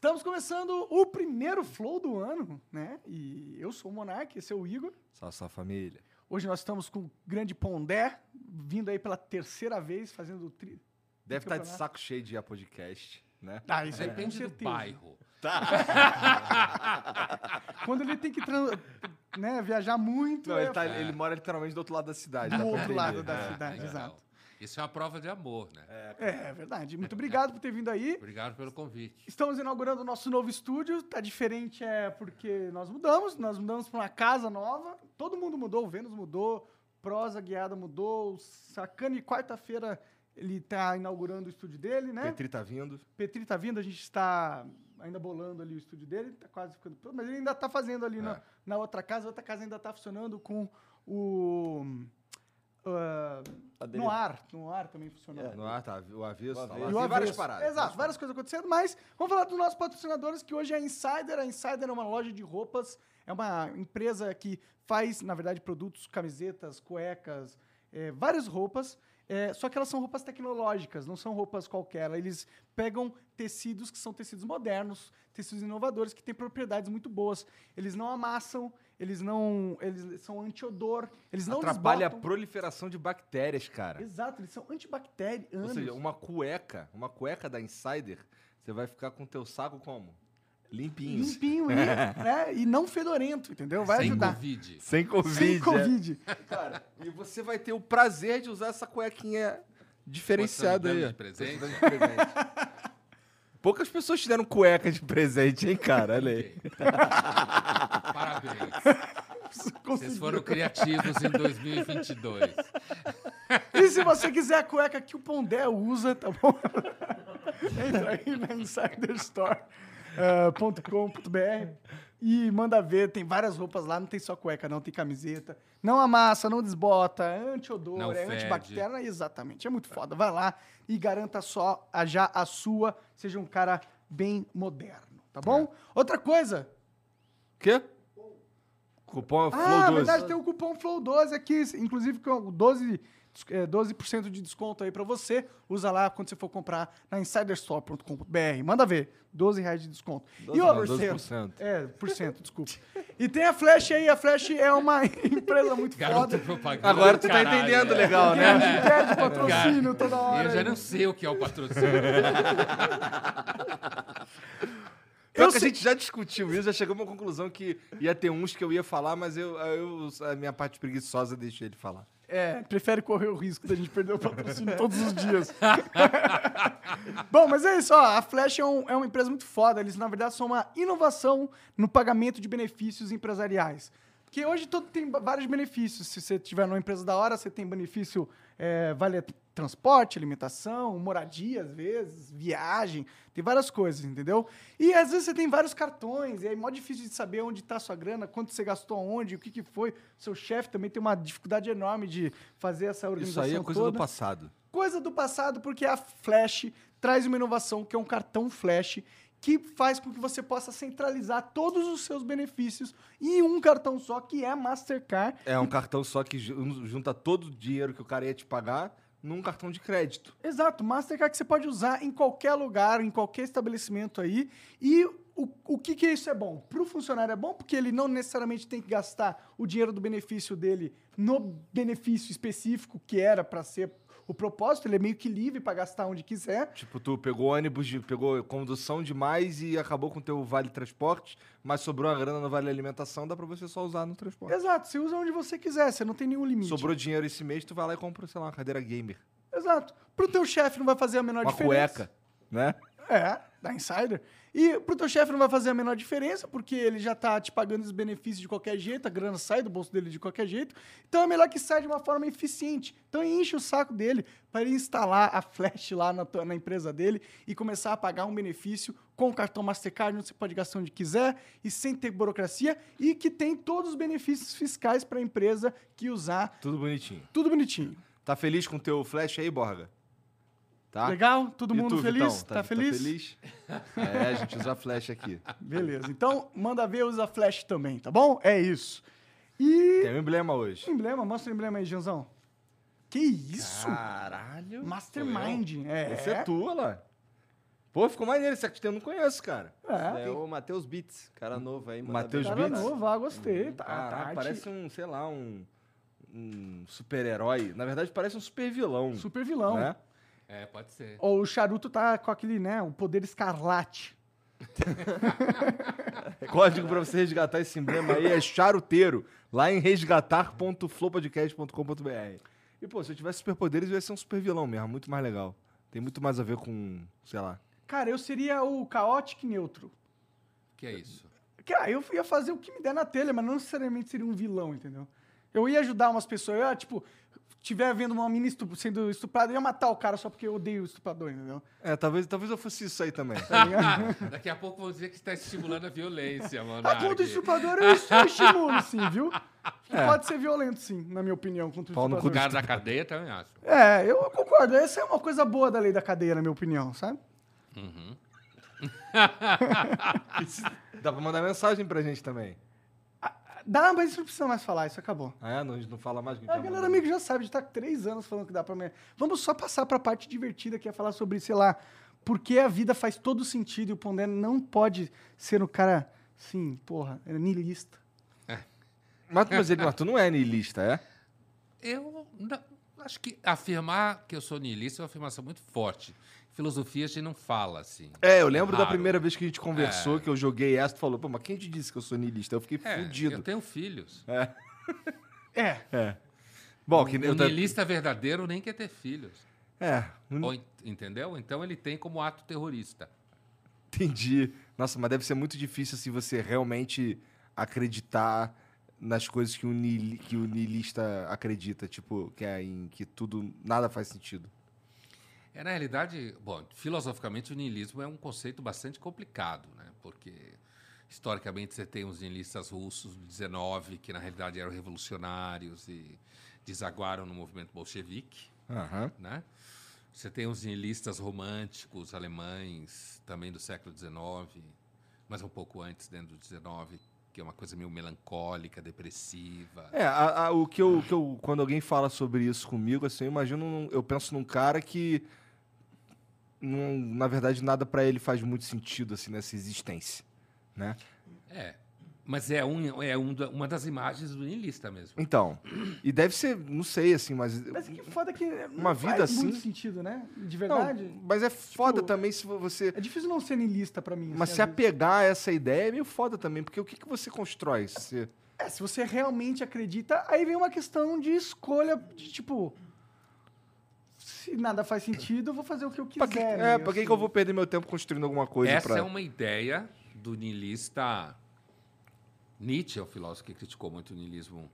Estamos começando o primeiro Flow do ano, né? E eu sou o Monark, esse é o Igor. Salve sua família. Hoje nós estamos com o grande Pondé, vindo aí pela terceira vez, fazendo o tri... Deve estar de campeonato. saco cheio de ir a podcast, né? Ah, isso aí com Depende do certeza. bairro. Quando ele tem que tran- né, viajar muito, Não, é ele, tá- ele mora literalmente do outro lado da cidade. do pra outro lado da É. cidade, Legal. exato. Isso é uma prova de amor, né? É, é verdade. Muito obrigado por ter vindo aí. Obrigado pelo convite. Estamos inaugurando o nosso novo estúdio. Tá diferente é porque nós mudamos, nós mudamos para uma casa nova. Todo mundo mudou, o Vênus mudou, Prosa Guiada mudou, o Sacane quarta-feira ele tá inaugurando o estúdio dele, né? Petri tá vindo. Petri tá vindo, a gente está ainda bolando ali o estúdio dele, tá quase ficando pronto, mas ele ainda tá fazendo ali na, É. na outra casa, a outra casa ainda tá funcionando com o ah, no ar, no ar também funcionando. No ar, tá. O avesso. O tá avesso. lá. E o Tem várias paradas. Exato, várias várias coisas acontecendo, mas vamos falar dos nossos patrocinadores, que hoje é a Insider. A Insider é uma loja de roupas, é uma empresa que faz, na verdade, produtos, camisetas, cuecas, é, várias roupas. É, só que elas são roupas tecnológicas, não são roupas qualquer. Eles pegam tecidos que são tecidos modernos, tecidos inovadores que têm propriedades muito boas. Eles não amassam, eles não, eles são anti-odor, eles não Atrapalha a desbotam. proliferação de bactérias, cara. Exato, eles são antibactérianos. Ou seja, uma cueca, uma cueca da Insider, você vai ficar com o teu saco como? Limpinho. limpinho e, né, e não fedorento, entendeu? Vai Sem ajudar. Covid. Sem Covid. Sem é. Covid. Cara, e você vai ter o prazer de usar essa cuequinha diferenciada aí. de presente? De presente. Poucas pessoas te deram cueca de presente, hein, cara? Olha aí. Parabéns. Vocês foram criativos em 2022. E se você quiser a cueca que o Pondé usa, tá bom? Entra aí na insiderstore.com.br e manda ver. Tem várias roupas lá, não tem só cueca, não, tem camiseta. Não amassa, não desbota, é anti-odor, Não é antibacteriana. Exatamente, é muito foda. Vai lá e garanta só a, já a sua. Seja um cara bem moderno, tá bom? É. Outra coisa, Quê? Cupom Ah, Flow 12. verdade, tem o cupom FLOW12 aqui, inclusive com 12, é, 12% de desconto aí pra você. Usa lá quando você for comprar na insiderstore.com.br. Manda ver, 12 reais de desconto. e 12, ó, não, 12%. É, por cento, desculpa. E tem a Flash aí, a Flash é uma empresa muito Garoto foda. propaganda. Agora tu tá entendendo é. legal, né? Pede patrocínio toda hora. Eu já não sei o que é o patrocínio. Eu que a sei- gente já discutiu isso, já chegamos à conclusão que ia ter uns que eu ia falar, mas eu, eu- a minha parte preguiçosa deixei ele falar. É, prefere correr o risco da gente perder o patrocínio todos os dias. Bom, mas é isso, ó. A Flash é, um- é uma empresa muito foda. Eles, na verdade, são uma inovação no pagamento de benefícios empresariais. Porque hoje todo tem vários benefícios. Se você tiver numa empresa da hora, você tem benefício é, vale transporte, alimentação, moradia, às vezes, viagem, tem várias coisas, entendeu? E às vezes você tem vários cartões, e aí é mó difícil de saber onde está a sua grana, quanto você gastou aonde, o que, que foi. Seu chefe também tem uma dificuldade enorme de fazer essa Isso organização aí é coisa toda do passado. coisa do passado, porque a Flash traz uma inovação que é um cartão Flash que faz com que você possa centralizar todos os seus benefícios em um cartão só, que é a Mastercard. É um cartão só que ju- junta todo o dinheiro que o cara ia te pagar num cartão de crédito. Exato, Mastercard que você pode usar em qualquer lugar, em qualquer estabelecimento aí. E o, o que que isso é bom? Para o funcionário é bom porque ele não necessariamente tem que gastar o dinheiro do benefício dele no benefício específico que era para ser o propósito, ele é meio que livre para gastar onde quiser. Tipo, tu pegou ônibus, de- pegou condução demais e acabou com o teu vale transporte, mas sobrou a grana no vale alimentação, dá pra você só usar no transporte. Exato, você usa onde você quiser, você não tem nenhum limite. Sobrou dinheiro esse mês, tu vai lá e compra, sei lá, uma cadeira gamer. Exato. pro teu chefe não vai fazer a menor Uma diferença. cueca, né? É, da Insider. E pro teu chefe não vai fazer a menor diferença, porque ele já tá te pagando os benefícios de qualquer jeito, a grana sai do bolso dele de qualquer jeito. Então é melhor que saia de uma forma eficiente. Então enche o saco dele para ele instalar a Flash lá na, na empresa dele e começar a pagar um benefício com o cartão Mastercard, onde você pode gastar onde quiser e sem ter burocracia e que tem todos os benefícios fiscais para a empresa que usar. Tudo bonitinho. Tudo bonitinho. Tá feliz com o teu flash aí, Borga? Tá? Legal? Todo E mundo tu, feliz? Vitão? Tá, feliz? feliz? É, a gente usa flash aqui. Beleza. Então, manda ver, usa Flash também, tá bom? É isso. E. Tem um emblema hoje. Emblema, mostra o emblema aí, Janzão. Que isso? Caralho. Mastermind. É. Esse é tu, olha lá. Pô, ficou maneiro. Esse aqui eu não conheço, cara. É. É o Matheus Beats, cara novo aí. Matheus bem. Cara Beats? novo, ah, gostei. Tá, Caraca, tá, parece um, sei lá, um, um super-herói. Na verdade, parece um super-vilão. super vilão. Né? É, pode ser. Ó, O charuto tá com aquele, né? O poder escarlate. Código pra você resgatar esse emblema aí é charuteiro, lá em resgatar.flowpodcast.com.br. E, pô, se eu tivesse superpoderes, eu ia ser um super-vilão mesmo, muito mais legal. Tem muito mais a ver com, sei lá. Cara, eu seria o Chaotic Neutro. que é isso? Que, ah, eu ia fazer o que me der na telha, mas não necessariamente seria um vilão, entendeu? Eu ia ajudar umas pessoas. Eu ia, tipo, tiver vendo uma menina estup- sendo estuprada, eu ia matar o cara só porque eu odeio o estuprador, entendeu? É, talvez, talvez eu fosse isso aí também. Tá? Daqui a pouco vão dizer que está estimulando a violência, mano. Ah, contra o estuprador eu, estimulo, sim, viu? Pode ser violento, sim, na minha opinião, contra o Pau no estuprador. cara da cadeia também acho. É, eu concordo. Essa é uma coisa boa da lei da cadeia, na minha opinião, sabe? Dá pra mandar mensagem pra gente também. Dá, mas isso não precisa mais falar, isso acabou. Ah, é? Não, a gente não fala mais que A galera amigo já sabe, gente tá há três anos falando que dá pra... me- Vamos só passar pra parte divertida, que é falar sobre, sei lá, por que a vida faz todo sentido e o Pondé não pode ser um cara, assim, porra, é niilista. Mas, mas, ele, mas tu não é niilista, é? Eu não- acho que afirmar que eu sou niilista é uma afirmação muito forte. Filosofia a gente não fala assim. É, eu lembro da Raro. primeira vez que a gente conversou, É. que eu joguei essa, tu falou, pô, mas quem te disse que eu sou niilista? Eu fiquei É, fudido. eu tenho filhos. É, É. Bom, que o niilista verdadeiro nem quer ter filhos. É, Ou en- entendeu? Então ele tem como ato terrorista. entendi. Nossa, mas deve ser muito difícil se você realmente acreditar nas coisas que o, niili- que o niilista acredita, tipo, que é em que tudo, nada faz sentido. É, na realidade, bom, filosoficamente o niilismo é um conceito bastante complicado, né? Porque historicamente você tem os niilistas russos do 19 que na realidade eram revolucionários e desaguaram no movimento bolchevique, Aham. né? Você tem os niilistas românticos alemães também do século 19, mas um pouco antes, dentro do 19, que é uma coisa meio melancólica, depressiva. É, a- a- o que eu, que eu. Quando alguém fala sobre isso comigo, assim, eu imagino. Eu penso num cara que. na verdade, nada pra ele faz muito sentido, assim, nessa existência. Né? É, mas é, um, é um uma das imagens do niilista mesmo. Então. E deve ser, não sei, assim, mas. mas que foda que não Uma vida faz muito assim? sentido, né? De Não, verdade. mas é foda Tipo, também se você. É difícil não ser niilista pra mim. Mas assim, se vezes. apegar a essa ideia é meio foda também, porque o que, que você constrói? Você... É, se você realmente acredita, aí vem uma questão de escolha de tipo. Se nada faz sentido, eu vou fazer o que eu quiser. Pra que, né? é, pra que, Assim, que eu vou perder meu tempo construindo alguma coisa Essa pra. é uma ideia do niilista. Nietzsche é o filósofo que criticou muito o niilismo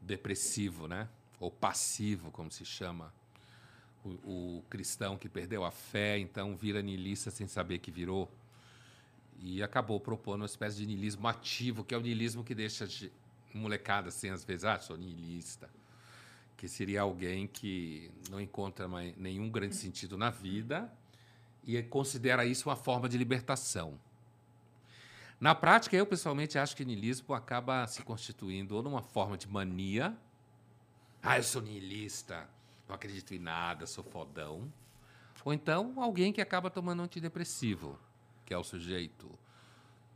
depressivo, né? Ou passivo, como se chama. O, o cristão que perdeu a fé, então vira niilista sem saber que virou. E acabou propondo uma espécie de niilismo ativo, que é o niilismo que deixa de molecada assim, às vezes, ah, sou niilista. Que seria alguém que não encontra mais nenhum grande sentido na vida e considera isso uma forma de libertação. Na prática, eu pessoalmente acho que niilismo acaba se constituindo ou numa forma de mania. Ah, eu sou niilista, não acredito em nada, sou fodão. Ou então alguém que acaba tomando antidepressivo, que é o sujeito.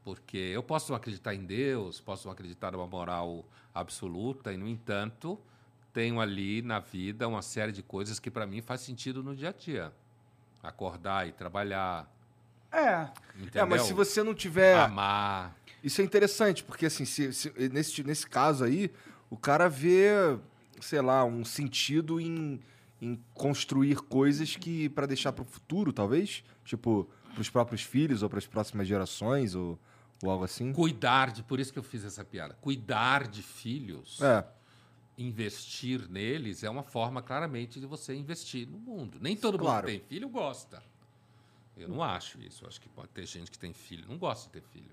Porque eu posso acreditar em Deus, posso acreditar numa moral absoluta, e, no entanto, tenho ali na vida uma série de coisas que para mim faz sentido no dia a dia. Acordar e trabalhar, É. entendeu? É, mas se você não tiver. Amar. Isso é interessante, porque assim, se- se- nesse, nesse caso aí, o cara vê, sei lá, um sentido em, em construir coisas que para deixar pro futuro, talvez, tipo, pros próprios filhos ou para as próximas gerações ou, ou algo assim. Cuidar de, por isso que eu fiz essa piada. Cuidar de filhos, É, investir neles é uma forma claramente de você investir no mundo. Nem todo Claro. mundo que tem filho gosta. Eu não acho isso. Eu acho que pode ter gente que tem filho, não gosta de ter filho.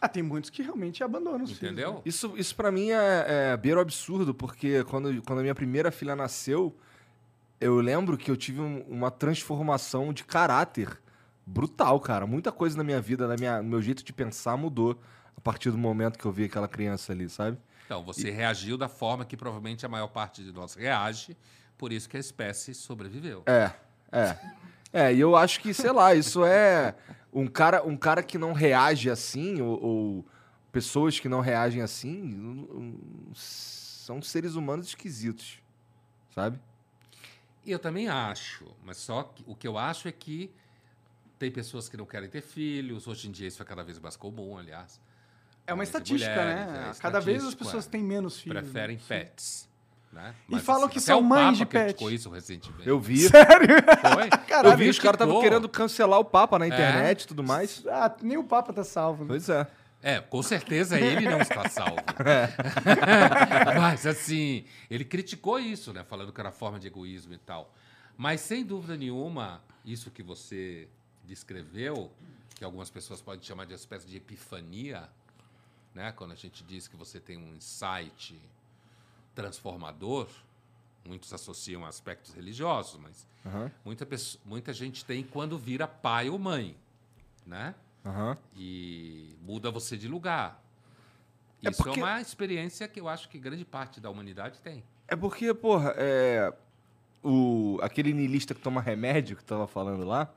Ah, tem muitos que realmente abandonam os filhos, né? Entendeu? Isso, isso para mim é, é beira o absurdo, porque quando, quando a minha primeira filha nasceu, eu lembro que eu tive um- uma transformação de caráter brutal, cara. Muita coisa na minha vida, na minha, no meu jeito de pensar mudou a partir do momento que eu vi aquela criança ali, sabe? Então, você reagiu da forma que provavelmente a maior parte de nós reage, por isso que a espécie sobreviveu. É, é. É, e eu acho que, sei lá, isso é um cara, um cara que não reage assim, ou, ou pessoas que não reagem assim, um, um, são seres humanos esquisitos, sabe? Eu também acho, mas só que o que eu acho é que tem pessoas que não querem ter filhos, hoje em dia isso é cada vez mais comum, aliás. É uma estatística, mulheres, né? é Cada vez as pessoas é. têm menos filhos. Preferem né? pets. Né? E falam que até são o mães de pet. criticou isso recentemente. Eu vi. Sério? Foi? eu vi, os caras estavam querendo cancelar o Papa na internet e tudo mais. Ah, nem o Papa tá salvo. né? Pois é. É, com certeza ele não está salvo. Mas, assim, ele criticou isso, né? Falando que era forma de egoísmo e tal. Mas, sem dúvida nenhuma, isso que você descreveu, que algumas pessoas podem chamar de uma espécie de epifania, né? Quando a gente diz que você tem um insight transformador, muitos associam aspectos religiosos, mas Aham, muita, pessoa, muita gente tem quando vira pai ou mãe, né? aham. e muda você de lugar. É Isso porque- é uma experiência que eu acho que grande parte da humanidade tem. É porque, porra, é. O, aquele niilista que toma remédio que tava falando lá.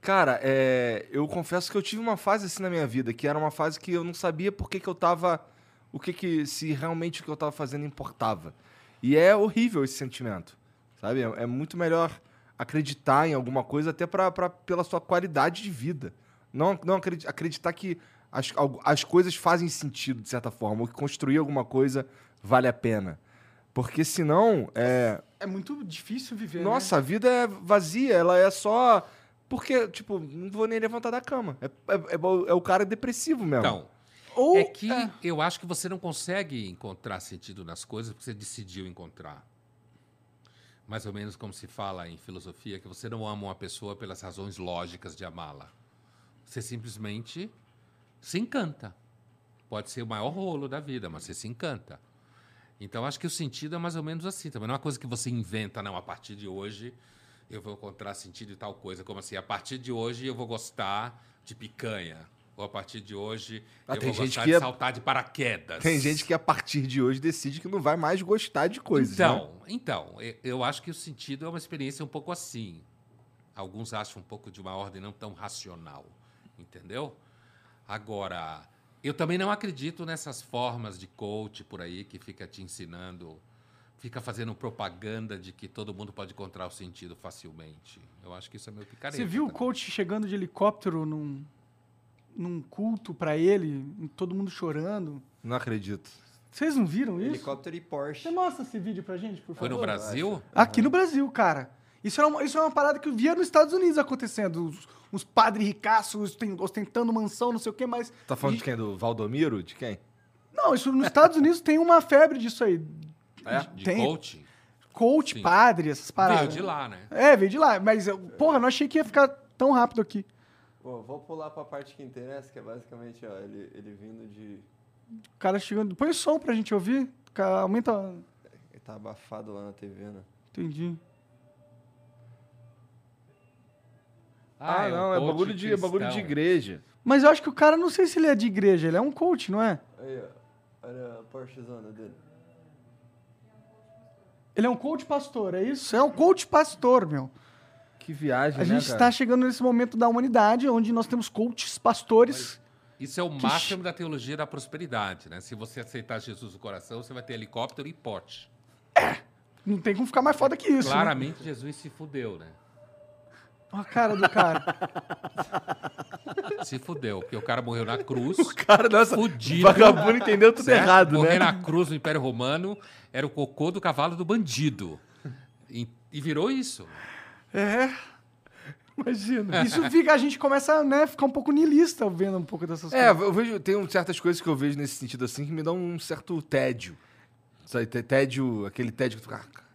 Cara, é, eu confesso que eu tive uma fase assim na minha vida, que era uma fase que eu não sabia por que, que eu tava. O que que. Se realmente o que eu tava fazendo importava. E é horrível esse sentimento. Sabe? É, é muito melhor acreditar em alguma coisa, até pra, pra, pela sua qualidade de vida. Não, não acredi- acreditar que as, as coisas fazem sentido, de certa forma, ou que construir alguma coisa vale a pena. Porque senão, é, É muito difícil viver, né? nossa, a vida é vazia, ela é só. Porque, tipo, não vou nem levantar da cama. É, é- é o- é o cara depressivo mesmo. Então, Ou, é que eu acho que você não consegue encontrar sentido nas coisas porque você decidiu encontrar. Mais ou menos como se fala em filosofia, que você não ama uma pessoa pelas razões lógicas de amá-la. Você simplesmente se encanta. Pode ser o maior rolo da vida, mas você se encanta. Então, acho que o sentido é mais ou menos assim. Também não é uma coisa que você inventa, não. A partir de hoje eu vou encontrar sentido em tal coisa. Como assim? A partir de hoje eu vou gostar de picanha. Ou a partir de hoje Ah, eu tem vou gente gostar que de é- saltar de paraquedas. Tem gente que a partir de hoje decide que não vai mais gostar de coisas. né? Então, então, eu acho que o sentido é uma experiência um pouco assim. Alguns acham um pouco de uma ordem não tão racional, entendeu? Agora, eu também não acredito nessas formas de coach por aí que fica te ensinando, fica fazendo propaganda de que todo mundo pode encontrar o sentido facilmente. Eu acho que isso é meio picareta. você viu o também. coach chegando de helicóptero num, num culto pra ele, todo mundo chorando? Não acredito. Vocês não viram isso? Helicóptero e Porsche. Você mostra esse vídeo pra gente, por Foi favor? no Brasil? Aqui no Brasil, cara. Isso é, uma, isso é uma parada que eu via nos Estados Unidos acontecendo. Os, os padres ricaços osten- ostentando mansão, não sei o quê, mas. Tá falando de quem? Do Valdomiro? De quem? Não, isso nos Estados Unidos tem uma febre disso aí. É? De Tem coaching? coach, Sim. padre, essas paradas. Veio de lá, né? É, veio de lá. Mas, eu- porra, não achei que ia ficar tão rápido aqui. Pô, vou pular pra parte que interessa, que é basicamente, ó, ele, ele vindo de... O cara chegando. Põe o som pra gente ouvir. Aumenta. Ele tá abafado lá na TV, né? Entendi. Ah, um não, é coach bagulho de, é bagulho de cristão. igreja. Mas eu acho que o cara, não sei se ele é de igreja, ele é um coach, não é? Aí, ó. Olha a Porschezona dele. Ele é um coach pastor, é isso? É um coach pastor, meu. Que viagem, A né, gente está chegando nesse momento da humanidade onde nós temos coaches pastores. Isso é o Que máximo da teologia da prosperidade, né? Se você aceitar Jesus no coração, você vai ter helicóptero e Porsche. Não tem como ficar mais foda que isso. né? Claramente Jesus se fudeu, né? Olha a cara do cara. Se fudeu, porque o cara morreu na cruz, Cara, nossa, fudido. vagabundo entendeu tudo certo? errado, Morrer né? na cruz no Império Romano era o cocô do cavalo do bandido. E, e virou isso. É. Imagina. Isso fica, a gente começa né, a ficar um pouco niilista vendo um pouco dessas É, coisas. eu vejo, tem um- certas coisas que eu vejo nesse sentido assim que me dão um certo tédio. Sabe, té- tédio, aquele tédio que tu fica. "Ah,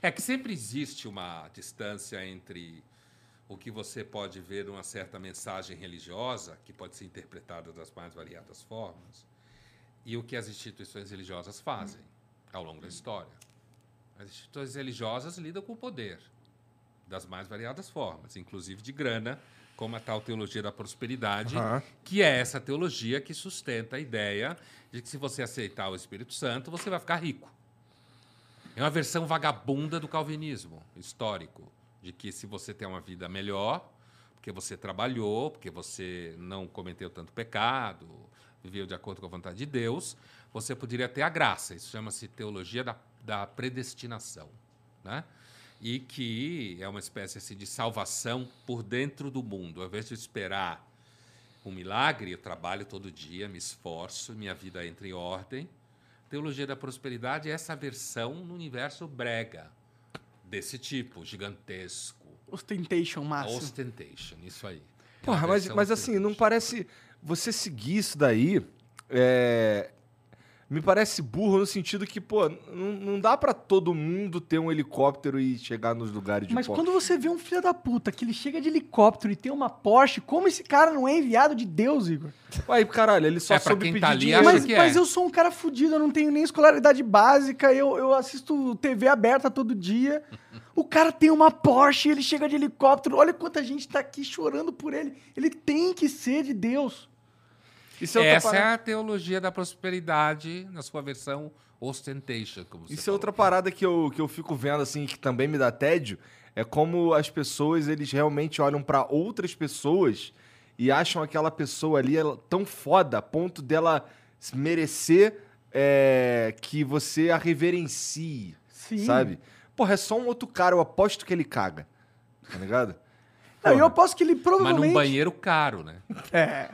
É que sempre existe uma distância entre o que você pode ver numa certa mensagem religiosa, que pode ser interpretada das mais variadas formas, e o que as instituições religiosas fazem ao longo da história. As instituições religiosas lidam com o poder das mais variadas formas, inclusive de grana, como a tal teologia da prosperidade, Aham. que é essa teologia que sustenta a ideia de que se você aceitar o Espírito Santo, você vai ficar rico. É uma versão vagabunda do calvinismo histórico, de que se você tem uma vida melhor, porque você trabalhou, porque você não cometeu tanto pecado, viveu de acordo com a vontade de Deus, você poderia ter a graça. Isso chama-se teologia da, da predestinação. Né? E que é uma espécie assim, de salvação por dentro do mundo. Ao invés de esperar um milagre, eu trabalho todo dia, me esforço, minha vida entra em ordem. Teologia da prosperidade é essa versão no universo brega, desse tipo, gigantesco. Ostentation máximo. Ostentation, isso aí. É Porra, mas, versão mas assim, não parece. Você seguir isso daí. é, me parece burro no sentido que, pô, não, não dá pra todo mundo ter um helicóptero e chegar nos lugares de Mas quando você vê um filho da puta que ele chega de helicóptero e tem uma Porsche, como esse cara não é enviado de Deus, Igor? Aí, caralho, ele só É, soube pedir tá ali, dinheiro. Mas, mas é. eu sou um cara fudido, eu não tenho nem escolaridade básica, eu, eu assisto TV aberta todo dia. O cara tem uma Porsche, ele chega de helicóptero. Olha quanta gente tá aqui chorando por ele. Ele tem que ser de Deus. Isso é outra Essa é parada. a teologia da prosperidade na sua versão ostentation, como você Isso é falou. outra parada que eu, que eu fico vendo, assim, que também me dá tédio. É como as pessoas, eles realmente olham pra outras pessoas e acham aquela pessoa ali ela, tão foda, a ponto dela merecer é, que você a reverencie, Sim. sabe? Porra, é só um outro cara, eu aposto que ele caga, tá ligado? Não, eu aposto que ele Mas provavelmente... num banheiro caro, né? É.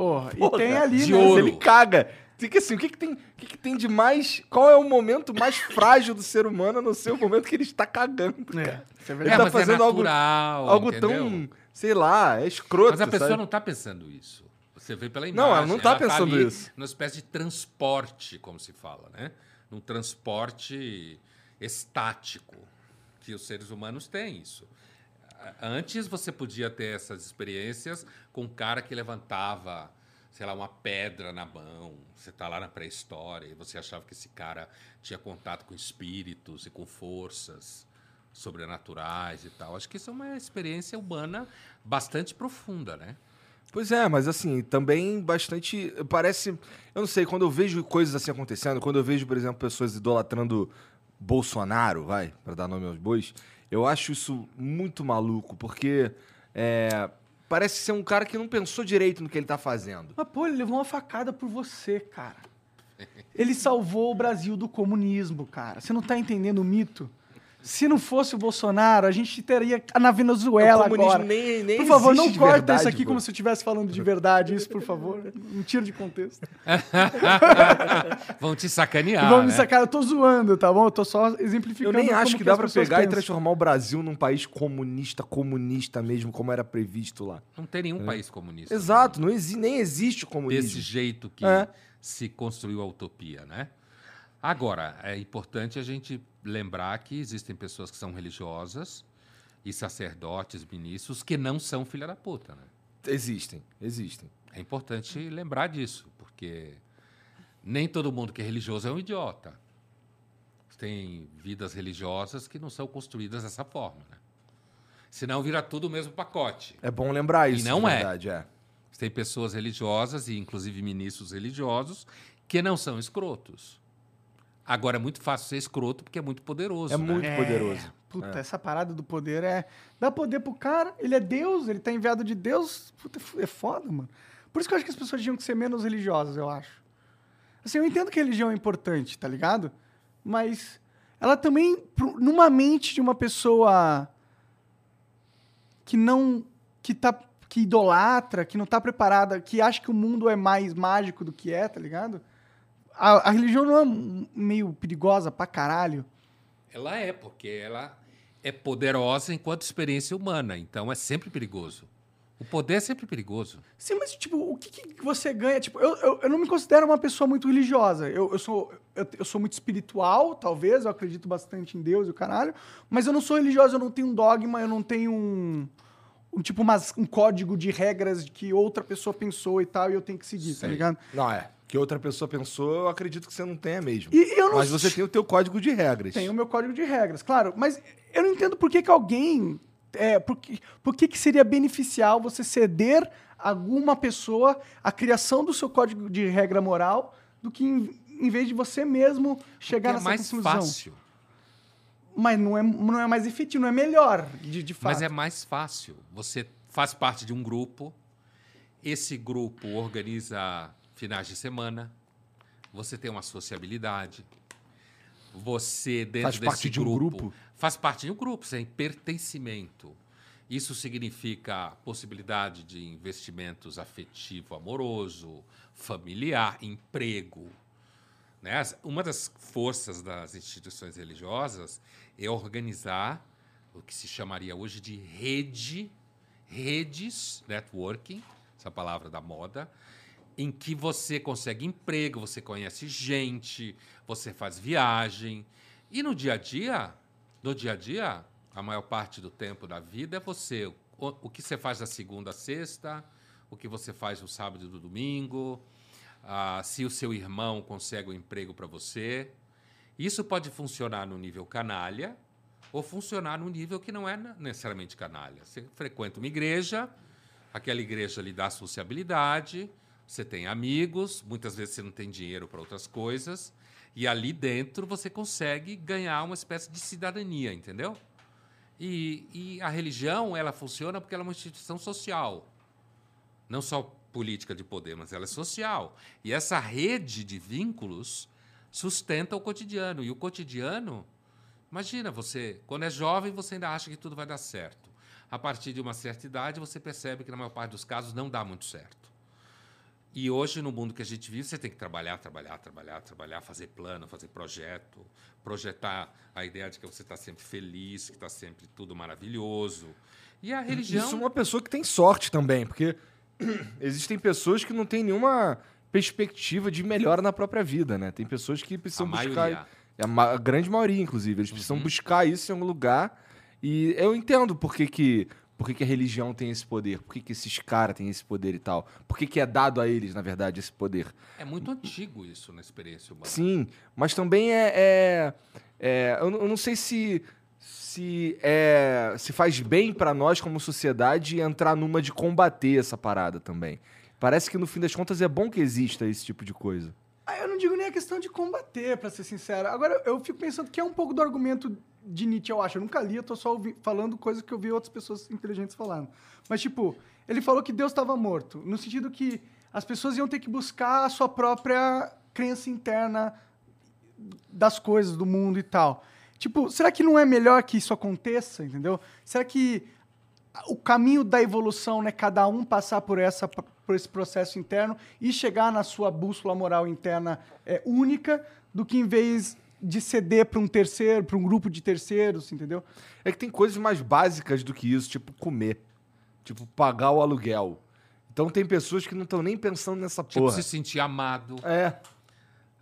Porra, Porra, e tem ali, de né? Ouro. ele caga. Que assim, o que, que tem, o que, que tem de mais. Qual é o momento mais frágil do ser humano no seu momento que ele está cagando? É, cara? é É, Ele verdade. tá mas fazendo é algo- natural, Algo entendeu? tão, sei lá, é escroto. Mas a pessoa sabe? não está pensando isso. Você vê pela Não, imagem. ela não tá pensando ali isso. Numa espécie de transporte, como se fala, né? Num transporte estático, que os seres humanos têm isso. Antes você podia ter essas experiências com um cara que levantava, sei lá, uma pedra na mão. Você está lá na pré-história e você achava que esse cara tinha contato com espíritos e com forças sobrenaturais e tal. Acho que isso é uma experiência humana bastante profunda, né? Pois é, mas assim, também bastante. Parece. Eu não sei, quando eu vejo coisas assim acontecendo, quando eu vejo, por exemplo, pessoas idolatrando Bolsonaro, vai, pra dar nome aos bois, eu acho isso muito maluco, porque é, parece ser um cara que não pensou direito no que ele tá fazendo. Mas, pô, ele levou uma facada por você, cara. Ele salvou o Brasil do comunismo, cara. Você não tá entendendo o mito? Se não fosse o Bolsonaro, a gente teria na Venezuela O comunismo agora. nem- nem por favor, não corta verdade, isso aqui pô. como se eu estivesse falando de verdade. Isso, por favor. Um tiro de contexto. Vão te sacanear. Vamos né? me sacar, eu tô zoando, tá bom? Eu tô só Eu exemplificando. nem acho que dá as pra pessoas pegar e pensam. transformar o Brasil num país comunista, comunista mesmo, como era previsto lá. Não tem nenhum país comunista. Exato, não exi nem existe comunismo. Desse jeito que É. se construiu a utopia, né? Agora, é importante a gente lembrar que existem pessoas que são religiosas e sacerdotes, ministros, que não são filha da puta, né? Existem, existem. É importante lembrar disso, porque nem todo mundo que é religioso é um idiota. Tem vidas religiosas que não são construídas dessa forma, né? Senão vira tudo o mesmo pacote. É bom lembrar E isso, não de é. verdade, é. Tem pessoas religiosas e inclusive ministros religiosos que não são escrotos. Agora é muito fácil ser escroto porque é muito poderoso. É né? muito poderoso. Puta, É. essa parada do poder é. Dá poder pro cara, ele é Deus, ele tá enviado de Deus. Puta, é foda, mano. Por isso que eu acho que as pessoas tinham que ser menos religiosas, eu acho. Assim, eu entendo que a religião é importante, tá ligado? Mas ela também, numa mente de uma pessoa que não. que tá. que idolatra, que não tá preparada, que acha que o mundo é mais mágico do que é, tá ligado? A, a religião não é meio perigosa pra caralho. Ela é, porque ela é poderosa enquanto experiência humana, então é sempre perigoso. O poder é sempre perigoso. Sim, mas, tipo, o que, que você ganha? Tipo, eu, eu, eu não me considero uma pessoa muito religiosa. Eu, eu, sou, eu, eu sou muito espiritual, talvez. Eu acredito bastante em Deus e o caralho. Mas eu não sou religiosa, eu não tenho um dogma, eu não tenho um... um tipo, umas, um código de regras que outra pessoa pensou e tal, e eu tenho que seguir, tá Sei. ligado? Não, é. Que outra pessoa pensou, eu acredito que você não tenha mesmo. E eu não Mas você tem o teu código de regras. Tem o meu código de regras, claro. Mas eu não entendo por que, que alguém. É, por que, por que, que seria beneficial você ceder a alguma pessoa a criação do seu código de regra moral do que em, em vez de você mesmo chegar Porque é nessa mais conclusão? fácil. Mas não é, não é mais efetivo, não é melhor, de, de fato. Mas é mais fácil. Você faz parte de um grupo, esse grupo organiza finais de semana, você tem uma sociabilidade, você dentro Faz desse parte de um grupo? faz parte de um grupo, tem pertencimento. Isso significa possibilidade de investimentos afetivo, amoroso, familiar, emprego. Né? Uma das forças das instituições religiosas é organizar o que se chamaria hoje de rede, redes, networking, essa palavra da moda, em que você consegue emprego, você conhece gente, você faz viagem. E no dia a dia, no dia a dia, a maior parte do tempo da vida é você. O, o que você faz da segunda a sexta, o que você faz no sábado e no domingo, ah, se o seu irmão consegue um emprego para você. Isso pode funcionar no nível canalha ou funcionar no nível que não é necessariamente canalha. Você frequenta uma igreja, aquela igreja lhe dá sociabilidade, você tem amigos, muitas vezes você não tem dinheiro para outras coisas, e ali dentro você consegue ganhar uma espécie de cidadania, entendeu? E, e a religião, ela funciona porque ela é uma instituição social. Não só política de poder, mas ela é social. E essa rede de vínculos sustenta o cotidiano. E o cotidiano, imagina, você, quando é jovem, você ainda acha que tudo vai dar certo. A partir de uma certa idade, você percebe que, na maior parte dos casos, não dá muito certo. E hoje, no mundo que a gente vive, você tem que trabalhar, trabalhar, trabalhar, trabalhar, fazer plano, fazer projeto, projetar a ideia de que você está sempre feliz, que está sempre tudo maravilhoso. E a religião. Isso é uma pessoa que tem sorte também, porque existem pessoas que não têm nenhuma perspectiva de melhora na própria vida, né? Tem pessoas que precisam A buscar. maioria. A, ma- a grande maioria, inclusive. Eles precisam Uhum. buscar isso em algum lugar. E eu entendo por que, que, por que, que a religião tem esse poder, por que, que esses caras têm esse poder e tal. Por que, que é dado a eles, na verdade, esse poder. É muito antigo isso na experiência humana. Sim, mas também é. é- é- eu, não- eu não sei se. Se, é, se faz bem pra nós como sociedade entrar numa de combater essa parada também. Parece que no fim das contas é bom que exista esse tipo de coisa. Ah, eu não digo nem a questão de combater, pra ser sincero. Agora, eu fico pensando que é um pouco do argumento de Nietzsche, eu acho. Eu nunca li, eu tô só ouvi- falando coisas que eu vi outras pessoas inteligentes falando. Mas, tipo, ele falou que Deus estava morto, no sentido que as pessoas iam ter que buscar a sua própria crença interna das coisas, do mundo e tal. Tipo, será que não é melhor que isso aconteça, entendeu? Será que o caminho da evolução, né, cada um passar por essa por esse processo interno e chegar na sua bússola moral interna é única, do que em vez de ceder para um terceiro, para um grupo de terceiros, entendeu? É que tem coisas mais básicas do que isso, tipo comer. Tipo, pagar o aluguel. Então tem pessoas que não estão nem pensando nessa Tipo, porra. se sentir amado, É.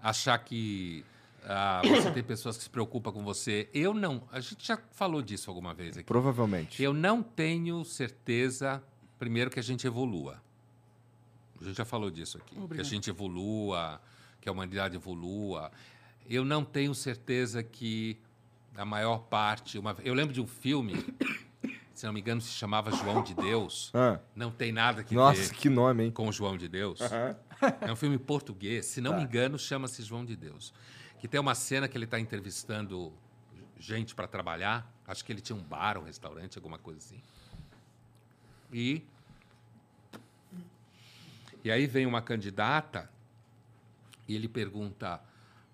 achar que ah, você tem pessoas que se preocupam com você. Eu não. A gente já falou disso alguma vez aqui. Provavelmente. Eu não tenho certeza, primeiro, que a gente evolua. A gente já falou disso aqui. Que a Obrigado. gente evolua, que a humanidade evolua. Eu não tenho certeza que a maior parte. Uma... Eu lembro de um filme, se não me engano, se chamava João de Deus. Ah, Não tem nada que nossa, ver que nome, hein? com João de Deus. É um filme português, se não me engano, chama-se João de Deus. Que tem uma cena que ele está entrevistando gente para trabalhar. Acho que ele tinha um bar, um restaurante, alguma coisa assim. E e aí vem uma candidata e ele pergunta: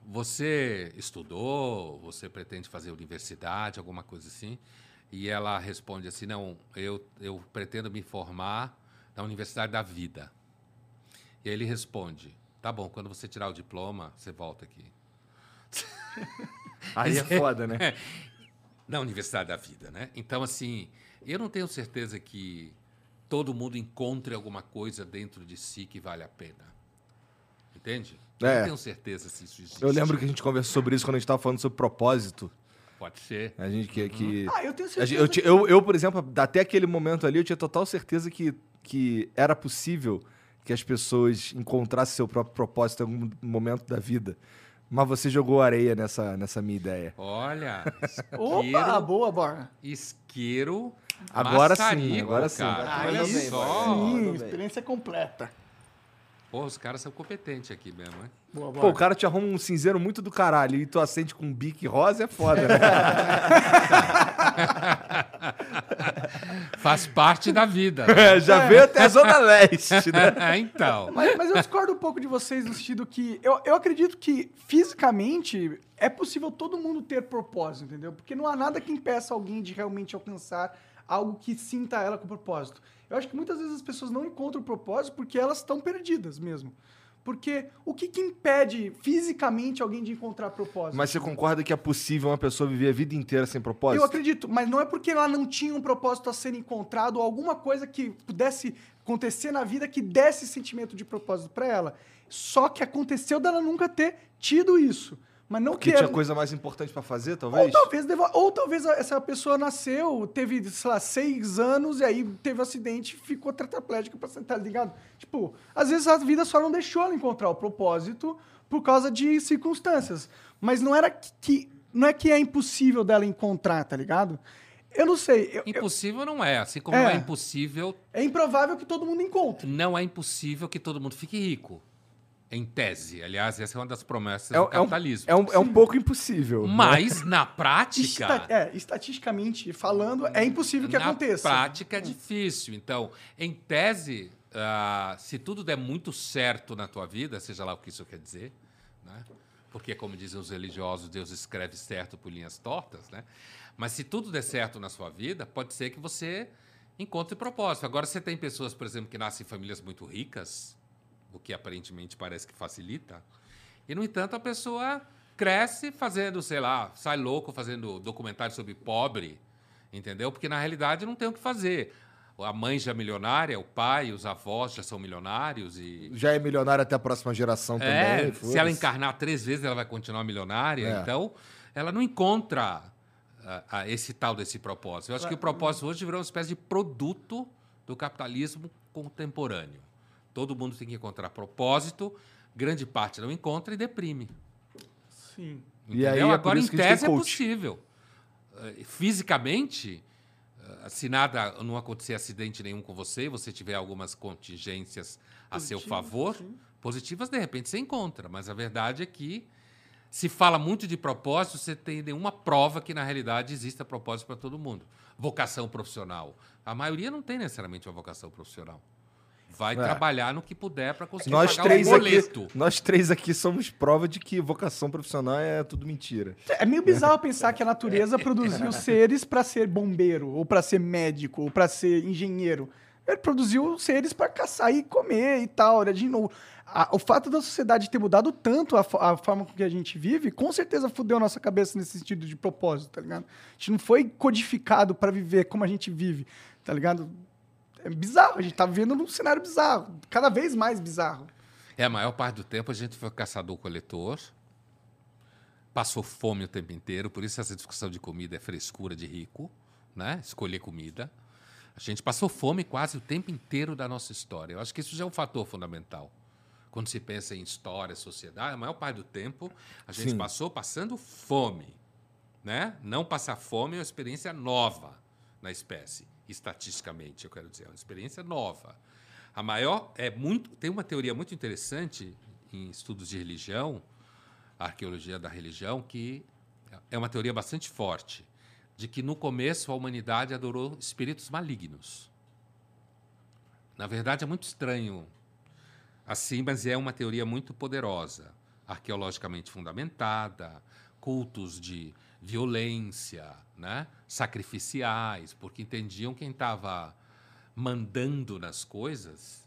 Você estudou? Você pretende fazer universidade, alguma coisa assim? E ela responde assim: Não, eu, eu pretendo me formar na Universidade da Vida. E aí ele responde: Tá bom, quando você tirar o diploma, você volta aqui. Aí é foda, né? na Universidade da Vida, né? Então, assim, eu não tenho certeza que todo mundo encontre alguma coisa dentro de si que vale a pena. Entende? Eu É. não tenho certeza se isso existe. Eu lembro que a gente conversou sobre isso quando a gente tava falando sobre propósito. Pode ser. A gente que. que Ah, eu tenho certeza. gente- eu, eu, eu, por exemplo, até aquele momento ali, eu tinha total certeza que, que era possível que as pessoas encontrassem seu próprio propósito em algum momento da vida. Mas você jogou areia nessa, nessa minha ideia. Olha, Opa, isqueiro, boa, Borra. isqueiro Agora sim, agora sim. cara. Ah, Olha só. Sim, experiência completa. Pô, os caras são competentes aqui mesmo, né? Boa, Pô, Borra. o cara te arruma um cinzeiro muito do caralho e tu acende com um bique rosa é foda, né? Faz parte da vida. É, Já veio até a Zona Leste, né? né? então. Mas, mas eu discordo um pouco de vocês no sentido que eu, eu acredito que fisicamente é possível todo mundo ter propósito, entendeu? Porque não há nada que impeça alguém de realmente alcançar algo que sinta ela com propósito. Eu acho que muitas vezes as pessoas não encontram propósito porque elas estão perdidas mesmo. Porque o que, que impede fisicamente alguém de encontrar propósito? Mas você concorda que é possível uma pessoa viver a vida inteira sem propósito? Eu acredito, mas não é porque ela não tinha um propósito a ser encontrado ou alguma coisa que pudesse acontecer na vida que desse sentimento de propósito pra ela. Só que aconteceu dela nunca ter tido isso. Mas não Porque que tinha coisa mais importante pra fazer, ou talvez? talvez, deva- ou talvez essa pessoa nasceu, teve, sei lá, seis anos e aí teve um acidente e ficou tetraplégica pra sentar, ligado? Tipo, às vezes a vida só não deixou ela encontrar o propósito por causa de circunstâncias. Mas não era que, não é que é impossível dela encontrar, tá ligado? Eu não sei. eu- eu- Impossível não é. Assim como É. não é impossível, é improvável que todo mundo encontre. não é impossível que todo mundo fique rico. Em tese. Aliás, essa é uma das promessas É, um- do capitalismo. É um, é um pouco impossível. né? Mas, na prática. Esta- é, estatisticamente falando, é impossível que na aconteça. prática é difícil. Então, em tese, ah, se tudo der muito certo na tua vida, seja lá o que isso quer dizer, né? porque, como dizem os religiosos, Deus escreve certo por linhas tortas, né? mas se tudo der certo na sua vida, pode ser que você encontre propósito. Agora, você tem pessoas, por exemplo, que nascem em famílias muito ricas, o que aparentemente parece que facilita, e, no entanto, a pessoa cresce fazendo, sei lá, sai louco fazendo documentário sobre pobre, entendeu? Porque, na realidade, não tem o que fazer. A mãe já é milionária, o pai, os avós já são milionários e... Já é milionário até a próxima geração É, também. se ela encarnar três vezes, ela vai continuar milionária. É. Então, ela não encontra esse tal desse propósito. Eu acho que o propósito hoje virou uma espécie de produto do capitalismo contemporâneo. Todo mundo tem que encontrar propósito, grande parte não encontra e deprime. Sim. E aí Entendeu? é Agora, em tese, é possível. Eh, Fisicamente, eh, se nada, não acontecer acidente nenhum com você, você tiver algumas contingências a seu favor, sim. positivas, de repente você encontra. Mas a verdade é que se fala muito de propósito, você tem nenhuma prova que, na realidade, exista propósito para todo mundo. Vocação profissional. A maioria não tem necessariamente uma vocação profissional. Vai É. trabalhar no que puder para conseguir Nós pagar três, o aqui, boleto. nós três aqui somos prova de que vocação profissional é tudo mentira. É meio bizarro pensar que a natureza produziu seres pra ser bombeiro, ou pra ser médico, ou pra ser engenheiro. Ele produziu seres pra caçar e comer e tal. né? De novo, a- o fato da sociedade ter mudado tanto a, a forma com que a gente vive, com certeza fudeu a nossa cabeça nesse sentido de propósito, tá ligado? A gente não foi codificado pra viver como a gente vive, tá ligado? É bizarro, a gente tá vivendo num cenário bizarro, cada vez mais bizarro. É, a maior parte do tempo a gente foi caçador-coletor, passou fome o tempo inteiro, por isso essa discussão de comida é frescura de rico, né? Escolher comida. A gente passou fome quase o tempo inteiro da nossa história. Eu acho que isso já é um fator fundamental. Quando se pensa em história, sociedade, a maior parte do tempo a gente Sim. passou passando fome, né? Não passar fome é uma experiência nova na espécie, estatisticamente, eu quero dizer, é uma experiência nova. A maior é muito, tem uma teoria muito interessante em estudos de religião, arqueologia da religião, que é uma teoria bastante forte, de que no começo a humanidade adorou espíritos malignos. Na verdade é muito estranho assim, mas é uma teoria muito poderosa, arqueologicamente fundamentada, cultos de violência, né? sacrificiais, porque entendiam quem estava mandando nas coisas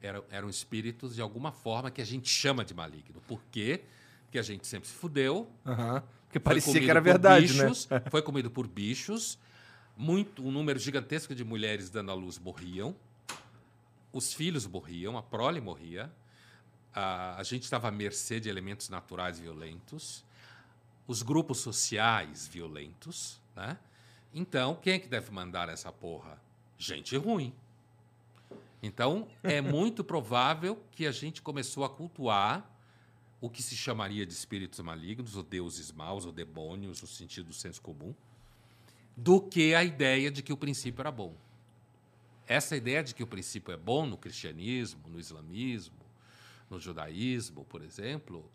eram, eram espíritos de alguma forma que a gente chama de maligno, porque que a gente sempre se fudeu. Aham. Porque parecia que era por verdade, bichos, né? Foi comido por bichos. Muito, um número gigantesco de mulheres dando à luz morriam. Os filhos morriam, a prole morria. A, a gente estava à mercê de elementos naturais violentos. Os grupos sociais violentos, né? Então, quem é que deve mandar essa porra? Gente ruim. Então, é muito provável que a gente começou a cultuar o que se chamaria de espíritos malignos, ou deuses maus, ou demônios, no sentido do senso comum, do que a ideia de que o princípio era bom. Essa ideia de que o princípio é bom no cristianismo, no islamismo, no judaísmo, por exemplo,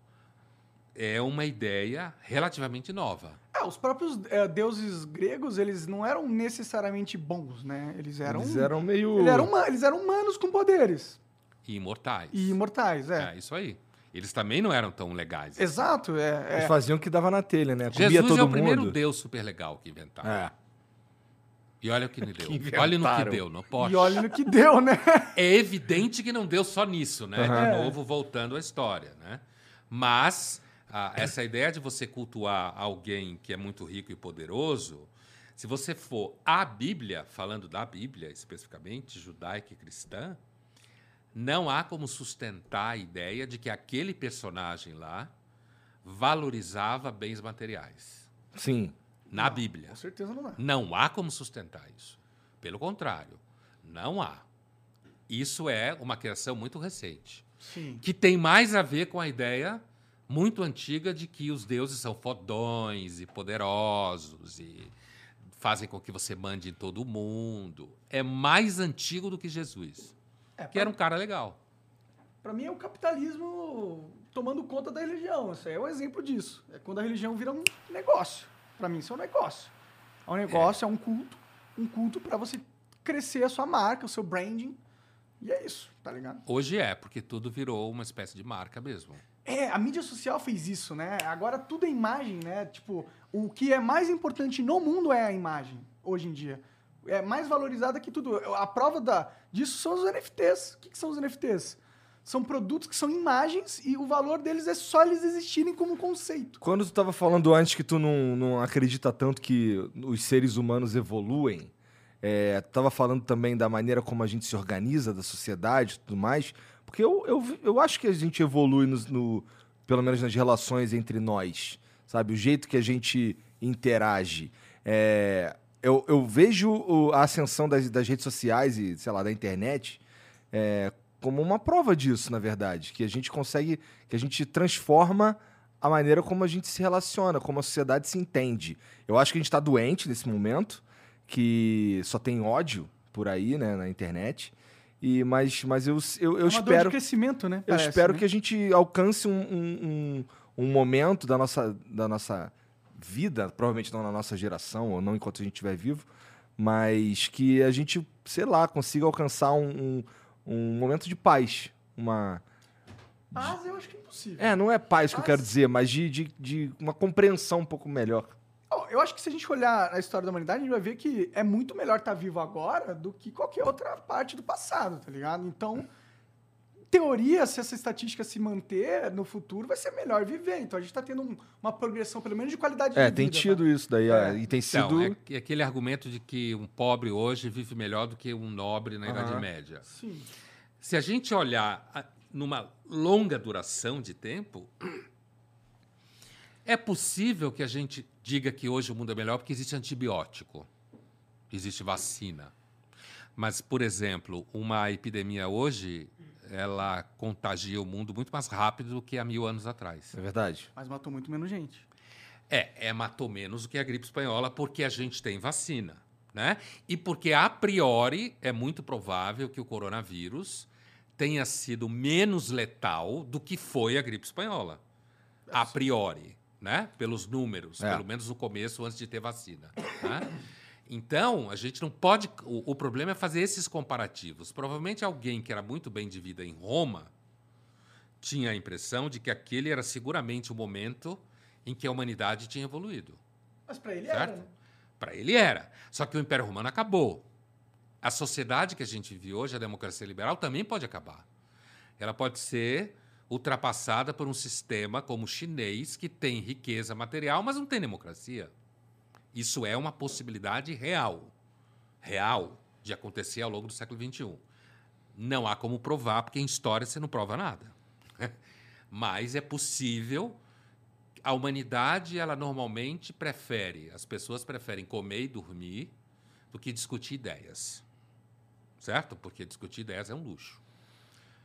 é uma ideia relativamente nova. É, os próprios é, deuses gregos, eles não eram necessariamente bons, né? Eles eram. Eles eram meio. eles eram, eles eram humanos com poderes. E imortais. E imortais, é. É isso aí. Eles também não eram tão legais. assim. Exato, é. Eles é. faziam o que dava na telha, né? Comia Jesus todo é o mundo. primeiro Deus super legal que inventaram. É. E olha o que me deu. Que olha no que deu, não pode. E olha no que deu, né? É evidente que não deu só nisso, né? Aham. De novo, voltando à história, né? Mas ah, essa ideia de você cultuar alguém que é muito rico e poderoso, se você for à Bíblia, falando da Bíblia especificamente, judaica e cristã, não há como sustentar a ideia de que aquele personagem lá valorizava bens materiais. Sim. Na Bíblia. Com certeza não dá. Não há como sustentar isso. Pelo contrário, não há. Isso é uma criação muito recente, Sim. que tem mais a ver com a ideia muito antiga de que os deuses são fodões e poderosos e fazem com que você mande em todo o mundo. É mais antigo do que Jesus, É, que era um cara legal. Pra mim é o capitalismo tomando conta da religião. Isso aí é um exemplo disso. É quando a religião vira um negócio. Pra mim isso é um negócio. É um negócio, é, um culto. Um culto pra você crescer a sua marca, o seu branding. E é isso, tá ligado? Hoje é, porque tudo virou uma espécie de marca mesmo. É, a mídia social fez isso, né? Agora tudo é imagem, né? Tipo, o que é mais importante no mundo é a imagem, hoje em dia. É mais valorizada que tudo. A prova da, disso são os NFTs. O que, que são os NFTs? São produtos que são imagens e o valor deles é só eles existirem como conceito. Quando tu tava falando antes que tu não, não acredita tanto que os seres humanos evoluem, é, tava falando também da maneira como a gente se organiza, da sociedade e tudo mais, porque eu, eu, eu acho que a gente evolui no, no- pelo menos nas relações entre nós, sabe? O jeito que a gente interage. É, eu, eu vejo a ascensão das, das redes sociais e, sei lá, da internet é, como uma prova disso, na verdade. Que a gente consegue, que a gente transforma a maneira como a gente se relaciona, como a sociedade se entende. Eu acho que a gente está doente nesse momento, que só tem ódio por aí, né, na internet. E, mas, mas eu, eu, eu é espero. crescimento, né? Eu Parece, espero né? que a gente alcance um, um, um- um momento da nossa, da nossa vida, provavelmente não na nossa geração, ou não enquanto a gente estiver vivo, mas que a gente, sei lá, consiga alcançar um, um, um momento de paz. Uma. Paz eu acho que é impossível. É, não é paz que eu Paz? quero dizer, mas de, de, de uma compreensão um pouco melhor. Eu acho que se a gente olhar a história da humanidade, a gente vai ver que é muito melhor estar vivo agora do que qualquer outra parte do passado, tá ligado? Então, em teoria, se essa estatística se manter no futuro, vai ser melhor viver. Então a gente tá tendo um- uma progressão, pelo menos, de qualidade É, de tem vida. tido tá? isso daí, É. e tem Então, sido. é que- aquele argumento de que um pobre hoje vive melhor do que um nobre na Idade Aham. Média. Sim. Se a gente olhar a- numa longa duração de tempo, é possível que a gente diga que hoje o mundo é melhor porque existe antibiótico, existe vacina. Mas, por exemplo, uma epidemia hoje, ela contagia o mundo muito mais rápido do que há mil anos atrás. É verdade. Mas matou muito menos gente. É, é matou menos do que a gripe espanhola porque a gente tem vacina, né? E porque a priori é muito provável que o coronavírus tenha sido menos letal do que foi a gripe espanhola. A priori, né? Pelos números, É. pelo menos no começo antes de ter vacina, né? Então, a gente não pode. O, o problema é fazer esses comparativos. Provavelmente alguém que era muito bem de vida em Roma tinha a impressão de que aquele era seguramente o momento em que a humanidade tinha evoluído. Mas pra ele Certo? era, né? Para ele era. Só que o Império Romano acabou. A sociedade que a gente vive hoje, a democracia liberal, também pode acabar. Ela pode ser ultrapassada por um sistema como o chinês, que tem riqueza material, mas não tem democracia. Isso é uma possibilidade real. Real de acontecer ao longo do século XXI. Não há como provar, porque em história você não prova nada. Mas é possível. A humanidade, ela normalmente prefere, as pessoas preferem comer e dormir do que discutir ideias. Certo? Porque discutir ideias é um luxo.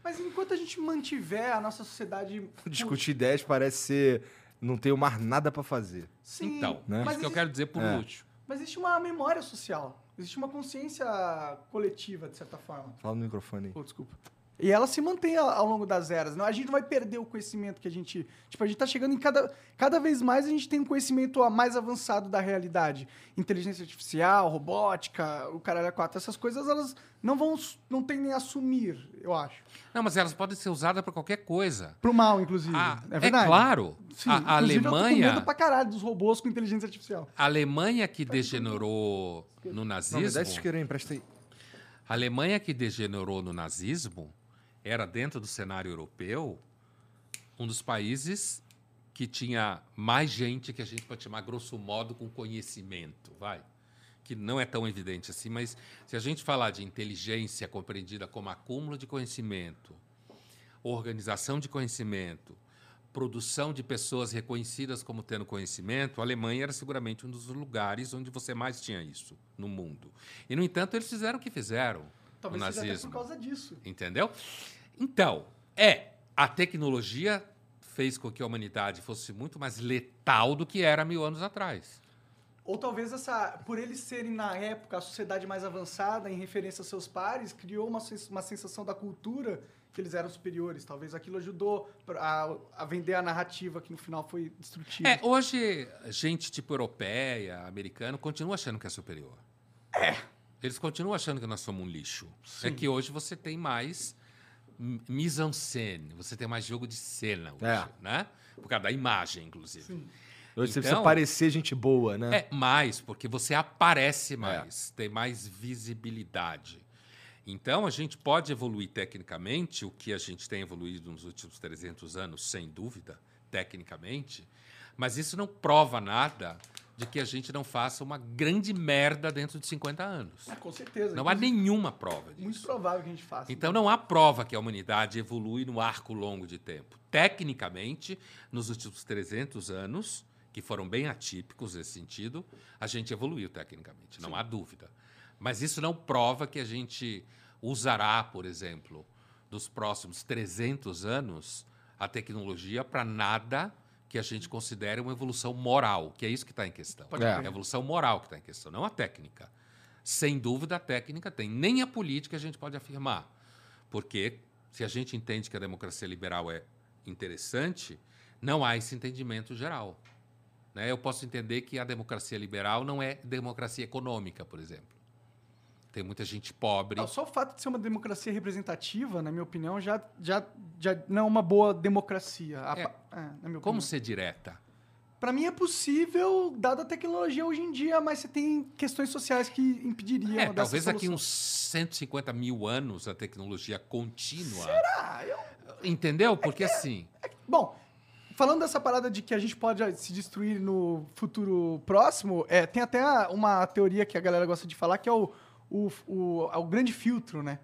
Mas enquanto a gente mantiver a nossa sociedade. Discutir ideias parece ser. Não tenho mais nada pra fazer. Sim, então, né? isso mas que eu quero dizer por É. Mas existe uma memória social. Existe uma consciência coletiva, de certa forma. Fala no microfone aí. Pô, desculpa. E ela se mantém ao, longo das eras. Não, a gente não vai perder o conhecimento que a gente. Tipo, a gente tá chegando em cada. Cada vez mais a gente tem um conhecimento a- mais avançado da realidade. Inteligência artificial, robótica, o caralho a quatro. Essas coisas, elas não vão. Não tendem a sumir, eu acho. Não, mas elas podem ser usadas para qualquer coisa. Pro mal, inclusive. Ah, é verdade. claro. Sim, a, a inclusive, Eu tô com Alemanha, medo pra caralho dos robôs com inteligência artificial. a Alemanha que degenerou no Não, me nazismo, dá esse isqueiro aí, empresta aí. a Alemanha que degenerou no nazismo era dentro do cenário europeu um dos países que tinha mais gente que a gente pode chamar grosso modo com conhecimento, vai. Que não é tão evidente assim, mas se a gente falar de inteligência compreendida como acúmulo de conhecimento, organização de conhecimento, produção de pessoas reconhecidas como tendo conhecimento, a Alemanha era seguramente um dos lugares onde você mais tinha isso no mundo. E, no entanto, eles fizeram o que fizeram Talvez no seja até nazismo. por causa disso. Entendeu? Então, é, a tecnologia fez com que a humanidade fosse muito mais letal do que era mil anos atrás. Ou talvez essa, por eles serem na época a sociedade mais avançada em referência aos seus pares, criou uma, uma sensação da cultura que eles eram superiores. Talvez aquilo ajudou a, a vender a narrativa que no final foi destrutiva. É, hoje, gente tipo europeia, americano, continua achando que é superior. É. Eles continuam achando que nós somos um lixo. É que hoje você tem mais m- mise-en-scène, você tem mais jogo de cena hoje, É. né? Por causa da imagem, inclusive. Hoje você Então- precisa parecer gente boa, né? É, mais, porque você aparece mais, tem mais visibilidade. Então, a gente pode evoluir tecnicamente, o que a gente tem evoluído nos últimos 300 anos, sem dúvida, tecnicamente, mas isso não prova nada de que a gente não faça uma grande merda dentro de 50 anos. Ah, com certeza. Não há nenhuma prova disso. Muito provável que a gente faça. Então não há prova que a humanidade evolui no arco longo de tempo. Tecnicamente, nos últimos 300 anos, que foram bem atípicos nesse sentido, a gente evoluiu tecnicamente, não há dúvida. Mas isso não prova que a gente usará, por exemplo, nos próximos 300 anos, a tecnologia para nada que a gente considere uma evolução moral, que é isso que está em questão. É. crer. a evolução moral que está em questão, não a técnica. Sem dúvida, a técnica tem. Nem a política a gente pode afirmar. Porque se a gente entende que a democracia liberal é interessante, não há esse entendimento geral. Né? Eu posso entender que a democracia liberal não é democracia econômica, por exemplo. Tem muita gente pobre. Não, só o fato de ser uma democracia representativa, na minha opinião, já, já, já não é uma boa democracia. É. é, Como ser direta? Pra mim é possível, dada a tecnologia hoje em dia, mas você tem questões sociais que impediriam É, talvez daqui uns 150 mil anos a tecnologia contínua. Ah, eu- Entendeu? Porque assim. Bom, falando dessa parada de que a gente pode se destruir no futuro próximo, é, tem até uma teoria que a galera gosta de falar, que é o, o, o, é o grande filtro, né?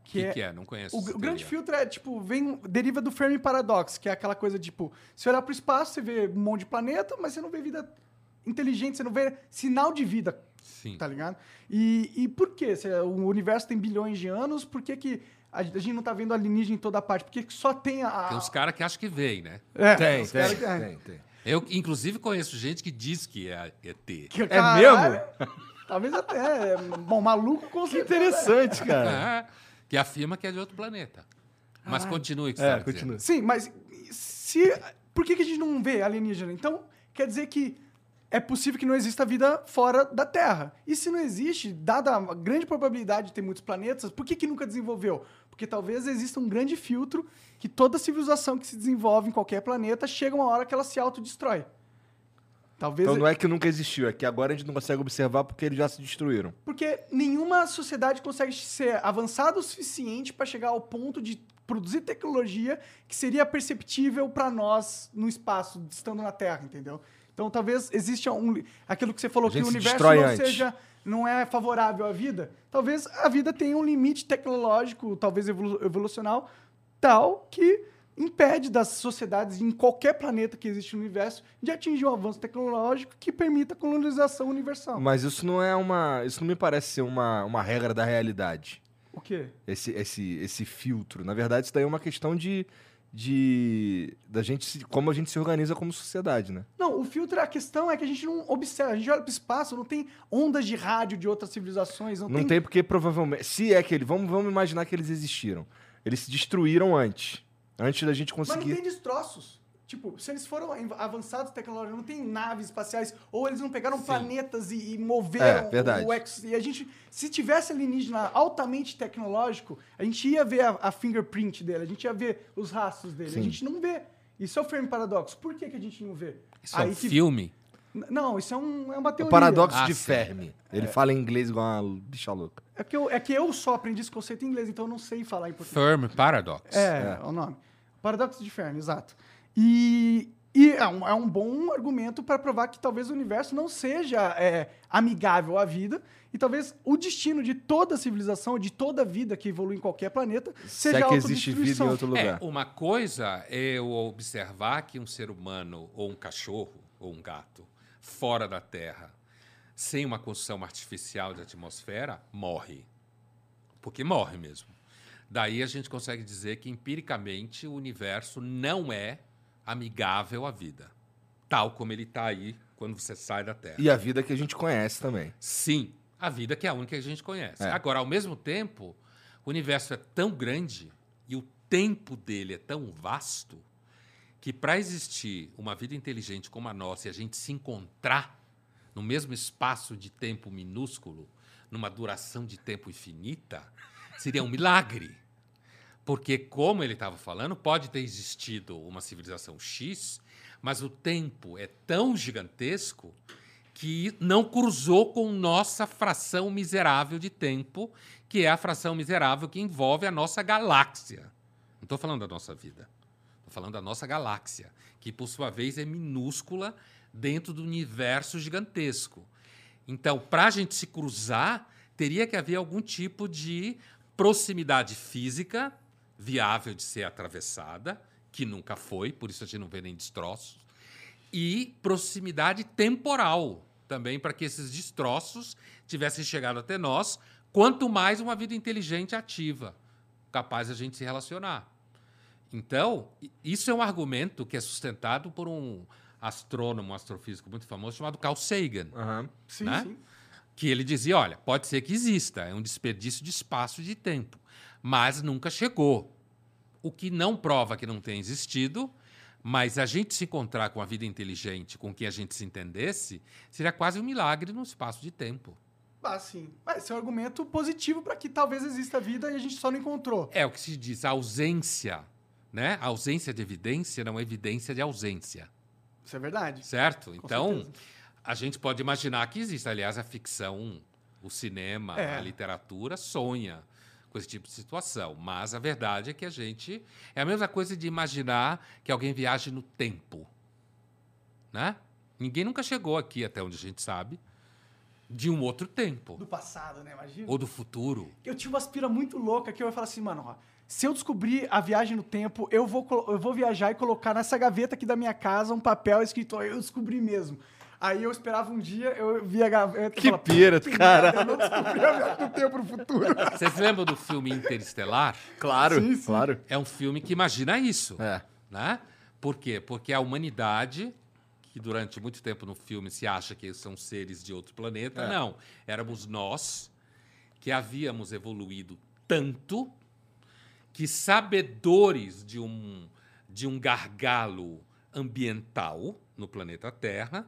O que, que é? Não conheço. O, o grande filtro é, tipo, vem, deriva do Fermi Paradox, que é aquela coisa, tipo, se olhar pro espaço, você vê um monte de planeta, mas você não vê vida inteligente, você não vê sinal de vida, Sim. tá ligado? E, e por quê? Se o universo tem bilhões de anos, por que, que a gente não tá vendo alienígena em toda parte? Por que que só tem a... Tem uns caras que acham que veem, né? É, Tem, tem, caras que- é. tem, tem. Eu, inclusive, conheço gente que diz que é ET. Que, É caralho, Talvez até. Bom, maluco com Que interessante, cara. É, que afirma que é de outro planeta. Mas continue o que você É, estava continua. dizendo. Sim, mas se. Por que, que a gente não vê alienígena? Então, quer dizer que é possível que não exista vida fora da Terra. E se não existe, dada a grande probabilidade de ter muitos planetas, por que, que nunca desenvolveu? Porque talvez exista um grande filtro que toda civilização que se desenvolve em qualquer planeta chega uma hora que ela se autodestrói. Talvez Então não é que nunca existiu, é que agora a gente não consegue observar porque eles já se destruíram. Porque nenhuma sociedade consegue ser avançada o suficiente para chegar ao ponto de produzir tecnologia que seria perceptível para nós no espaço, estando na Terra, entendeu? Então talvez exista um aquilo que você falou que o universo não antes. seja não é favorável à vida. Talvez a vida tenha um limite tecnológico, talvez evolu evolucional tal que impede das sociedades em qualquer planeta que existe no universo de atingir um avanço tecnológico que permita a colonização universal. Mas isso não é uma. Isso não me parece ser uma, uma regra da realidade. O quê? Esse, esse, esse filtro. Na verdade, isso daí é uma questão de. de da gente se- como a gente se organiza como sociedade, né? Não, o filtro, a questão é que a gente não observa, a gente olha para o espaço, não tem ondas de rádio de outras civilizações, não, Não tem porque provavelmente. Se é que ele. Vamos, vamos imaginar que eles existiram. Eles se destruíram antes. Antes da gente Mas não conseguir. tem destroços. Tipo, se eles foram avançados tecnológicos, não tem naves espaciais, ou eles não pegaram Sim. planetas e, e moveram É, verdade. o ex. E a gente, se tivesse alienígena altamente tecnológico, a gente ia ver a, a fingerprint dele, a gente ia ver os rastros dele. Sim. A gente não vê. Isso é o Fermi Paradoxo. Por que, que a gente não vê? Isso é um que- filme. Não, isso é, um, é uma O teoria. paradoxo Ah, de. Fermi. Ele fala em inglês igual uma bicha louca. É que, eu, é que eu só aprendi esse conceito em inglês, então eu não sei falar em português. Fermi Paradox. É, é o nome. Paradoxo de Fermi, exato. E, e é, um, é um bom argumento para provar que talvez o universo não seja é, amigável à vida e talvez o destino de toda civilização, de toda vida que evolui em qualquer planeta, Se seja é a que existe vida em outro lugar. É, uma coisa é eu observar que um ser humano, ou um cachorro, ou um gato, fora da Terra, sem uma construção artificial de atmosfera, morre. Porque morre mesmo. Daí a gente consegue dizer que, empiricamente, o universo não é amigável à vida. Tal como ele está aí quando você sai da Terra. E a vida que a gente conhece também. Sim, a vida que é a única que a gente conhece. É. Agora, ao mesmo tempo, o universo é tão grande e o tempo dele é tão vasto que para existir uma vida inteligente como a nossa e a gente se encontrar no mesmo espaço de tempo minúsculo, numa duração de tempo infinita, seria um milagre. Porque, como ele estava falando, pode ter existido uma civilização X, mas o tempo é tão gigantesco que não cruzou com nossa fração miserável de tempo, que é a fração miserável que envolve a nossa galáxia. Não estou falando da nossa vida. Estou falando da nossa galáxia, que por sua vez é minúscula dentro do universo gigantesco. Então, para a gente se cruzar, teria que haver algum tipo de proximidade física viável de ser atravessada, que nunca foi, por isso a gente não vê nem destroços, e proximidade temporal também para que esses destroços tivessem chegado até nós, quanto mais uma vida inteligente ativa, capaz de a gente se relacionar. Então, isso é um argumento que é sustentado por um astrônomo, um astrofísico muito famoso chamado Carl Sagan Aham. Sim, né? sim. Que ele dizia, olha, pode ser que exista, é um desperdício de espaço e de tempo, mas nunca chegou. O que não prova que não tenha existido, mas a gente se encontrar com a vida inteligente, com quem a gente se entendesse, seria quase um milagre no espaço de tempo. Ah, sim. Mas esse é um argumento positivo para que talvez exista vida e a gente só não encontrou. É o que se diz, a ausência, né? A ausência de evidência não é evidência de ausência, Isso é verdade. certo? Então, certeza. A gente pode imaginar que existe, aliás, a ficção, o cinema, É. a literatura sonha com esse tipo de situação, mas a verdade é que a gente é a mesma coisa de imaginar que alguém viaje no tempo, né? Ninguém nunca chegou aqui até onde a gente sabe de um outro tempo Do passado, né? Imagina. ou do futuro. Eu tinha uma aspira muito louca que eu ia falar assim, mano, ó, se eu descobrir a viagem no tempo, eu vou, eu vou viajar e colocar nessa gaveta aqui da minha casa um papel escrito, ó, eu descobri mesmo. Aí eu esperava um dia, eu via a gaveta Que falava, pira, "Puta cara." Eu não descobri a viagem no tempo no futuro. Vocês lembram do filme Interestelar? Claro, Sim, sim. claro. É um filme que imagina isso. É. né? Por quê? Porque a humanidade, que durante muito tempo no filme se acha que são seres de outro planeta, É. não. Éramos nós que havíamos evoluído tanto que sabedores de um, de um gargalo ambiental no planeta Terra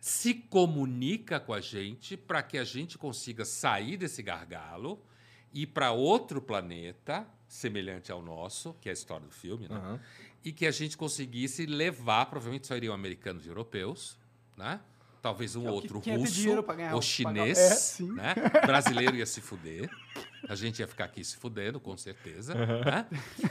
se comunica com a gente para que a gente consiga sair desse gargalo e ir para outro planeta semelhante ao nosso, que é a história do filme, né? Aham. e que a gente conseguisse levar, provavelmente só iriam americanos e europeus, né? Talvez um É que- outro ter russo ou chinês. É, né? Brasileiro ia se fuder. A gente ia ficar aqui se fudendo, com certeza. né?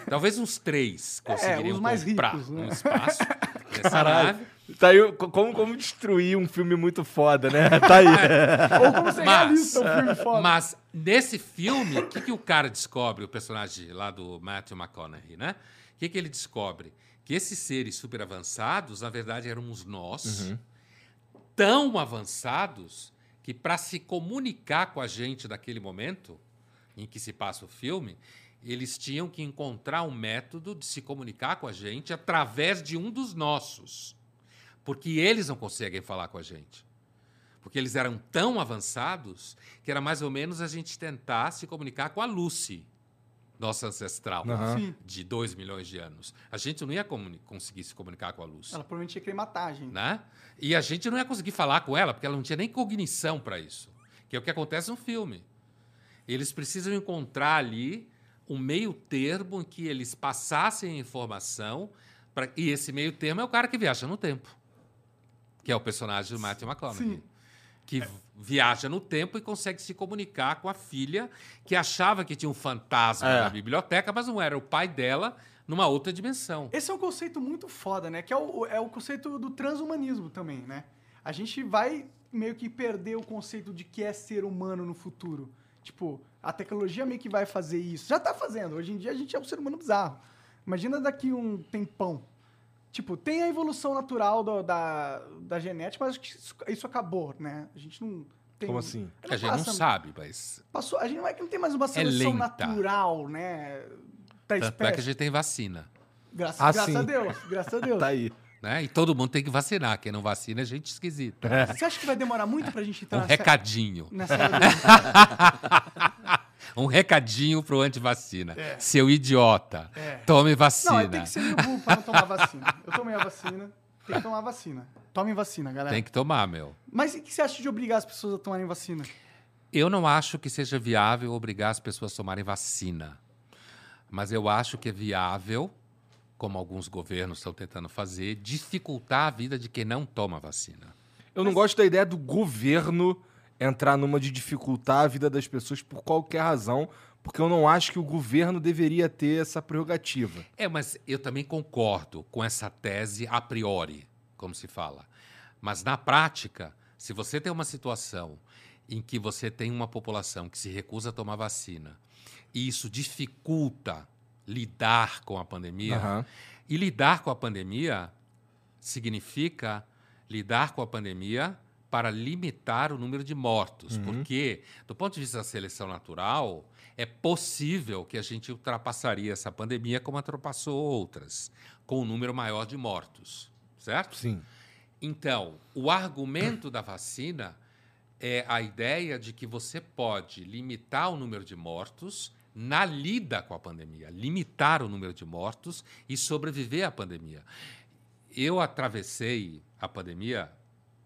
Talvez uns três conseguiriam É, os mais comprar ricos, né? um espaço nessa Caralho. nave. Tá aí, co- como, como destruir um filme muito foda, né? Tá aí. Ou como ser Mas- realista um filme foda. Mas nesse filme, o que, que o cara descobre, o personagem lá do Matthew McConaughey, né? O que, que ele descobre? Que esses seres super avançados, na verdade, éramos nós, tão avançados que para se comunicar com a gente naquele momento em que se passa o filme, eles tinham que encontrar um método de se comunicar com a gente através de um dos nossos. Porque eles não conseguem falar com a gente. Porque eles eram tão avançados que era mais ou menos a gente tentar se comunicar com a Lucy, nossa ancestral. Sim. de 2 milhões de anos. A gente não ia conseguir se comunicar com a Lucy. Ela provavelmente ia querer matar a gente. Né? E a gente não ia conseguir falar com ela, porque ela não tinha nem cognição para isso. Que é o que acontece no filme. Eles precisam encontrar ali um meio termo em que eles passassem a informação. Pra... E esse meio termo é o cara que viaja no tempo. Que é o personagem do Matthew McConaughey. Sim. Que viaja no tempo e consegue se comunicar com a filha, que achava que tinha um fantasma É. na biblioteca, mas não era o pai dela numa outra dimensão. Esse é um conceito muito foda, né? Que é o, é o conceito do transhumanismo também, né? A gente vai meio que perder o conceito de que é ser humano no futuro. Tipo, a tecnologia meio que vai fazer isso. Já tá fazendo. Hoje em dia a gente é um ser humano bizarro. Imagina daqui um tempão. Tipo, tem a evolução natural do- da, da genética, mas acho que isso, isso acabou, né? A gente não tem... Como assim? A gente não passa- sabe, mas. Passou, a gente não, é que não tem mais uma seleção lenta. natural, né? Da Tanto é que a espécie. gente tem vacina. Graças, Ah, graças sim. a Deus, graças a Deus. Tá aí. Né? E todo mundo tem que vacinar. Quem não vacina é gente esquisita. Você acha que vai demorar muito pra gente entrar Um nessa, recadinho. nessa. Um recadinho pro antivacina. Seu idiota. É. Tome Não, vacina. aí tem que ser meio burro pra não tomar vacina. Eu tomei a vacina, tem que tomar vacina. Tomem vacina, galera. Tem que tomar, meu. Mas o que você acha de obrigar as pessoas a tomarem vacina? Eu não acho que seja viável obrigar as pessoas a tomarem vacina. Mas eu acho que é viável, como alguns governos estão tentando fazer, dificultar a vida de quem não toma vacina. Eu não gosto da ideia do governo entrar numa de dificultar a vida das pessoas por qualquer razão, porque eu não acho que o governo deveria ter essa prerrogativa. É, mas eu também concordo com essa tese a priori, como se fala. Mas na prática, se você tem uma situação em que você tem uma população que se recusa a tomar vacina e isso dificulta lidar com a pandemia, Aham. e lidar com a pandemia significa lidar com a pandemia para limitar o número de mortos. Porque, do ponto de vista da seleção natural, é possível que a gente ultrapassaria essa pandemia como ultrapassou outras, com um número maior de mortos. Certo? Sim. Então, o argumento da vacina é a ideia de que você pode limitar o número de mortos na lida com a pandemia, limitar o número de mortos e sobreviver à pandemia. Eu atravessei a pandemia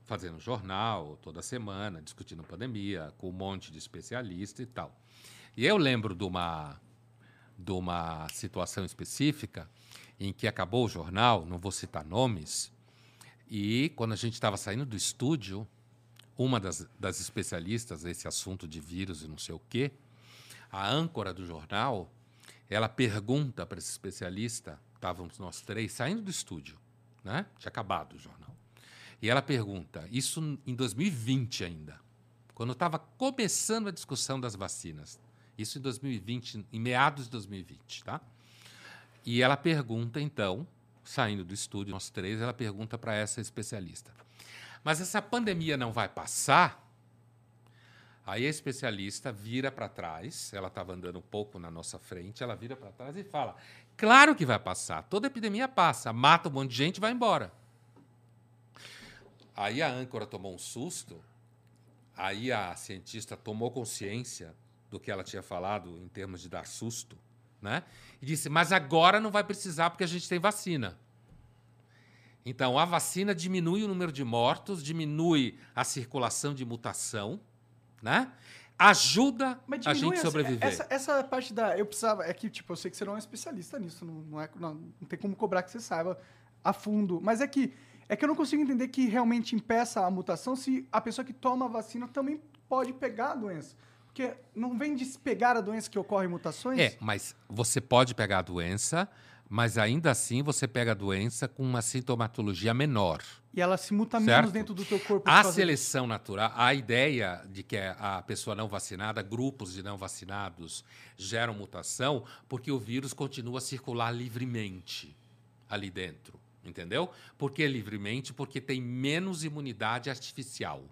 fazendo jornal toda semana, discutindo pandemia com um monte de especialista e tal. E eu lembro de uma de uma situação específica em que acabou o jornal, não vou citar nomes, e quando a gente estava saindo do estúdio, uma das, das especialistas nesse assunto de vírus e não sei o quê, a âncora do jornal, ela pergunta para esse especialista, estávamos nós três saindo do estúdio, né? Tinha acabado o jornal. E ela pergunta, isso em 2020 ainda, quando estava começando a discussão das vacinas. Isso em 2020, em meados de 2020, tá? E ela pergunta, então, saindo do estúdio, nós três, ela pergunta para essa especialista: Mas essa pandemia não vai passar? Aí a especialista vira para trás, ela estava andando um pouco na nossa frente, ela vira para trás e fala: Claro que vai passar, toda epidemia passa, mata um monte de gente e vai embora. Aí a âncora tomou um susto, aí a cientista tomou consciência do que ela tinha falado em termos de dar susto, né? E disse: Mas agora não vai precisar porque a gente tem vacina. Então, a vacina diminui o número de mortos, diminui a circulação de mutação, né? Ajuda a gente essa- sobreviver. Essa, essa parte da. Eu precisava. É que, tipo, eu sei que você não é um especialista nisso. Não, não, é, não, não tem como cobrar que você saiba a fundo. Mas é que É que eu não consigo entender que realmente impeça a mutação se a pessoa que toma a vacina também pode pegar a doença. Porque não vem de pegar a doença que ocorre mutações? É, mas você pode pegar a doença, mas ainda assim você pega a doença com uma sintomatologia menor. E ela se muta Certo. menos dentro do teu corpo. A seleção natural, a ideia de que a pessoa não vacinada, grupos de não vacinados geram mutação, porque o vírus continua a circular livremente ali dentro, entendeu? Por que livremente? Porque tem menos imunidade artificial,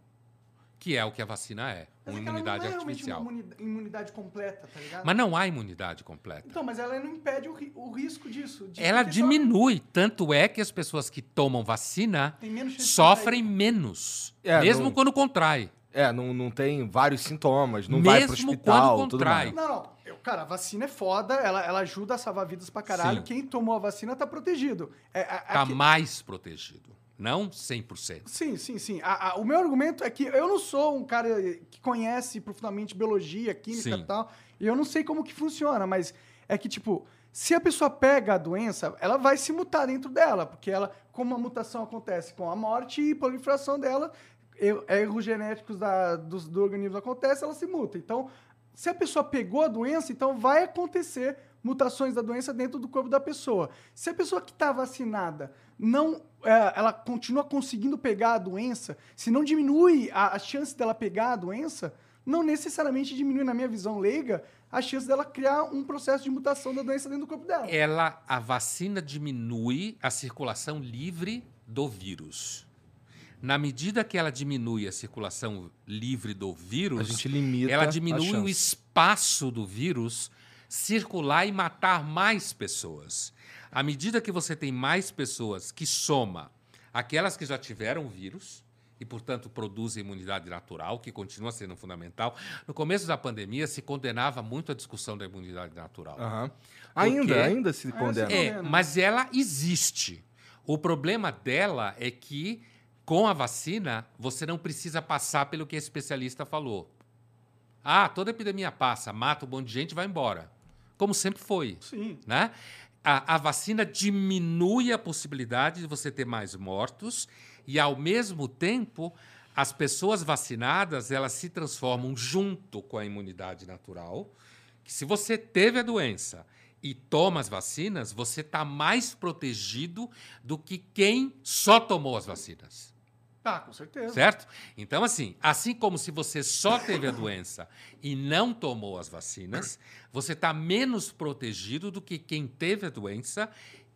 que é o que a vacina é, Mas uma é ela imunidade não é artificial. uma imuni- imunidade completa, tá ligado? Mas não há imunidade completa. Então, mas ela não impede o, ri- o risco disso. de- Ela porque só diminui, tanto é que as pessoas que tomam vacina Tem menos sofrem menos, É, mesmo não- quando contrai. É, não, não tem vários sintomas, não vai pro Mesmo hospital, quando tudo contrai. mais. Não, não. Eu, cara, a vacina é foda, ela, ela ajuda a salvar vidas pra caralho. Sim. Quem tomou a vacina tá protegido. É, a- Está aqui- mais protegido, não 100%. Sim, sim, sim. A- a- o meu argumento é que eu não sou um cara que conhece profundamente biologia, química Sim. e tal. E eu não sei como que funciona, mas é que, tipo, se a pessoa pega a doença, ela vai se mutar dentro dela, porque ela, como a mutação acontece com a morte e proliferação dela, erros genéticos da, dos- do, organismo acontecem, ela se muta. Então, se a pessoa pegou a doença, então vai acontecer mutações da doença dentro do corpo da pessoa. Se a pessoa que está vacinada não, ela continua conseguindo pegar a doença, se não diminui a, a chance dela pegar a doença, não necessariamente diminui, na minha visão leiga, a chance dela criar um processo de mutação da doença dentro do corpo dela. Ela, a vacina diminui a circulação livre do vírus. Na medida que ela diminui a circulação livre do vírus, A gente limita ela a diminui o espaço do vírus circular e matar mais pessoas. À medida que você tem mais pessoas que soma aquelas que já tiveram o vírus e, portanto, produzem imunidade natural, que continua sendo fundamental. No começo da pandemia se condenava muito a discussão da imunidade natural. Aham. Ainda, quê? ainda se Ainda condena. É, mas ela existe. O problema dela é que, com a vacina, você não precisa passar pelo que a especialista falou. Ah, toda epidemia passa, mata um monte de gente e vai embora. Como sempre foi. Sim. Né? A, a vacina diminui a possibilidade de você ter mais mortos e, ao mesmo tempo, as pessoas vacinadas elas se transformam junto com a imunidade natural. Que se você teve a doença e toma as vacinas, você está mais protegido do que quem só tomou as vacinas. Tá, com certeza. Certo? Então, assim, assim como se você só teve a doença e não tomou as vacinas, você está menos protegido do que quem teve a doença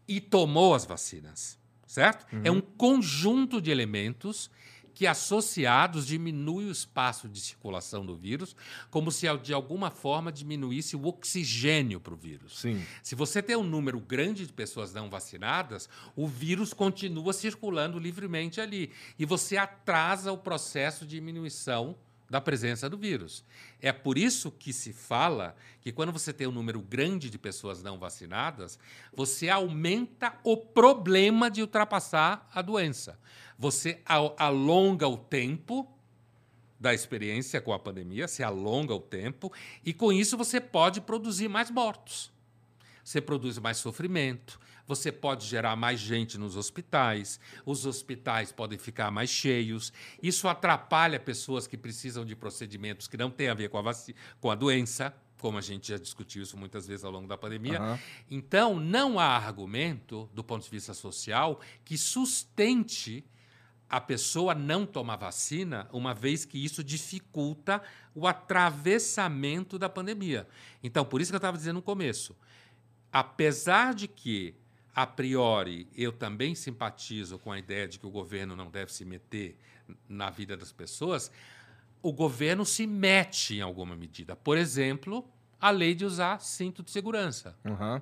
e tomou as vacinas. Certo? É um conjunto de elementos que, associados, diminui o espaço de circulação do vírus, como se de alguma forma diminuísse o oxigênio para o vírus. Sim. Se você tem um número grande de pessoas não vacinadas, o vírus continua circulando livremente ali. E você atrasa o processo de diminuição da presença do vírus. É por isso que se fala que quando você tem um número grande de pessoas não vacinadas, você aumenta o problema de ultrapassar a doença. Você alonga o tempo da experiência com a pandemia, se alonga o tempo, e com isso você pode produzir mais mortos. Você produz mais sofrimento, você pode gerar mais gente nos hospitais, os hospitais podem ficar mais cheios. Isso atrapalha pessoas que precisam de procedimentos que não têm a ver com a, com a doença, como a gente já discutiu isso muitas vezes ao longo da pandemia. Aham. Então, não há argumento, do ponto de vista social, que sustente a pessoa não tomar vacina, uma vez que isso dificulta o atravessamento da pandemia. Então, por isso que eu estava dizendo no começo. Apesar de que, a priori, eu também simpatizo com a ideia de que o governo não deve se meter na vida das pessoas, o governo se mete em alguma medida. Por exemplo, a lei de usar cinto de segurança. Aham.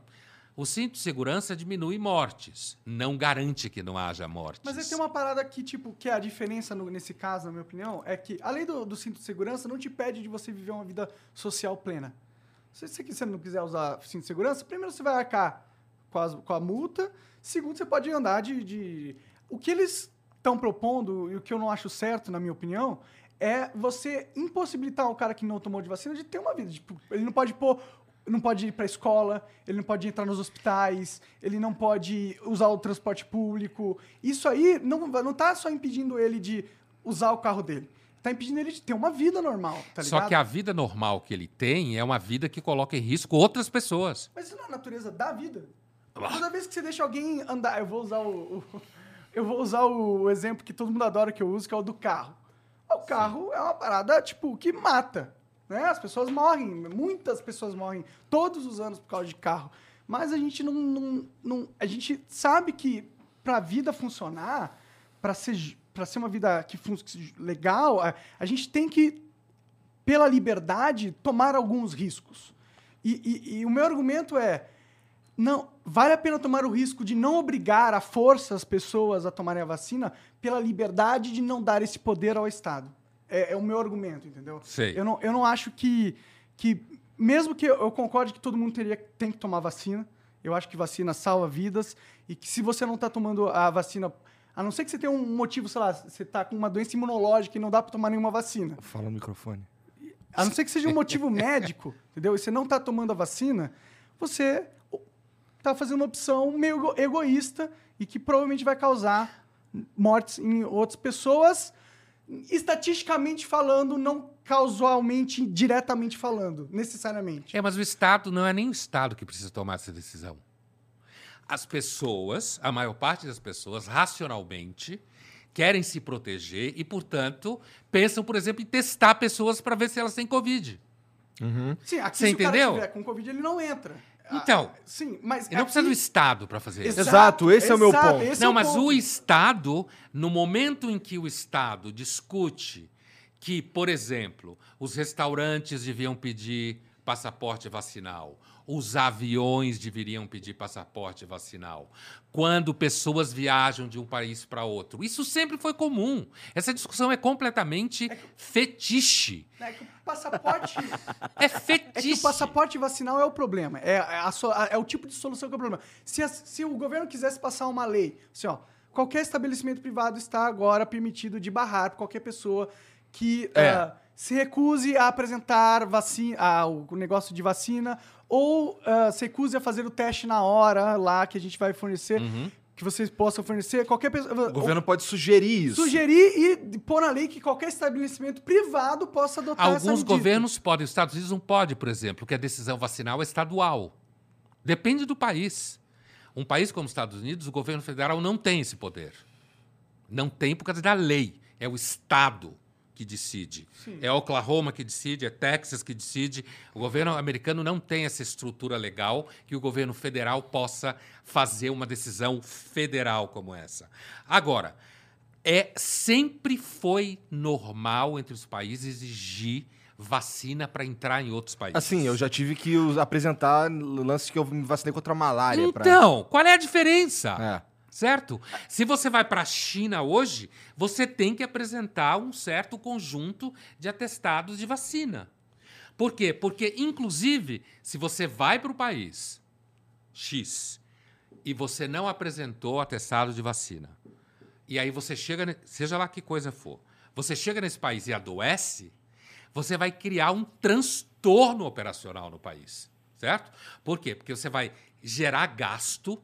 O cinto de segurança diminui mortes, não garante que não haja mortes. Mas aí tem uma parada que, tipo, que é a diferença no- nesse caso, na minha opinião, é que, além do, do cinto de segurança, não te pede de você viver uma vida social plena. Se você, você não quiser usar cinto de segurança, primeiro você vai arcar com, com a multa, segundo, você pode andar de. de... O que eles estão propondo, e o que eu não acho certo, na minha opinião, é você impossibilitar o cara que não tomou de vacina de ter uma vida. Tipo, ele não pode pôr não pode ir para a escola, ele não pode entrar nos hospitais, ele não pode usar o transporte público. Isso aí não, não tá só impedindo ele de usar o carro dele. Tá impedindo ele de ter uma vida normal, tá ligado? Só que a vida normal que ele tem é uma vida que coloca em risco outras pessoas. Mas isso não é a natureza da vida. Toda vez que você deixa alguém andar, eu vou usar o, o- eu vou usar o exemplo que todo mundo adora que eu uso, que é o do carro. O carro é uma parada tipo que mata, né? As pessoas morrem, muitas pessoas morrem todos os anos por causa de carro. Mas a gente não, não, não- a gente sabe que para a vida funcionar, para ser para ser uma vida que funcione legal, a, a gente tem que pela liberdade, tomar alguns riscos. E, e- e o meu argumento é: não vale a pena tomar o risco de não obrigar à força as pessoas a tomarem a vacina pela liberdade de não dar esse poder ao Estado. É, é o meu argumento, entendeu? Sei. Eu não, eu não acho que, que mesmo que eu, concorde que todo mundo teria, tem que tomar vacina, eu acho que vacina salva vidas e que se você não está tomando a vacina, a não ser que você tenha um motivo, sei lá, você está com uma doença imunológica e não dá para tomar nenhuma vacina. Fala no microfone. A não ser que seja um motivo médico, entendeu? E você não está tomando a vacina, você está fazendo uma opção meio ego- egoísta e que provavelmente vai causar mortes em outras pessoas, estatisticamente falando, não causalmente, diretamente falando, necessariamente. É, mas o Estado não é nem o Estado que precisa tomar essa decisão. As pessoas, a maior parte das pessoas, racionalmente, querem se proteger e, portanto, pensam, por exemplo, em testar pessoas para ver se elas têm Covid. Sim, aqui Você se o cara entendeu? tiver com Covid, ele não entra. Então, Ah, sim, mas não precisa aqui- do Estado para fazer isso. Exato, esse é o meu ponto. esse é Não, mas ponto. o Estado, no momento em que o Estado discute que, por exemplo, os restaurantes deviam pedir passaporte vacinal, os aviões deveriam pedir passaporte vacinal, quando pessoas viajam de um país para outro. Isso sempre foi comum. Essa discussão é completamente fetiche. É que o passaporte... É fetiche. É que o passaporte vacinal é o problema. É, é a so- a- é o tipo de solução que é o problema. Se, as- se o governo quisesse passar uma lei, assim, ó, qualquer estabelecimento privado está agora permitido de barrar qualquer pessoa que É. ah, se recuse a apresentar vacina, ah, o negócio de vacina ou ah, se recuse a fazer o teste na hora lá que a gente vai fornecer, que vocês possam fornecer. Qualquer pessoa. O governo pode sugerir isso. Sugerir e pôr na lei que qualquer estabelecimento privado possa adotar essa Alguns medida. governos podem, os Estados Unidos não pode, por exemplo, que a decisão vacinal é estadual. Depende do país. Um país como os Estados Unidos, o governo federal não tem esse poder. Não tem por causa da lei. É o Estado que decide. É Oklahoma que decide, é Texas que decide. O governo americano não tem essa estrutura legal que o governo federal possa fazer uma decisão federal como essa. Agora, é sempre foi normal entre os países exigir vacina para entrar em outros países. Assim, eu já tive que apresentar lances que eu me vacinei contra a malária. pra- Então, qual é a diferença? É. Certo? Se você vai para a China hoje, você tem que apresentar um certo conjunto de atestados de vacina. Por quê? Porque, inclusive, se você vai para o país X e você não apresentou atestado de vacina, e aí você chega, seja lá que coisa for, você chega nesse país e adoece, você vai criar um transtorno operacional no país, certo? Por quê? Porque você vai gerar gasto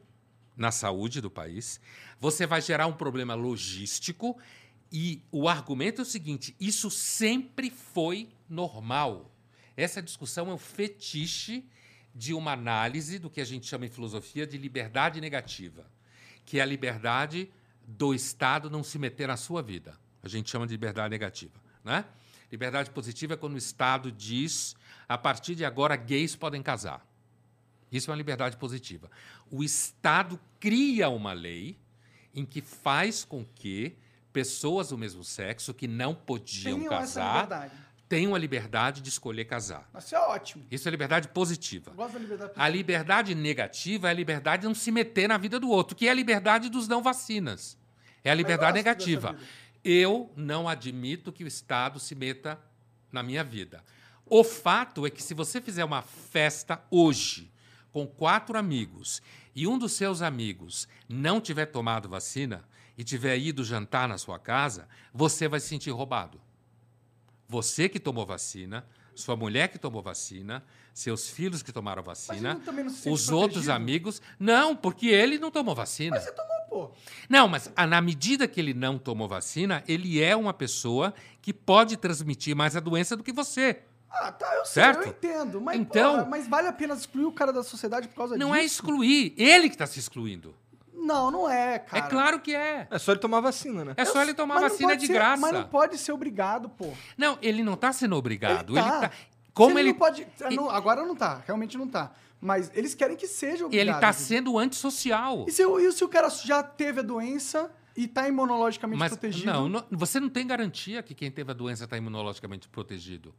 na saúde do país, você vai gerar um problema logístico e o argumento é o seguinte: isso sempre foi normal. Essa discussão é um fetiche de uma análise do que a gente chama em filosofia de liberdade negativa, que é a liberdade do Estado não se meter na sua vida. A gente chama de liberdade negativa, né? Liberdade positiva é quando o Estado diz, a partir de agora gays podem casar. Isso é uma liberdade positiva. O Estado cria uma lei em que faz com que pessoas do mesmo sexo que não podiam Tenham casar tenham a liberdade de escolher casar. Isso é ótimo. Isso é liberdade positiva. Eu gosto da liberdade. A liberdade negativa é a liberdade de não se meter na vida do outro, que é a liberdade dos não vacinas. É a liberdade negativa. Eu não admito que o Estado se meta na minha vida. O fato é que se você fizer uma festa hoje com quatro amigos e um dos seus amigos não tiver tomado vacina e tiver ido jantar na sua casa, você vai se sentir roubado. Você que tomou vacina, sua mulher que tomou vacina, seus filhos que tomaram vacina, os outros protegido? amigos. Não, porque ele não tomou vacina. Mas você tomou, pô. Não, mas na medida que ele não tomou vacina, ele é uma pessoa que pode transmitir mais a doença do que você. Ah, tá, eu sei, Certo? eu entendo. Mas, Então- porra, mas vale a pena excluir o cara da sociedade por causa Não disso? é excluir, ele que está se excluindo. Não, não é, cara. É claro que é. É só ele tomar vacina, né? É só ele tomar Mas não vacina de ser- graça. Mas não pode ser obrigado, pô. Não, ele não está sendo obrigado. Ele Ele tá. tá- Como ele não pode... ah, não, agora não tá, realmente não tá. Mas eles querem que seja obrigado. ele está entendeu? sendo antissocial. E se, o- e se o cara já teve a doença e tá imunologicamente Mas protegido? não, não- você não tem garantia que quem teve a doença está imunologicamente protegido.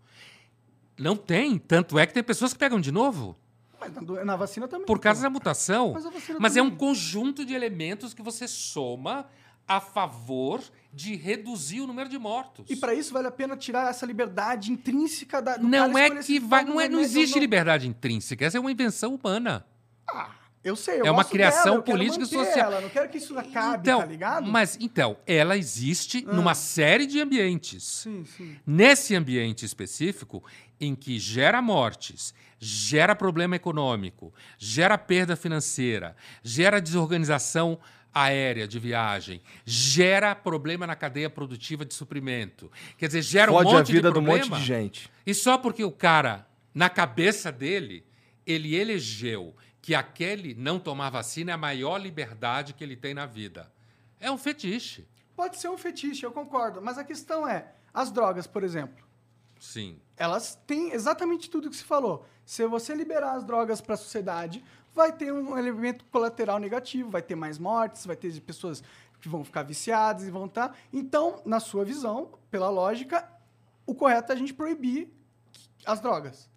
Não tem. Tanto é que tem pessoas que pegam de novo Mas na, na vacina também. por causa da mutação. Mas Mas é um conjunto de elementos que você soma a favor de reduzir o número de mortos. E pra isso vale a pena tirar essa liberdade intrínseca da. Não é que vai, não, é, não existe não. liberdade intrínseca. Essa é uma invenção humana. Eu sei, eu É uma criação dela, política e social. Ela, não quero que isso acabe, então, tá ligado? Ah. mas então, ela existe numa série de ambientes. Sim, sim. Nesse ambiente específico, em que gera mortes, gera problema econômico, gera perda financeira, gera desorganização aérea de viagem, gera problema na cadeia produtiva de suprimento. Quer dizer, gera um Fode monte a vida de do problema. monte de gente. E só porque o cara, na cabeça dele, ele elegeu que aquele não tomar vacina é a maior liberdade que ele tem na vida. É um fetiche. Pode ser um fetiche, eu concordo. Mas a questão é, as drogas, por exemplo, Sim. elas têm exatamente tudo que se falou. Se você liberar as drogas para a sociedade, vai ter um elemento colateral negativo, vai ter mais mortes, vai ter pessoas que vão ficar viciadas e vão estar. Então, na sua visão, pela lógica, o correto é a gente proibir as drogas.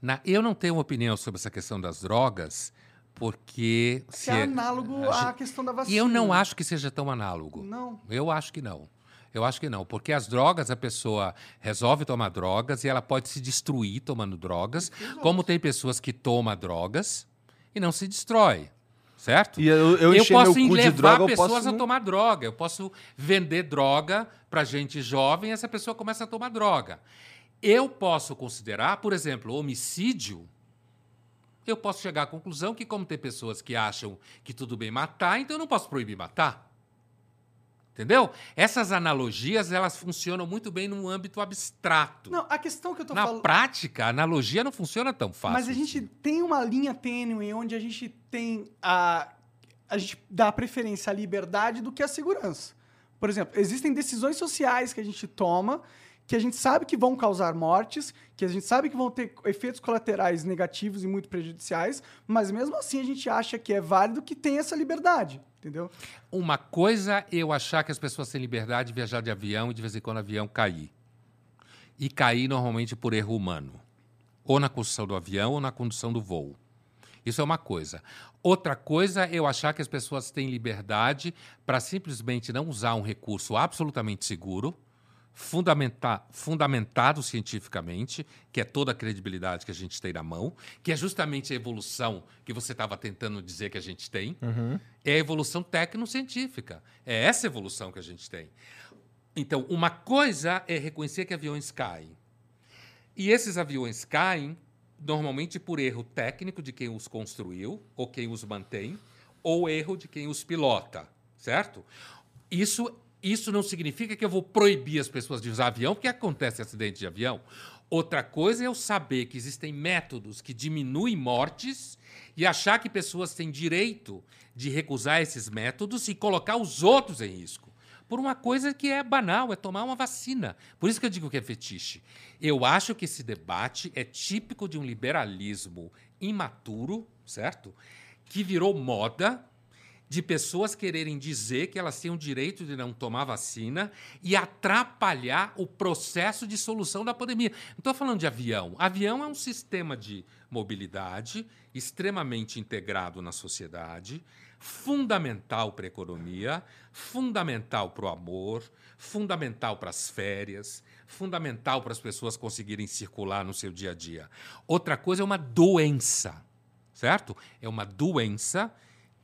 Na- eu não tenho opinião sobre essa questão das drogas, porque. Se é análogo à gente- questão da vacina. E eu não acho que seja tão análogo. Não. Eu acho que não. Eu acho que não, porque as drogas, a pessoa resolve tomar drogas e ela pode se destruir tomando drogas, como tem pessoas que tomam drogas e não se destrói, certo? E eu, eu eu posso levar droga, eu pessoas posso... a tomar droga. Eu posso vender droga para gente jovem e essa pessoa começa a tomar droga. Eu posso considerar, por exemplo, homicídio. Eu posso chegar à conclusão que, como tem pessoas que acham que tudo bem matar, então eu não posso proibir matar. Entendeu? Essas analogias elas funcionam muito bem no âmbito abstrato. Não, a questão que eu tô Na falando. prática, a analogia não funciona tão fácil. Mas a gente assim. tem uma linha tênue onde a gente tem a. A gente dá preferência à liberdade do que à segurança. Por exemplo, existem decisões sociais que a gente toma que a gente sabe que vão causar mortes, que a gente sabe que vão ter efeitos colaterais negativos e muito prejudiciais, mas mesmo assim a gente acha que é válido que tem essa liberdade, entendeu? Uma coisa é eu achar que as pessoas têm liberdade de viajar de avião e de vez em quando o avião cair. E cair normalmente por erro humano. Ou na construção do avião ou na condução do voo. Isso é uma coisa. Outra coisa é eu achar que as pessoas têm liberdade para simplesmente não usar um recurso absolutamente seguro, fundamenta- fundamentado cientificamente, que é toda a credibilidade que a gente tem na mão, que é justamente a evolução que você estava tentando dizer que a gente tem. É a evolução tecnocientífica. É essa evolução que a gente tem. Então, uma coisa é reconhecer que aviões caem. E esses aviões caem normalmente por erro técnico de quem os construiu, ou quem os mantém, ou erro de quem os pilota, certo? Isso, isso não significa que eu vou proibir as pessoas de usar avião, porque acontece acidente de avião. Outra coisa é eu saber que existem métodos que diminuem mortes e achar que pessoas têm direito de recusar esses métodos e colocar os outros em risco por uma coisa que é banal, é tomar uma vacina. Por isso que eu digo que é fetiche. Eu acho que esse debate é típico de um liberalismo imaturo, certo? Que virou moda de pessoas quererem dizer que elas têm o direito de não tomar vacina e atrapalhar o processo de solução da pandemia. Não estou falando de avião. Avião é um sistema de mobilidade extremamente integrado na sociedade, fundamental para a economia, fundamental para o amor, fundamental para as férias, fundamental para as pessoas conseguirem circular no seu dia a dia. Outra coisa é uma doença, certo? É uma doença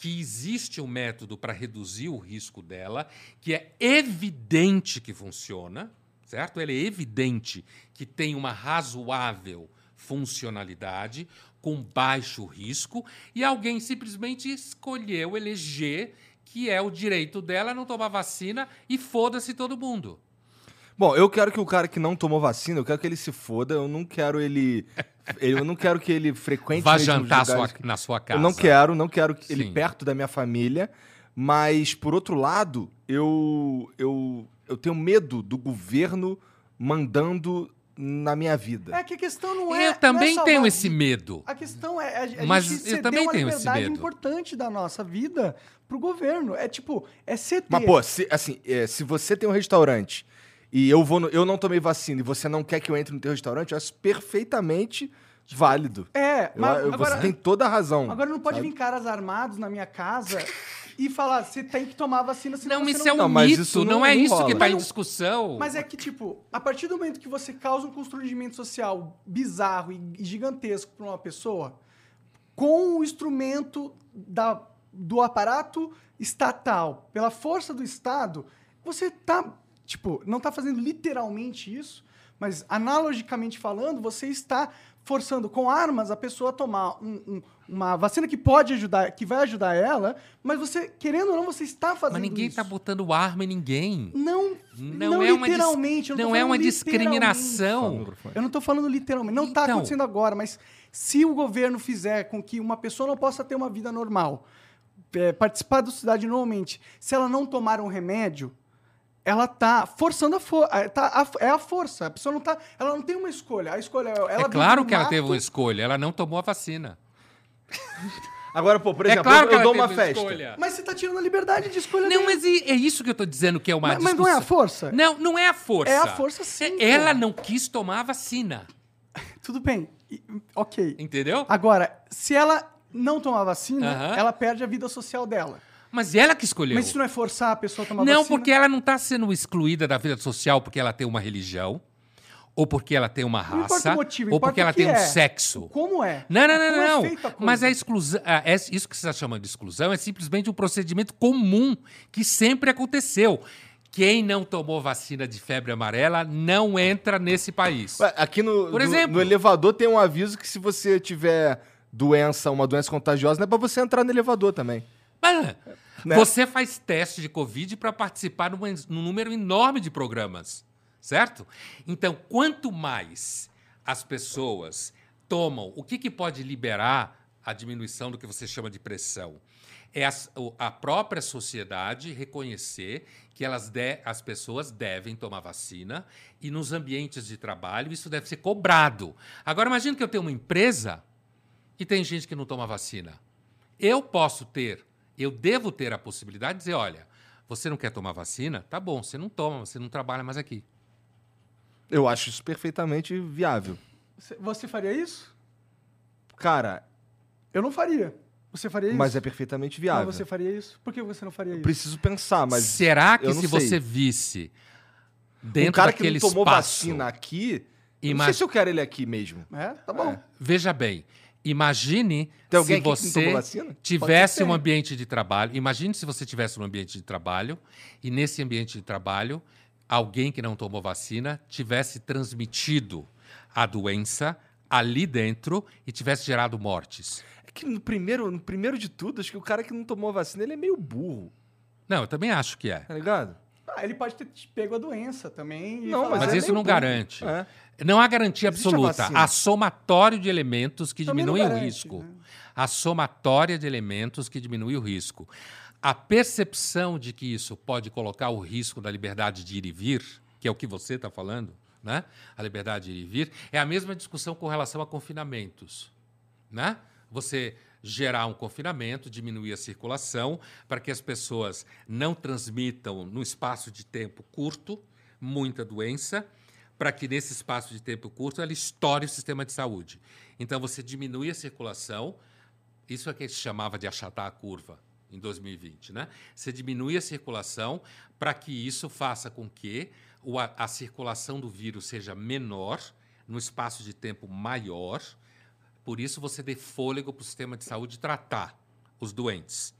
que existe um método para reduzir o risco dela, que é evidente que funciona, certo? Ele é evidente que tem uma razoável funcionalidade, com baixo risco, e alguém simplesmente escolheu eleger que é o direito dela não tomar vacina e foda-se todo mundo. Bom, eu quero que o cara que não tomou vacina, eu quero que ele se foda, eu não quero ele. eu não quero que ele frequente. Vá jantar sua- que- na sua casa. Eu não quero, não quero que ele perto da minha família. Mas, por outro lado, eu, eu, eu tenho medo do governo mandando na minha vida. É que a questão não é. Eu também não é tenho salvar esse medo. A questão é a, a Mas gente eu também uma tenho esse medo. importante da nossa vida pro governo. É tipo, é ceder. Mas, pô, se, assim, é, se você tem um restaurante e eu, vou no- eu não tomei vacina e você não quer que eu entre no teu restaurante, eu acho perfeitamente válido. É, Eu- mas eu- agora, você tem toda a razão. agora não pode sabe? vir caras armados na minha casa e falar, você tem que tomar a vacina, senão Não, você isso não é um Não, mas mito, isso não, não- é isso rola. que está em discussão. Mas é que, tipo, a partir do momento que você causa um constrangimento social bizarro e e gigantesco para uma pessoa, com o instrumento da, do aparato estatal, pela força do Estado, você tá, tipo, não tá fazendo literalmente isso, mas analogicamente falando, você está forçando com armas a pessoa a tomar um- um- uma vacina que pode ajudar, que vai ajudar ela, mas você, querendo ou não, você está fazendo Mas ninguém está botando arma em ninguém. Não, Não não, é uma dis- literalmente. eu não Não é uma discriminação. Eu não tô falando literalmente. Não tá Então. acontecendo agora, mas se o governo fizer com que uma pessoa não possa ter uma vida normal, é, participar da sociedade normalmente, se ela não tomar um remédio, ela tá forçando a força. Tá, a- é a força. A pessoa não tá. Ela não tem uma escolha. A escolha é. Ela é claro que ela mato, teve uma escolha, ela não tomou a vacina. Agora, pô, por é exemplo, claro eu, que eu ela dou uma festa. escolha. Mas você tá tirando a liberdade de escolha Não, dele. mas é isso que eu estou dizendo que é uma Mas, mas discussão. não é a força? Não, não é a força. É a força sim, É- Ela pô. não quis tomar a vacina, Tudo bem. E- Ok. entendeu? Agora, se ela não tomar vacina, Aham. ela perde a vida social dela. Mas ela que escolheu. Mas isso não é forçar a pessoa a tomar Não, vacina? porque ela não está sendo excluída da vida social porque ela tem uma religião, ou porque ela tem uma Não raça, o motivo, ou porque ela tem um é. sexo. Como é? Não, não, não, Como é não. a coisa? Mas a exclusão, é- isso que você está chamando de exclusão é simplesmente um procedimento comum que sempre aconteceu. Quem não tomou vacina de febre amarela não entra nesse país. Ué, Aqui no, Por no- exemplo. no elevador tem um aviso que se você tiver doença, uma doença contagiosa, não é pra você entrar no elevador também. Mas, Né? Você faz teste de Covid para participar numa- num número enorme de programas, certo? Então, quanto mais as pessoas tomam, o que, que pode liberar a diminuição do que você chama de pressão? É o- a própria sociedade reconhecer que elas de- as pessoas devem tomar vacina e nos ambientes de trabalho isso deve ser cobrado. Agora, imagine que eu tenho uma empresa e tem gente que não toma vacina. Eu posso ter, eu devo ter a possibilidade de dizer, olha, você não quer tomar vacina? Tá bom, você não toma, você não trabalha mais aqui. Eu acho isso perfeitamente viável. Você- faria isso? Cara, Eu não faria. Você faria isso? mas é perfeitamente Não, viável. você faria isso? Por que você não faria isso? Preciso pensar, mas Será que eu não se sei. você visse dentro um cara que daquele não tomou espaço, vacina aqui, eu não sei se eu quero ele aqui mesmo. É? Tá bom. veja bem, imagine Tem alguém se você tivesse um ambiente de trabalho, imagine se você tivesse um ambiente de trabalho e nesse ambiente de trabalho alguém que não tomou vacina tivesse transmitido a doença ali dentro e tivesse gerado mortes. É que no primeiro, no primeiro de tudo, acho que o cara que não tomou vacina, ele é meio burro, Não, eu também acho que é. tá ligado? Ah, ele pode ter te pego a doença também. e Não, falar, Mas "Ah, isso não pouco." garante. É. Não há garantia absoluta. Há somatório de elementos que Também não diminuem o garante, risco. né? A somatória de elementos que diminui o risco. A percepção de que isso pode colocar o risco da liberdade de ir e vir, que é o que você está falando, né? A liberdade de ir e vir, é a mesma discussão com relação a confinamentos. Né? Você gerar um confinamento, diminuir a circulação, para que as pessoas não transmitam num espaço de tempo curto muita doença, para que nesse espaço de tempo curto ela estoure o sistema de saúde. Então você diminui a circulação, isso é que se chamava de achatar a curva em 2020, né? Você diminui a circulação para que isso faça com que a, a circulação do vírus seja menor, no espaço de tempo maior, por isso você dê fôlego para o sistema de saúde tratar os doentes.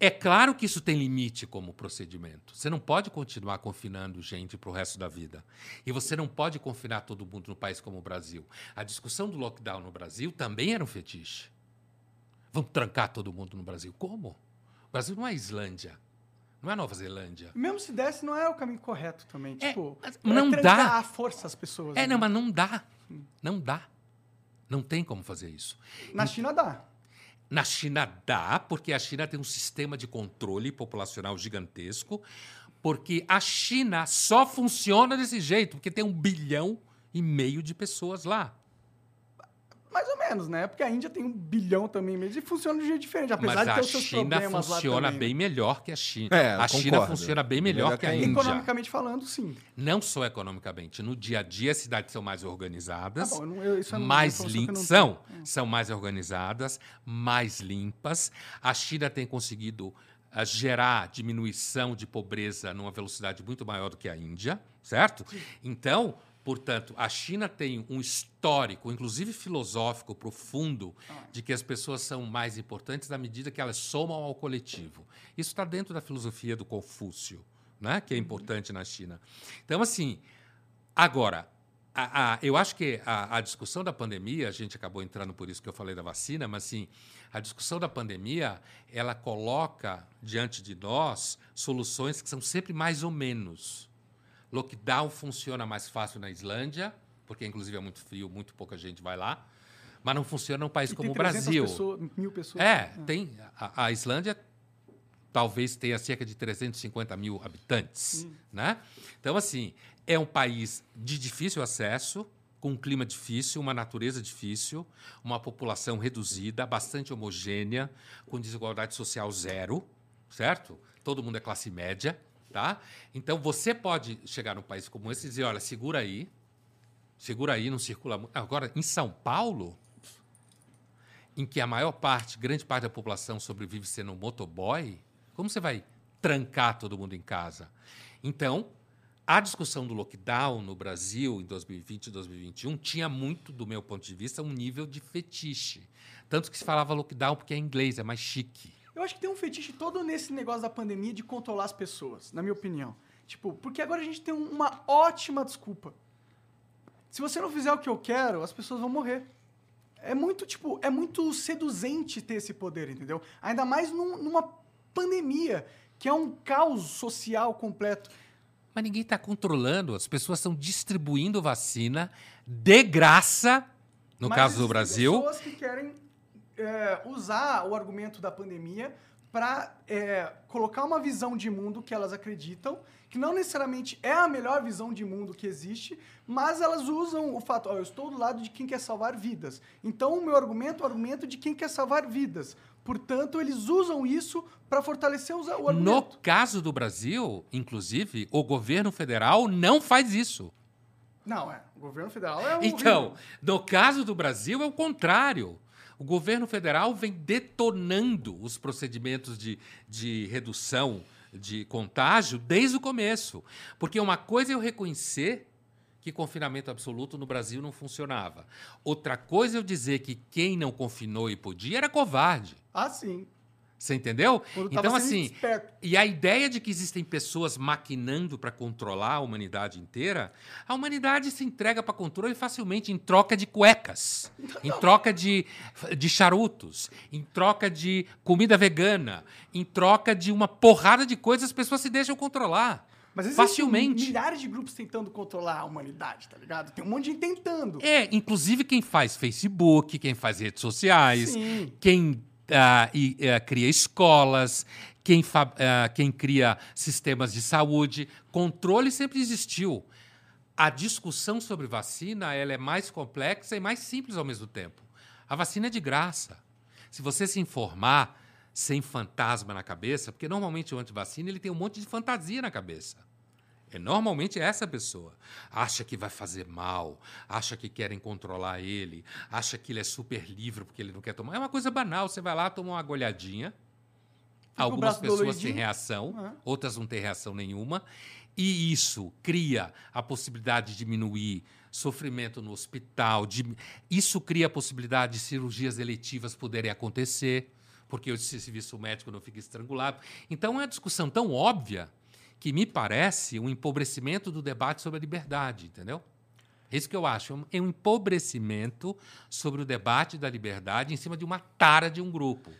É claro que isso tem limite como procedimento. Você não pode continuar confinando gente para o resto da vida. E você não pode confinar todo mundo no país como o Brasil. A discussão do lockdown no Brasil também era um fetiche. Vamos trancar todo mundo no Brasil. Como? O Brasil não é Islândia. Não é Nova Zelândia. Mesmo se desse, não é o caminho correto também. É, tipo, mas é não trancar dá. à força as pessoas. É, né? não, mas não dá. Não dá. Não tem como fazer isso. Na China dá. Na China dá, porque a China tem um sistema de controle populacional gigantesco, porque a China só funciona desse jeito, porque tem um bilhão e meio de pessoas lá. Mais ou menos, né? Porque a Índia tem um bilhão também mesmo e funciona de um jeito diferente, apesar Mas de ter a os seus China problemas lá funciona também, bem né? melhor que a China. É, a China concordo. funciona bem melhor, Melhor que a que a Índia. Economicamente falando, sim. Não só economicamente. No dia a dia, as cidades são mais organizadas. Tá bom, eu não- eu- é uma mais informação que eu limpas. não São, tenho. são mais organizadas, mais limpas. A China tem conseguido ah, gerar diminuição de pobreza numa velocidade muito maior do que a Índia, certo? Então, portanto, a China tem um histórico, inclusive filosófico, profundo, de que as pessoas são mais importantes na medida que elas somam ao coletivo. Isso está dentro da filosofia do Confúcio, né? que é importante na China. Então, assim, Agora, a- a- eu acho que a, a discussão da pandemia, a gente acabou entrando por isso que eu falei da vacina, mas assim, a discussão da pandemia, ela coloca diante de nós soluções que são sempre mais ou menos. Lockdown funciona mais fácil na Islândia, porque inclusive é muito frio, muito pouca gente vai lá, mas não funciona num país E como o 300 Brasil. pessoas- mil pessoas. É, tem. A, a Islândia talvez tenha cerca de 350 mil habitantes, né? Então, assim, é um país de difícil acesso, com um clima difícil, uma natureza difícil, uma população reduzida, bastante homogênea, com desigualdade social zero, certo? Todo mundo é classe média, tá? Então, você pode chegar num país como esse e dizer, olha, segura aí, segura aí, não circula muito. Agora, em São Paulo, em que a maior parte, grande parte da população sobrevive sendo motoboy, como você vai trancar todo mundo em casa? Então, a discussão do lockdown no Brasil em 2020 e 2021 tinha muito, do meu ponto de vista, um nível de fetiche. Tanto que se falava lockdown porque é inglês, é mais chique. Eu acho que tem um fetiche todo nesse negócio da pandemia de controlar as pessoas, na minha opinião. Tipo, porque agora a gente tem um- uma ótima desculpa. Se você não fizer o que eu quero, as pessoas vão morrer. É muito, tipo, é muito seduzente ter esse poder, entendeu? Ainda mais num- numa pandemia, que é um caos social completo. Mas ninguém está controlando, as pessoas estão distribuindo vacina de graça, no Mas caso do Brasil. pessoas que querem é, usar o argumento da pandemia para colocar uma visão de mundo que elas acreditam, que não necessariamente é a melhor visão de mundo que existe, mas elas usam o fato, ó, eu estou do lado de quem quer salvar vidas. Então, o meu argumento é o argumento de quem quer salvar vidas. Portanto, eles usam isso para fortalecer o No argumento. caso do Brasil, inclusive, o governo federal não faz isso. Não, é. O governo federal é um. Então, no caso do Brasil, é o contrário. O governo federal vem detonando os procedimentos de, de redução de contágio desde o começo. Porque uma coisa é eu reconhecer que confinamento absoluto no Brasil não funcionava. Outra coisa é eu dizer que quem não confinou e podia era covarde. Ah, sim. Você entendeu? Quando Então, assim, esperto. e a ideia de que existem pessoas maquinando para controlar a humanidade inteira, a humanidade se entrega para controle facilmente em troca de cuecas, em troca de, de charutos, em troca de comida vegana, em troca de uma porrada de coisas, as pessoas se deixam controlar. Mas facilmente. milhares de grupos tentando controlar a humanidade, tá ligado? Tem um monte de gente tentando. É, inclusive quem faz Facebook, quem faz redes sociais, Sim. quem ah, e, ah, cria escolas, quem, ah, quem cria sistemas de saúde. Controle sempre existiu. A discussão sobre vacina ela é mais complexa e mais simples ao mesmo tempo. A vacina é de graça. Se você se informar sem fantasma na cabeça, porque normalmente o antivacina ele tem um monte de fantasia na cabeça. É normalmente essa pessoa. Acha que vai fazer mal, acha que querem controlar ele, acha que ele é super livre porque ele não quer tomar. É uma coisa banal. Você vai lá, toma uma agulhadinha. o Algumas pessoas têm reação, Uhum. outras não têm reação nenhuma. E isso cria a possibilidade de diminuir sofrimento no hospital. de- Isso cria a possibilidade de cirurgias eletivas poderem acontecer. porque o serviço médico não fica estrangulado. Então é uma discussão tão óbvia que me parece um empobrecimento do debate sobre a liberdade, entendeu? É isso que eu acho, é um empobrecimento sobre o debate da liberdade em cima de uma tara de um grupo.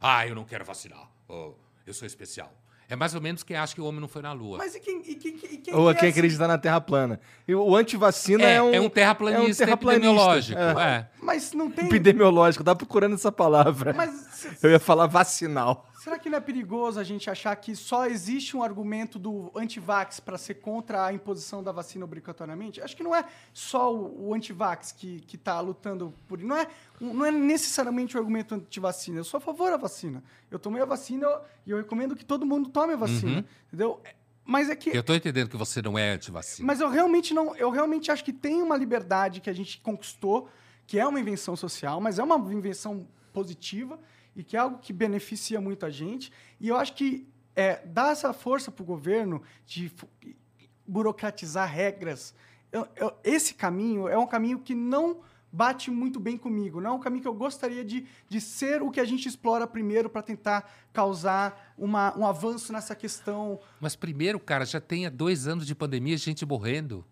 Ah, eu não quero vacinar. Oh, eu sou especial. É mais ou menos quem acha que o homem não foi na Lua. Mas e quem, e quem, e quem Ou é quem acredita na Terra plana. E o antivacina é, é, um... é um terraplanista, é um terraplanista, epidemiológico. é. é. Mas não tem... Epidemiológico, tava procurando essa palavra. Mas Eu ia falar vacinal. Será que não é perigoso a gente achar que só existe um argumento do antivax para ser contra a imposição da vacina obrigatoriamente? Acho que não é só o, o antivax que, que tá lutando por... Não é, não é necessariamente o argumento antivacina. Eu sou a favor da vacina. Eu tomei a vacina e eu recomendo que todo mundo tome a vacina. Uhum. Entendeu? Mas é que... Eu estou entendendo que você não é antivacina. Mas eu realmente não, eu realmente acho que tem uma liberdade que a gente conquistou, que é uma invenção social, mas é uma invenção positiva e que é algo que beneficia muito a gente. E eu acho que é, dar essa força para o governo de burocratizar regras, eu- eu- esse caminho é um caminho que não bate muito bem comigo. Não é um caminho que eu gostaria de, de ser o que a gente explora primeiro para tentar causar uma, um avanço nessa questão Mas primeiro, cara, já tem há dois anos de pandemia, gente morrendo.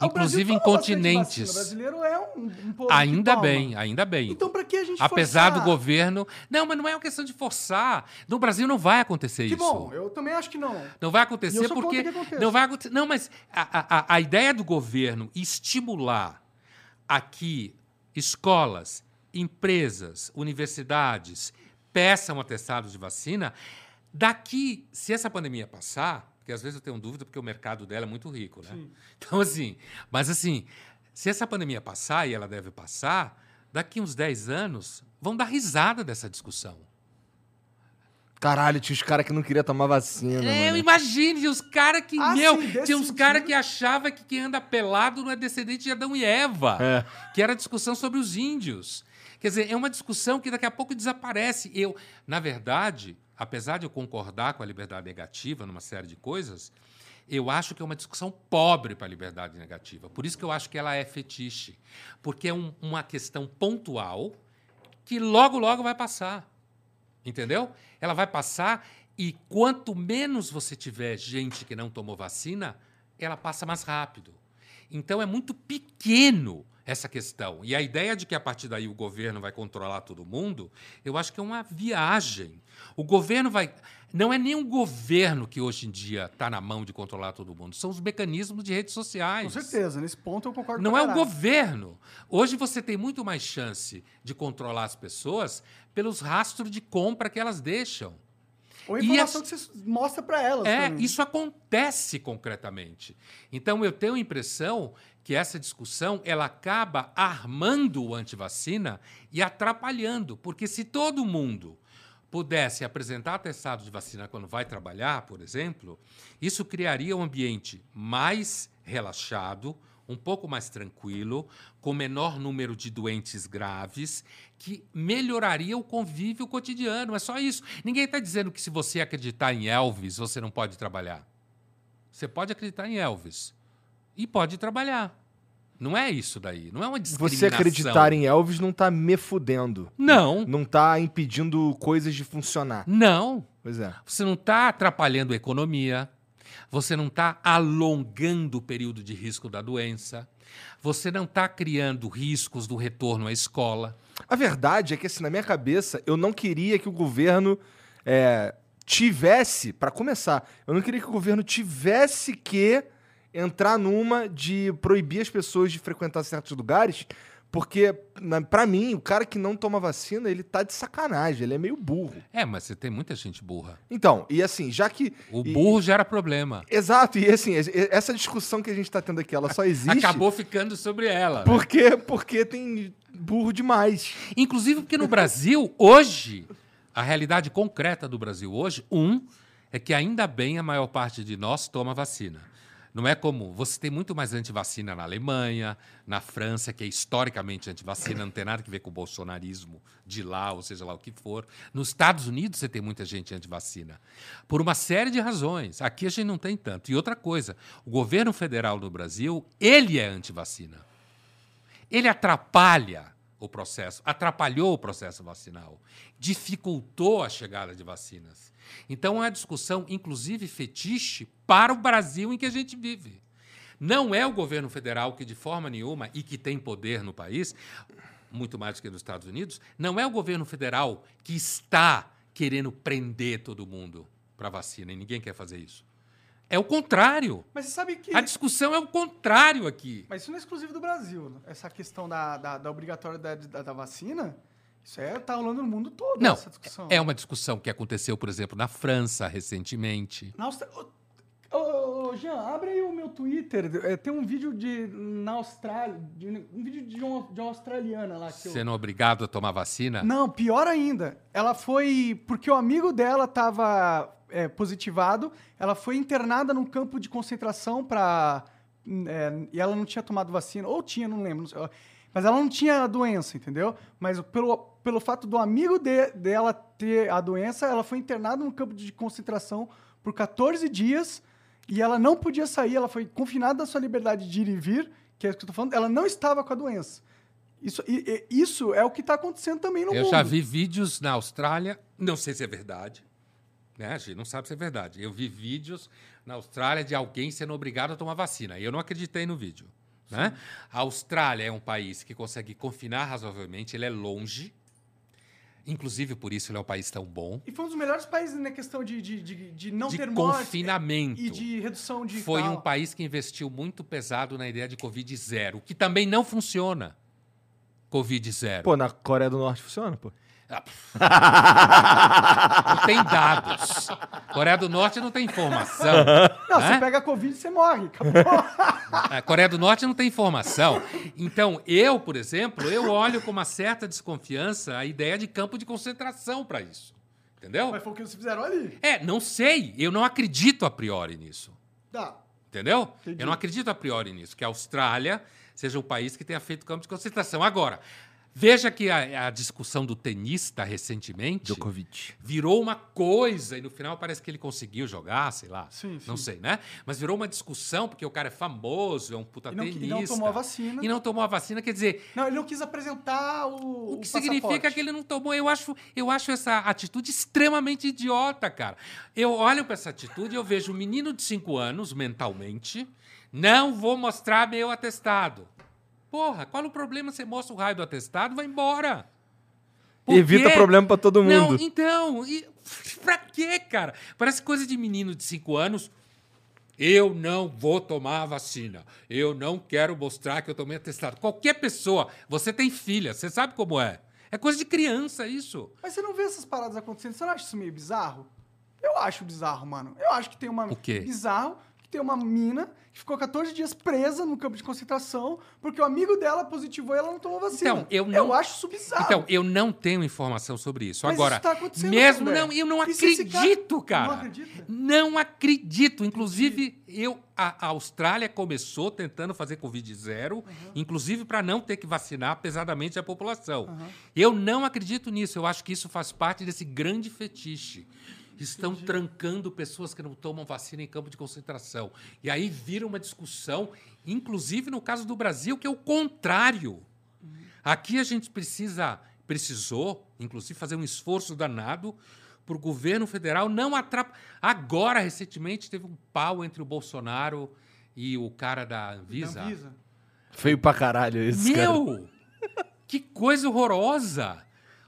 A Inclusive em continentes. O brasileiro é um, um povo que Ainda bem, ainda bem. Então, pra que a gente Apesar forçar? do governo. Não, mas não é uma questão de forçar. No Brasil não vai acontecer Que isso. bom, eu também acho que não. Não vai acontecer porque. que. Não vai acontecer. Não, mas a, a, a ideia do governo estimular aqui escolas, empresas, universidades peçam atestados de vacina, daqui, se essa pandemia passar, porque às vezes eu tenho dúvida porque o mercado dela é muito rico, né? Então, assim, mas assim, se essa pandemia passar, e ela deve passar, daqui uns 10 anos, vão dar risada dessa discussão. Caralho, tinha os caras que não queriam tomar vacina. É, mano. imagine, tinha os caras que, Ah, meu, sim, tinha uns caras que achavam que quem anda pelado não é descendente de Adão e Eva. É. Que era a discussão sobre os índios. Quer dizer, é uma discussão que daqui a pouco desaparece. Eu, na verdade, apesar de eu concordar com a liberdade negativa numa série de coisas, eu acho que é uma discussão pobre para a liberdade negativa. Por isso que eu acho que ela é fetiche. Porque é um- uma questão pontual que logo, logo vai passar. Entendeu? Ela vai passar e quanto menos você tiver gente que não tomou vacina, ela passa mais rápido. Então é muito pequeno essa questão. E a ideia de que a partir daí o governo vai controlar todo mundo, eu acho que é uma viagem. O governo vai. Não é nem o governo que hoje em dia está na mão de controlar todo mundo, são os mecanismos de redes sociais. Com certeza, nesse ponto eu concordo Não é o governo. Hoje você tem muito mais chance de controlar as pessoas pelos rastros de compra que elas deixam. Ou E informação as- que você mostra pra elas É, também. isso acontece concretamente. Então eu tenho a impressão que essa discussão ela acaba armando o antivacina e atrapalhando, porque se todo mundo pudesse apresentar atestado de vacina quando vai trabalhar, por exemplo, isso criaria um ambiente mais relaxado, um pouco mais tranquilo, com menor número de doentes graves, que melhoraria o convívio cotidiano. É só isso. Ninguém está dizendo que se você acreditar em Elvis, você não pode trabalhar. Você pode acreditar em Elvis e pode trabalhar. Não é isso daí. Não é uma discriminação. Você acreditar em Elvis não tá me fudendo. Não, Não tá impedindo coisas de funcionar. não. Pois é. Você não está atrapalhando a economia. Você não está alongando o período de risco da doença. Você não está criando riscos do retorno à escola. A verdade é que, assim, na minha cabeça, eu não queria que o governo é, tivesse, para começar, eu não queria que o governo tivesse que entrar numa de proibir as pessoas de frequentar certos lugares, porque, na, pra mim, o cara que não toma vacina, ele tá de sacanagem, ele é meio burro. É, mas você tem muita gente burra. Então, e assim, já que. O e- burro gera problema. Exato, e assim, es- essa discussão que a gente tá tendo aqui, ela só existe. Acabou ficando sobre ela. né? Porque, porque tem burro demais. Inclusive porque no Brasil, hoje, a realidade concreta do Brasil hoje, um, é que ainda bem a maior parte de nós toma vacina. Não é como. Você tem muito mais antivacina na Alemanha, na França, que é historicamente antivacina, não tem nada a ver com o bolsonarismo de lá, ou seja lá o que for. Nos Estados Unidos você tem muita gente antivacina. Por uma série de razões. Aqui a gente não tem tanto. E outra coisa, o governo federal do Brasil, ele é antivacina ele atrapalha o processo, atrapalhou o processo vacinal, dificultou a chegada de vacinas. Então é uma discussão, inclusive fetiche, para o Brasil em que a gente vive. Não é o governo federal que, de forma nenhuma, e que tem poder no país, muito mais do que nos Estados Unidos, não é o governo federal que está querendo prender todo mundo para vacina, e ninguém quer fazer isso. É o contrário. Mas você sabe que. A discussão é o contrário aqui. Mas isso não é exclusivo do Brasil. né? Essa questão da, da, da obrigatoriedade da, da vacina, isso é, tá rolando no mundo todo, Não, essa discussão. é uma discussão que aconteceu, por exemplo, na França recentemente. Na Austra... Ô, ô, ô, Jean, abre aí o meu Twitter. É, tem um vídeo de. Na Austrália. de- um vídeo de, um, de uma australiana lá que eu. Sendo obrigado a tomar vacina. Não, pior ainda. Ela foi. Porque o amigo dela estava positivado. Ela foi internada num campo de concentração para. e ela não tinha tomado vacina. Ou tinha, não lembro. não sei. Mas ela não tinha a doença, entendeu? Mas pelo, pelo fato do amigo de- dela ter a doença, ela foi internada num campo de concentração por 14 dias. E ela não podia sair, ela foi confinada da sua liberdade de ir e vir, que é isso que eu tô falando. Ela não estava com a doença. Isso, e- e- isso é o que está acontecendo também no Eu mundo. já vi vídeos na Austrália, não sei se é verdade, né? A gente não sabe se é verdade. Eu vi vídeos na Austrália de alguém sendo obrigado a tomar vacina. E eu não acreditei no vídeo. Né? A Austrália é um país que consegue confinar razoavelmente, ele é longe. Inclusive, por isso ele é um país tão bom. E foi um dos melhores países na questão de, de, de, de não de ter morte confinamento. e de redução de Foi tal. um país que investiu muito pesado na ideia de Covid zero, que também não funciona. Covid zero. Pô, na Coreia do Norte funciona, pô. Ah, não tem dados. Coreia do Norte não tem informação. Não, né? você pega a Covid e você morre. A Coreia do Norte não tem informação. Então, eu, por exemplo, eu olho com uma certa desconfiança a ideia de campo de concentração para isso. Entendeu? Mas foi o que vocês fizeram ali. É, não sei. Eu não acredito a priori nisso. Tá. Entendeu? Entendi. Eu não acredito a priori nisso, que a Austrália seja um país que tenha feito campo de concentração. Agora, veja que a, a discussão do tenista recentemente Djokovic. virou uma coisa e no final parece que ele conseguiu jogar, sei lá. Sim, Não sim. sei, né? Mas virou uma discussão porque o cara é famoso, é um puta E não- e tenista. não tomou a vacina. E não tomou a vacina, quer dizer, Não, ele não quis apresentar o. o que significa que ele não tomou. Eu acho, eu acho essa atitude extremamente idiota, cara. Eu olho para essa atitude e eu vejo um menino de 5 anos, mentalmente, não vou mostrar meu atestado. Porra, qual o problema? Você mostra o raio do atestado, vai embora. Por Evita quê? problema pra todo Não, mundo. então, e, pra quê, cara? Parece coisa de menino de 5 anos. Eu não vou tomar a vacina. Eu não quero mostrar que eu tomei atestado. Qualquer pessoa, você tem filha, você sabe como é. É coisa de criança isso. Mas você não vê essas paradas acontecendo? Você não acha isso meio bizarro? Eu acho bizarro, mano. Eu acho que tem uma. O quê? Bizarro tem uma mina que ficou 14 dias presa no campo de concentração porque o amigo dela positivou e ela não tomou vacina. Então, eu não- Eu acho isso bizarro. Então, eu não tenho informação sobre isso. Mas Agora, isso tá acontecendo, mesmo não, eu não E esse acredito, cara-. Não acredita? Não acredito. Inclusive, eu a, a Austrália começou tentando fazer Covid zero, inclusive para não ter que vacinar pesadamente a população. Eu não acredito nisso. Eu acho que isso faz parte desse grande fetiche. Estão trancando pessoas que não tomam vacina em campo de concentração. E aí vira uma discussão, inclusive no caso do Brasil, que é o contrário. Aqui a gente precisa, precisou, inclusive, fazer um esforço danado para o governo federal não atrapalhar. Agora, recentemente, teve um pau entre o Bolsonaro e o cara da Anvisa. Da Anvisa. Feio pra caralho isso, cara. Meu! Que coisa horrorosa!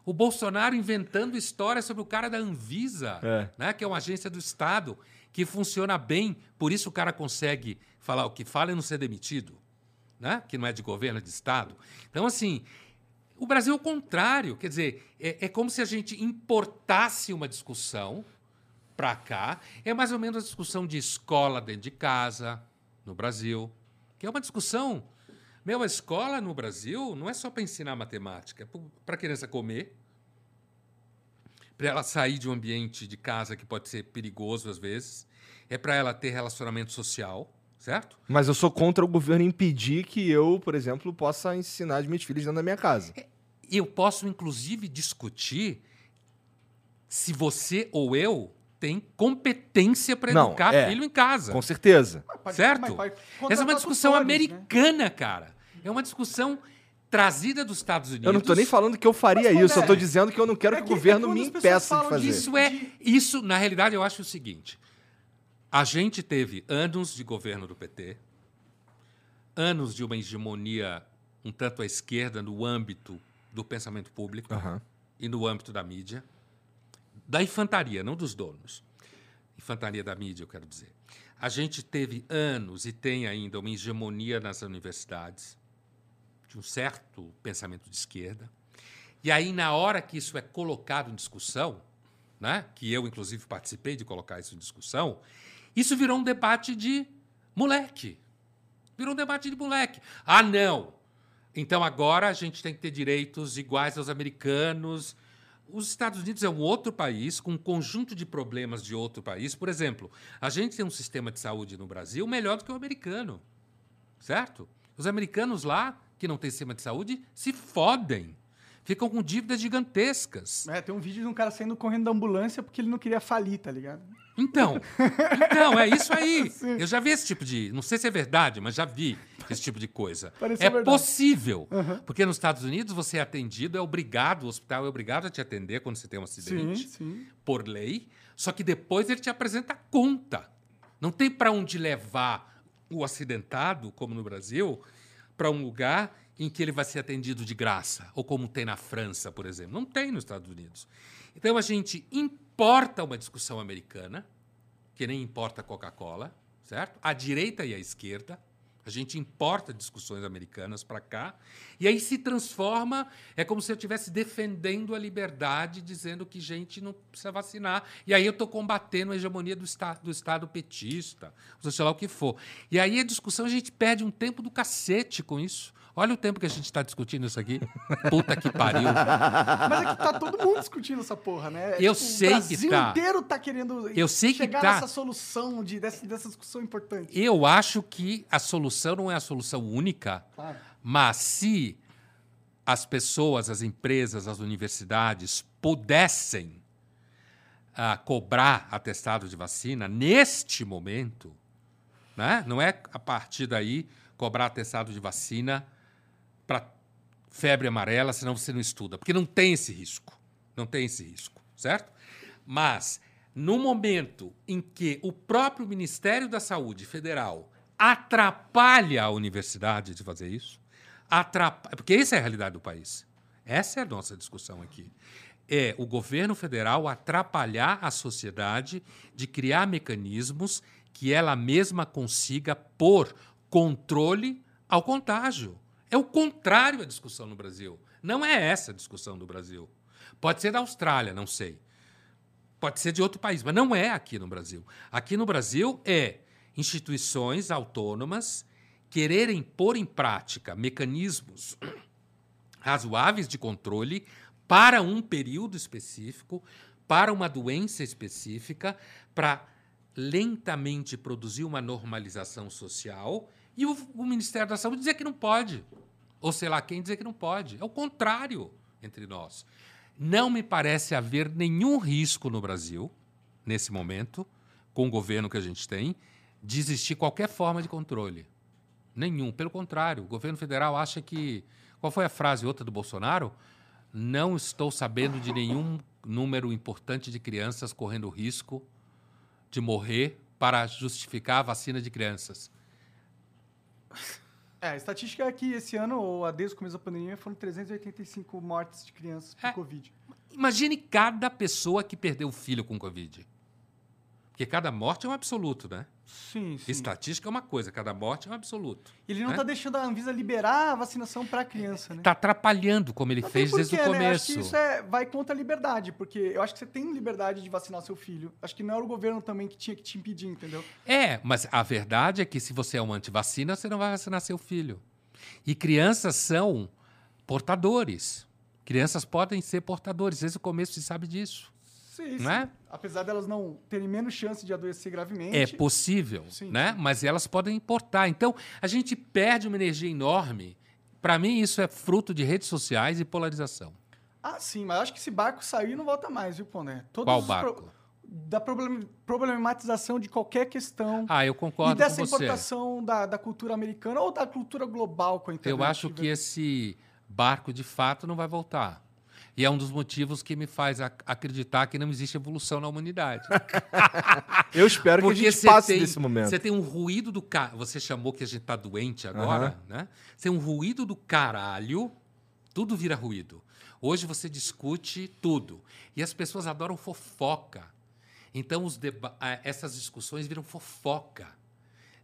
O Bolsonaro inventando histórias sobre o cara da Anvisa, É. né, que é uma agência do Estado, que funciona bem, por isso o cara consegue falar o que fala e não ser demitido, né? que não é de governo, é de Estado. Então, assim, o Brasil é o contrário. Quer dizer, é, é como se a gente importasse uma discussão para cá. É mais ou menos a discussão de escola dentro de casa, no Brasil, que é uma discussão. Meu, a escola no Brasil não é só para ensinar matemática, é para a criança comer, para ela sair de um ambiente de casa que pode ser perigoso às vezes, é para ela ter relacionamento social, certo? Mas eu sou contra o governo impedir que eu, por exemplo, possa ensinar as minhas filhas dentro da minha casa. Eu posso, inclusive, discutir se você ou eu tem competência para Não, educar é. filho em casa. Com certeza. Mas pode- certo? mas pode Essa é uma discussão né? americana, cara. É uma discussão trazida dos Estados Unidos. Eu não tô nem falando que eu faria Mas, isso, eu tô Pondé, dizendo que eu não quero é que, que- o governo é me impeça de fazer. Isso é, isso na realidade eu acho o seguinte: a gente teve anos de governo do PT, anos de uma hegemonia um tanto à esquerda no âmbito do pensamento público Aham. e no âmbito da mídia, da infantaria, não dos donos. Infantaria da mídia, eu quero dizer. A gente teve anos e tem ainda uma hegemonia nas universidades de um certo pensamento de esquerda. E aí, na hora que isso é colocado em discussão, né, que eu, inclusive, participei de colocar isso em discussão, isso virou um debate de moleque. Virou um debate de moleque. Ah, não! Então agora a gente tem que ter direitos iguais aos americanos. Os Estados Unidos é um outro país com um conjunto de problemas de outro país. Por exemplo, a gente tem um sistema de saúde no Brasil melhor do que o americano. Certo? Os americanos lá, que não têm sistema de saúde, se fodem. Ficam com dívidas gigantescas. É, tem um vídeo de um cara saindo correndo da ambulância porque ele não queria falir, tá ligado? Então, então é isso aí. Eu já vi esse tipo de, não sei se é verdade, mas já vi esse tipo de coisa. Pareceu é verdade. possível, porque nos Estados Unidos você é atendido, é obrigado, o hospital é obrigado a te atender quando você tem um acidente, sim. por lei. Só que depois ele te apresenta a conta. Não tem para onde levar o acidentado, como no Brasil, para um lugar em que ele vai ser atendido de graça, ou como tem na França, por exemplo. Não tem nos Estados Unidos. Então a gente importa uma discussão americana, que nem importa Coca-Cola, certo? A direita e a esquerda. A gente importa discussões americanas para cá. E aí se transforma. É como se eu estivesse defendendo a liberdade, dizendo que gente não precisa vacinar. E aí eu estou combatendo a hegemonia do, esta, do Estado petista, seja lá o que for. E aí a discussão, a gente perde um tempo do cacete com isso. Olha o tempo que a gente está discutindo isso aqui. Puta que pariu. Mas é que tá todo mundo discutindo essa porra, né? É, Eu tipo, sei que O Brasil tá. inteiro tá querendo Eu sei que chegar tá. nessa solução, de, dessa, dessa discussão importante. Eu acho que a solução não é a solução única, Claro. mas se as pessoas, as empresas, as universidades pudessem ah, cobrar atestado de vacina neste momento, né? não é a partir daí cobrar atestado de vacina para febre amarela, senão você não estuda, porque não tem esse risco. Não tem esse risco, certo? Mas no momento em que o próprio Ministério da Saúde Federal atrapalha a universidade de fazer isso, atrapalha, porque essa é a realidade do país. Essa é a nossa discussão aqui. É o governo federal atrapalhar a sociedade de criar mecanismos que ela mesma consiga pôr controle ao contágio. É o contrário à discussão no Brasil. Não é essa a discussão do Brasil. Pode ser da Austrália, não sei. Pode ser de outro país, mas não é aqui no Brasil. Aqui no Brasil é instituições autônomas quererem pôr em prática mecanismos razoáveis de controle para um período específico, para uma doença específica, para lentamente produzir uma normalização social e o, o Ministério da Saúde dizer que não pode. Ou sei lá quem dizer que não pode. É o contrário entre nós. Não me parece haver nenhum risco no Brasil, nesse momento, com o governo que a gente tem, de existir qualquer forma de controle. Nenhum. Pelo contrário, o governo federal acha que. Qual foi a frase outra do Bolsonaro? Não estou sabendo de nenhum número importante de crianças correndo risco de morrer para justificar a vacina de crianças. É, a estatística é que esse ano, ou desde o começo da pandemia, foram 385 mortes de crianças por É. Covid. Imagine cada pessoa que perdeu o filho com Covid. Porque cada morte é um absoluto, né? Sim, sim. Estatística é uma coisa, cada morte é um absoluto. Ele não né? tá deixando a Anvisa liberar a vacinação pra criança, né? Está atrapalhando, como ele tem fez desde o porquê, né? Acho começo. que isso é, vai contra a liberdade, porque eu acho que você tem liberdade de vacinar seu filho. Acho que não era o governo também que tinha que te impedir, entendeu? É, mas a verdade é que se você é um antivacina, você não vai vacinar seu filho. E crianças são portadores. Crianças podem ser portadores. Desde o começo se sabe disso. Sim, Não é? Apesar delas não terem menos chance de adoecer gravemente. É possível, Sim, né? Mas elas podem importar. Então, a gente perde uma energia enorme. Para mim, isso é fruto de redes sociais e polarização. Ah, sim, mas acho que esse barco sair não volta mais, viu, Poné? Todos Qual os pro- barco? Da problem- problematização de qualquer questão. Ah, eu e concordo dessa com você. importação da, da cultura americana ou da cultura global com a internet. Eu acho que velho. esse barco de fato não vai voltar. E é um dos motivos que me faz ac- acreditar que não existe evolução na humanidade. Eu espero que a gente passe tem, desse momento. Você tem um ruído do caralho. Você chamou que a gente tá doente agora, né? Você tem um ruído do caralho, tudo vira ruído. Hoje você discute tudo. E as pessoas adoram fofoca. Então ah, essas discussões viram fofoca.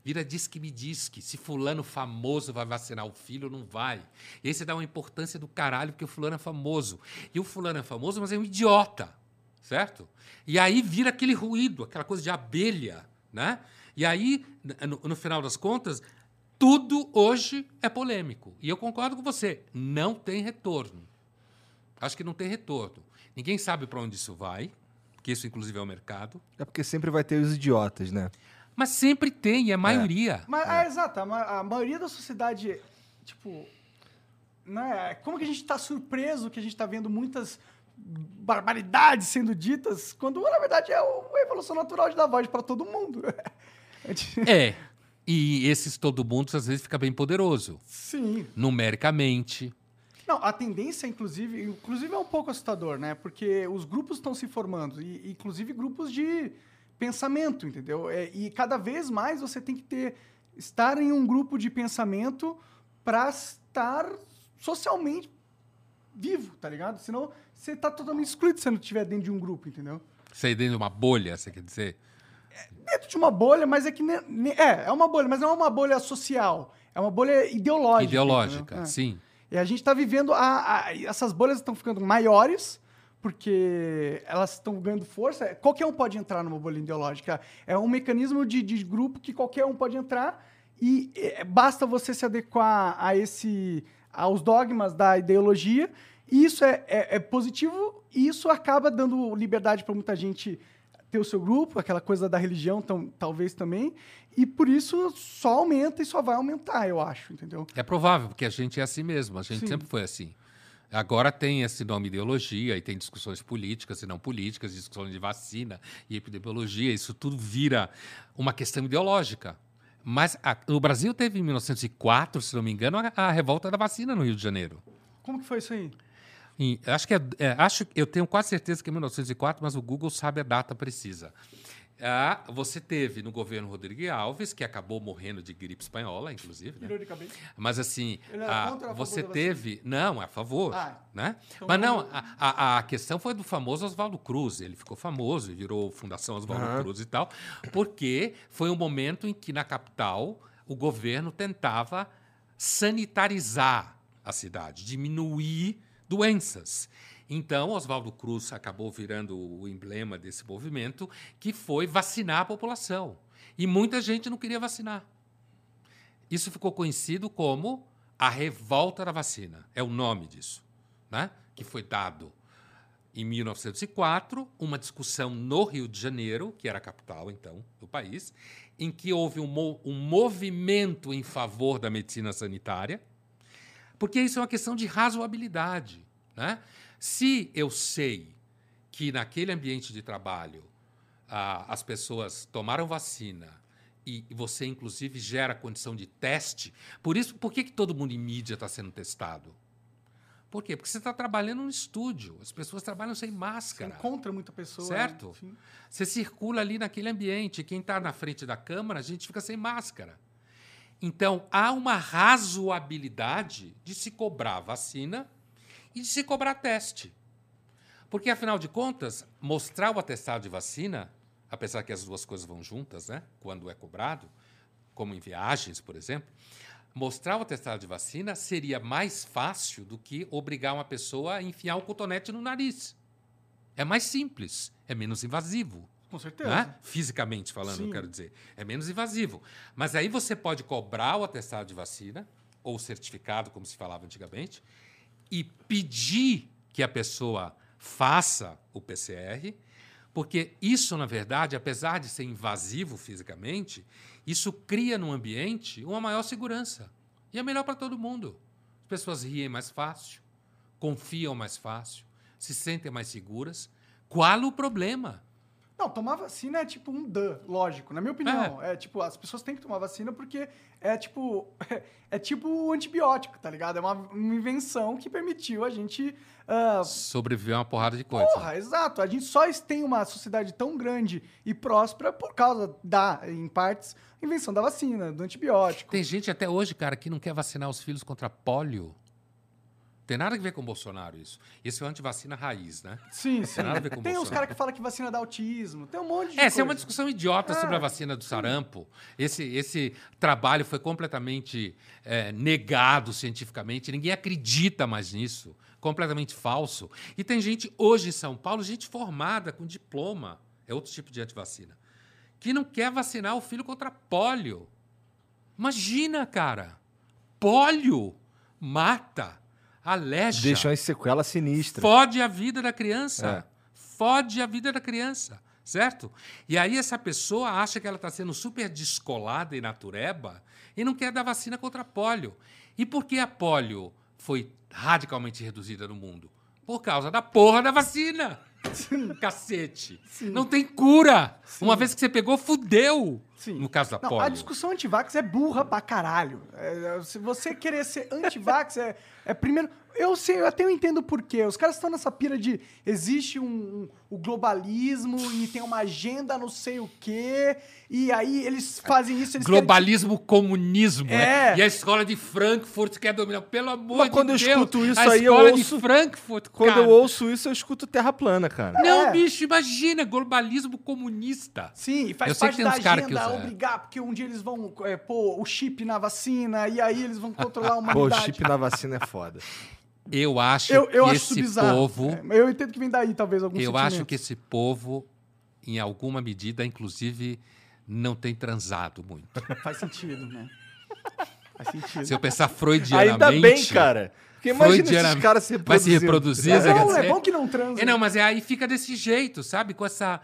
Vira diz que me diz que se fulano famoso vai vacinar o filho não vai. E aí você dá uma importância do caralho porque o fulano é famoso. E o fulano é famoso, mas é um idiota, certo? E aí vira aquele ruído, aquela coisa de abelha, né? E aí, no, no final das contas, tudo hoje é polêmico. E eu concordo com você, não tem retorno. Acho que não tem retorno. Ninguém sabe para onde isso vai, porque isso inclusive é o mercado. É porque sempre vai ter os idiotas, né? Mas sempre tem, é a maioria. Mas, é. exato, a, ma- a maioria da sociedade, tipo, né, como que a gente tá surpreso que a gente tá vendo muitas barbaridades sendo ditas, quando na verdade é uma evolução natural de dar voz para todo mundo. É. E esses todo mundo às vezes fica bem poderoso, Sim. numericamente. Não, a tendência, inclusive, inclusive é um pouco assustador, né? Porque os grupos estão se formando, e inclusive grupos de pensamento, entendeu? É, e cada vez mais você tem que ter estar em um grupo de pensamento para estar socialmente vivo, tá ligado? Senão você tá totalmente excluído se você não estiver dentro de um grupo, entendeu? Sair dentro de uma bolha, você quer dizer? Dentro de uma bolha, mas é que ne- ne- é, é uma bolha, mas não é uma bolha social, é uma bolha ideológica. Ideológica? É. sim. E a gente está vivendo. A, a- essas bolhas estão ficando maiores, porque elas estão ganhando força. Qualquer um pode entrar numa bolha ideológica. É um mecanismo de, de grupo que qualquer um pode entrar e é, basta você se adequar a esse, aos dogmas da ideologia. E isso é, é- é positivo e isso acaba dando liberdade para muita gente ter o seu grupo, aquela coisa da religião, tam- talvez também. E por isso só aumenta e só vai aumentar, eu acho, entendeu? É provável, porque a gente é assim mesmo, a gente Sim. sempre foi assim. Agora tem esse nome ideologia e tem discussões políticas e não políticas, discussões de vacina e epidemiologia, isso tudo vira uma questão ideológica. Mas a- o Brasil teve em 1904, se não me engano, a, a revolta da vacina no Rio de Janeiro. Como que foi isso aí? Em- acho que é, é, acho, eu tenho quase certeza que é 1904, mas o Google sabe a data precisa. Ah, você teve no governo Rodrigo Alves, que acabou morrendo de gripe espanhola, inclusive. né? cabeça. Mas assim, era a- você teve. Não, é a favor. Ah, né? então Mas não, a, a- a questão foi do famoso Oswaldo Cruz. Ele ficou famoso e virou Fundação Oswaldo Aham. Cruz e tal, porque foi um momento em que na capital o governo tentava sanitarizar a cidade, diminuir doenças. Então, Oswaldo Cruz acabou virando o emblema desse movimento, que foi vacinar a população. E muita gente não queria vacinar. Isso ficou conhecido como a revolta da vacina. É o nome disso, né? Que foi dado em 1904, uma discussão no Rio de Janeiro, que era a capital então do país, em que houve um, mo- um movimento em favor da medicina sanitária, porque isso é uma questão de razoabilidade, né? Se eu sei que naquele ambiente de trabalho ah, as pessoas tomaram vacina e você, inclusive, gera condição de teste. Por isso, por que, que todo mundo em mídia está sendo testado? Por quê? Porque você está trabalhando no estúdio. As pessoas trabalham sem Você máscara. encontra muita pessoa. Certo. né? Você circula ali naquele ambiente. Quem está na frente da câmara, a gente fica sem máscara. Então, há uma razoabilidade de se cobrar vacina e de se cobrar teste. Porque, afinal de contas, mostrar o atestado de vacina, apesar que as duas coisas vão juntas, né? quando é cobrado, como em viagens, por exemplo, mostrar o atestado de vacina seria mais fácil do que obrigar uma pessoa a enfiar um cotonete no nariz. É mais simples, é menos invasivo. Com certeza. Né? Fisicamente falando, eu Sim. quero dizer. É menos invasivo. Mas aí você pode cobrar o atestado de vacina, ou certificado, como se falava antigamente, e pedir que a pessoa faça o PCR, porque isso, na verdade, apesar de ser invasivo fisicamente, isso cria no ambiente uma maior segurança. E é melhor para todo mundo. As pessoas riem mais fácil, confiam mais fácil, se sentem mais seguras. Qual o problema? Não, tomar vacina é tipo um dan, lógico, na minha opinião. É. tipo, as pessoas têm que tomar vacina porque é tipo. É, tipo o antibiótico, tá ligado? É uma, uma invenção que permitiu a gente. ah, Sobreviver a uma porrada de coisa. Porra, exato. A gente só tem uma sociedade tão grande e próspera por causa da, em partes, invenção da vacina, do antibiótico. Tem gente até hoje, cara, que não quer vacinar os filhos contra pólio. Tem nada a ver com o Bolsonaro isso. Esse é o antivacina raiz, né? Sim, sim. Tem nada a ver com Tem uns Bolsonaro. caras que falam que vacina dá autismo. Tem um monte de Essa é uma discussão idiota sobre É. a vacina do sarampo. Esse, esse trabalho foi completamente é, negado cientificamente. Ninguém acredita mais nisso. Completamente falso. E tem gente hoje em São Paulo, gente formada com diploma, é outro tipo de antivacina, que não quer vacinar o filho contra pólio. Imagina, cara. Pólio mata, aleja. Deixa umas sequelas sinistras. Fode a vida da criança. É. Fode a vida da criança. Certo? E aí essa pessoa acha que ela está sendo super descolada e natureba e não quer dar vacina contra pólio. E por que a pólio foi radicalmente reduzida no mundo? Por causa da porra da vacina. Cacete. Não tem cura. Uma vez que você pegou, fudeu. Sim. No caso da Não, pólio. a discussão antivax é burra pra caralho. É, é, se você querer ser antivax, é, é primeiro. Eu sei, eu até entendo por quê. Os caras estão nessa pira de existe um, um- o globalismo e tem uma agenda não sei o quê. E aí eles fazem isso. Eles Globalismo, comunismo, É. né? E a escola de Frankfurt quer dominar. Pelo amor Mas de quando eu Deus. escuto isso a aí, eu escola ouço- de Frankfurt, Quando cara. eu ouço isso, eu escuto terra plana, cara. Não, É. bicho, imagina, globalismo comunista. Sim, e faz Eu sei parte que tem da que agenda usa- é. obrigar, porque um dia eles vão é, pôr o chip na vacina e aí eles vão controlar a Pô, o humanidade. chip na vacina é foda. Eu acho eu, eu que acho isso esse bizarro. povo, É, eu entendo que vem daí, talvez, algum eu sentimento. acho que esse povo, em alguma medida, inclusive, não tem transado muito. Faz sentido, né? Faz sentido. Se eu pensar freudianamente... Ainda bem, cara. Porque imagina esses freudianamente- caras se Vai se reproduzir, É, você quer não, é bom que não transa. É, não, mas é, aí fica desse jeito, sabe? Com essa.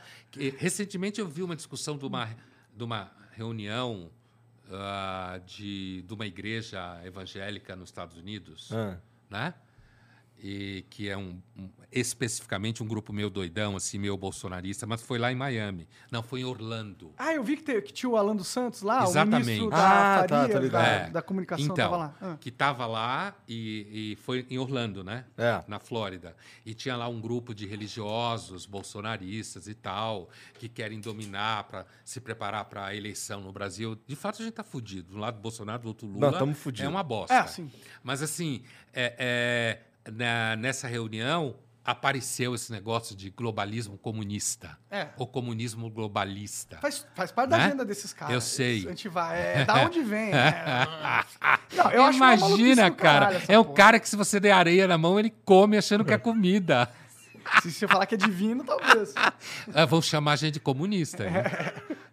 Recentemente eu vi uma discussão de uma, de uma reunião ah, de, de uma igreja evangélica nos Estados Unidos, Ah. né? E que é um, um- especificamente um grupo meio doidão, assim, meio bolsonarista, mas foi lá em Miami. Não, foi em Orlando. Ah, eu vi que, te- que tinha o Alan dos Santos lá, o Exatamente. ministro Ah, da tá, Faria, ligado. da, É. da comunicação, então, tava lá. Ah. que estava lá e, e foi em Orlando, né? É. Na Flórida. E tinha lá um grupo de religiosos bolsonaristas e tal, que querem dominar para se preparar para a eleição no Brasil. De fato, a gente tá fudido. Do lado do Bolsonaro, do outro Lula. Não, tamo fudido. É uma bosta. É, sim. Mas assim, é- é, na- nessa reunião apareceu esse negócio de globalismo comunista. É. Ou comunismo globalista. Faz, faz parte da Né? agenda desses caras. Eu sei. A gente vai. É, da onde vem? né? Não, eu Imagina, cara. caralho É um porra. cara que se você der areia na mão, ele come achando que é comida. Se você falar que é divino, talvez. Ah, vão chamar a gente de comunista. hein?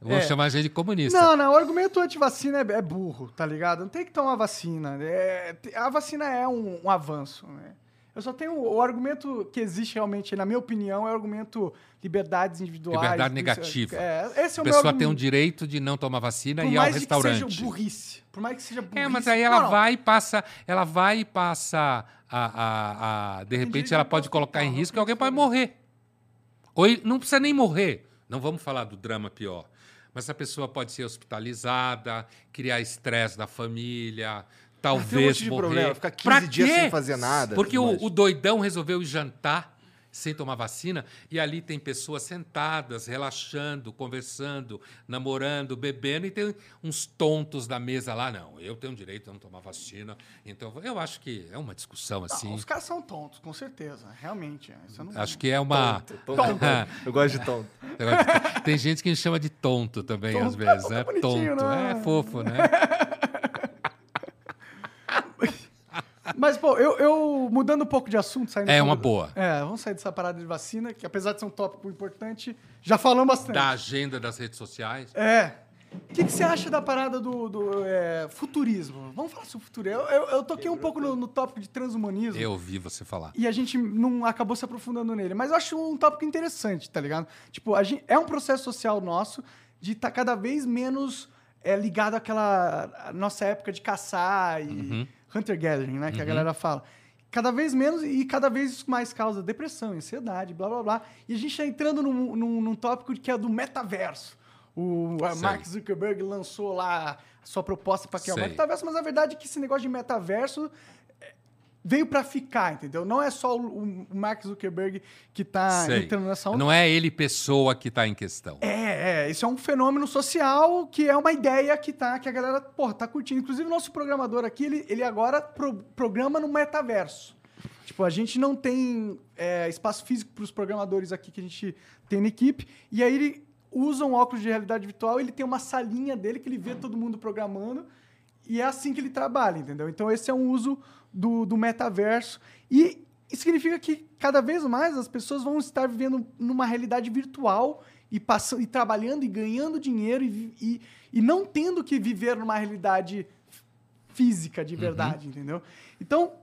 Vão É. chamar a gente de comunista. Não, não, o argumento anti-vacina é, é burro, tá ligado? Não tem que tomar vacina. É, te- a vacina é um, um avanço, né? Eu só tenho. O argumento que existe realmente, na minha opinião, é o argumento liberdades individuais. Liberdade isso- negativa. É, esse é a o meu pessoa tem um direito de não tomar vacina Por e ir ao mais que restaurante. seja burrice. Por mais que seja burrice. É, mas aí ela Não, vai e passa, ela vai e passa a, a, a- de repente ela pode colocar em risco e não alguém pode morrer. Ou não precisa nem morrer. Não vamos falar do drama pior. Mas a pessoa pode ser hospitalizada, criar estresse da família, tem um talvez monte de morrer. problema, ficar 15 Pra dias quê? sem fazer nada, Porque o, o doidão resolveu ir jantar sem tomar vacina e ali tem pessoas sentadas, relaxando, conversando, namorando, bebendo e tem uns tontos da mesa lá. Não, eu tenho direito a não tomar vacina. Então, eu acho que é uma discussão Não, assim. os caras são tontos, com certeza. Realmente. é, Isso eu não... Acho que é uma. Tonto, tonto. Eu gosto de tonto. Tem gente que me chama de tonto também, Tonto às vezes, é né? bonitinho, Tonto. né? É fofo, né? Mas, pô, eu, eu mudando um pouco de assunto, saindo É um uma pouco- boa. É, vamos sair dessa parada de vacina, que apesar de ser um tópico importante, já falamos bastante. Da agenda das redes sociais. É. O que, que você acha da parada do, do, é, futurismo? Vamos falar sobre futurismo. Eu, eu, eu toquei um pouco no, no tópico de transhumanismo. Eu ouvi você falar. E a gente não acabou se aprofundando nele. Mas eu acho um tópico interessante, tá ligado? Tipo, a gente, é um processo social nosso de estar cada vez menos é, ligado àquela nossa época de caçar e Uhum. Hunter-gathering, né? Que a galera fala. cada vez menos e cada vez mais causa depressão, ansiedade, blá blá blá. E a gente está entrando num, num, num tópico que é do metaverso. O Sei. Mark Zuckerberg lançou lá a sua proposta para criar o metaverso, mas a verdade é que esse negócio de metaverso veio para ficar, entendeu? Não é só o, o Mark Zuckerberg que tá Sei. entrando nessa onda. Não é ele pessoa que está em questão. É, é, isso é um fenômeno social que é uma ideia que tá, que a galera, porra, tá curtindo. Inclusive, o nosso programador aqui, ele, ele agora pro- programa no metaverso. Tipo, a gente não tem é, espaço físico para os programadores aqui que a gente tem na equipe, e aí ele usa um óculos de realidade virtual, ele tem uma salinha dele que ele vê todo mundo programando, e é assim que ele trabalha, entendeu? Então, esse é um uso do, do metaverso. E isso significa que cada vez mais as pessoas vão estar vivendo numa realidade virtual e, passando, e trabalhando e ganhando dinheiro e, e, e não tendo que viver numa realidade física de verdade, entendeu? Então,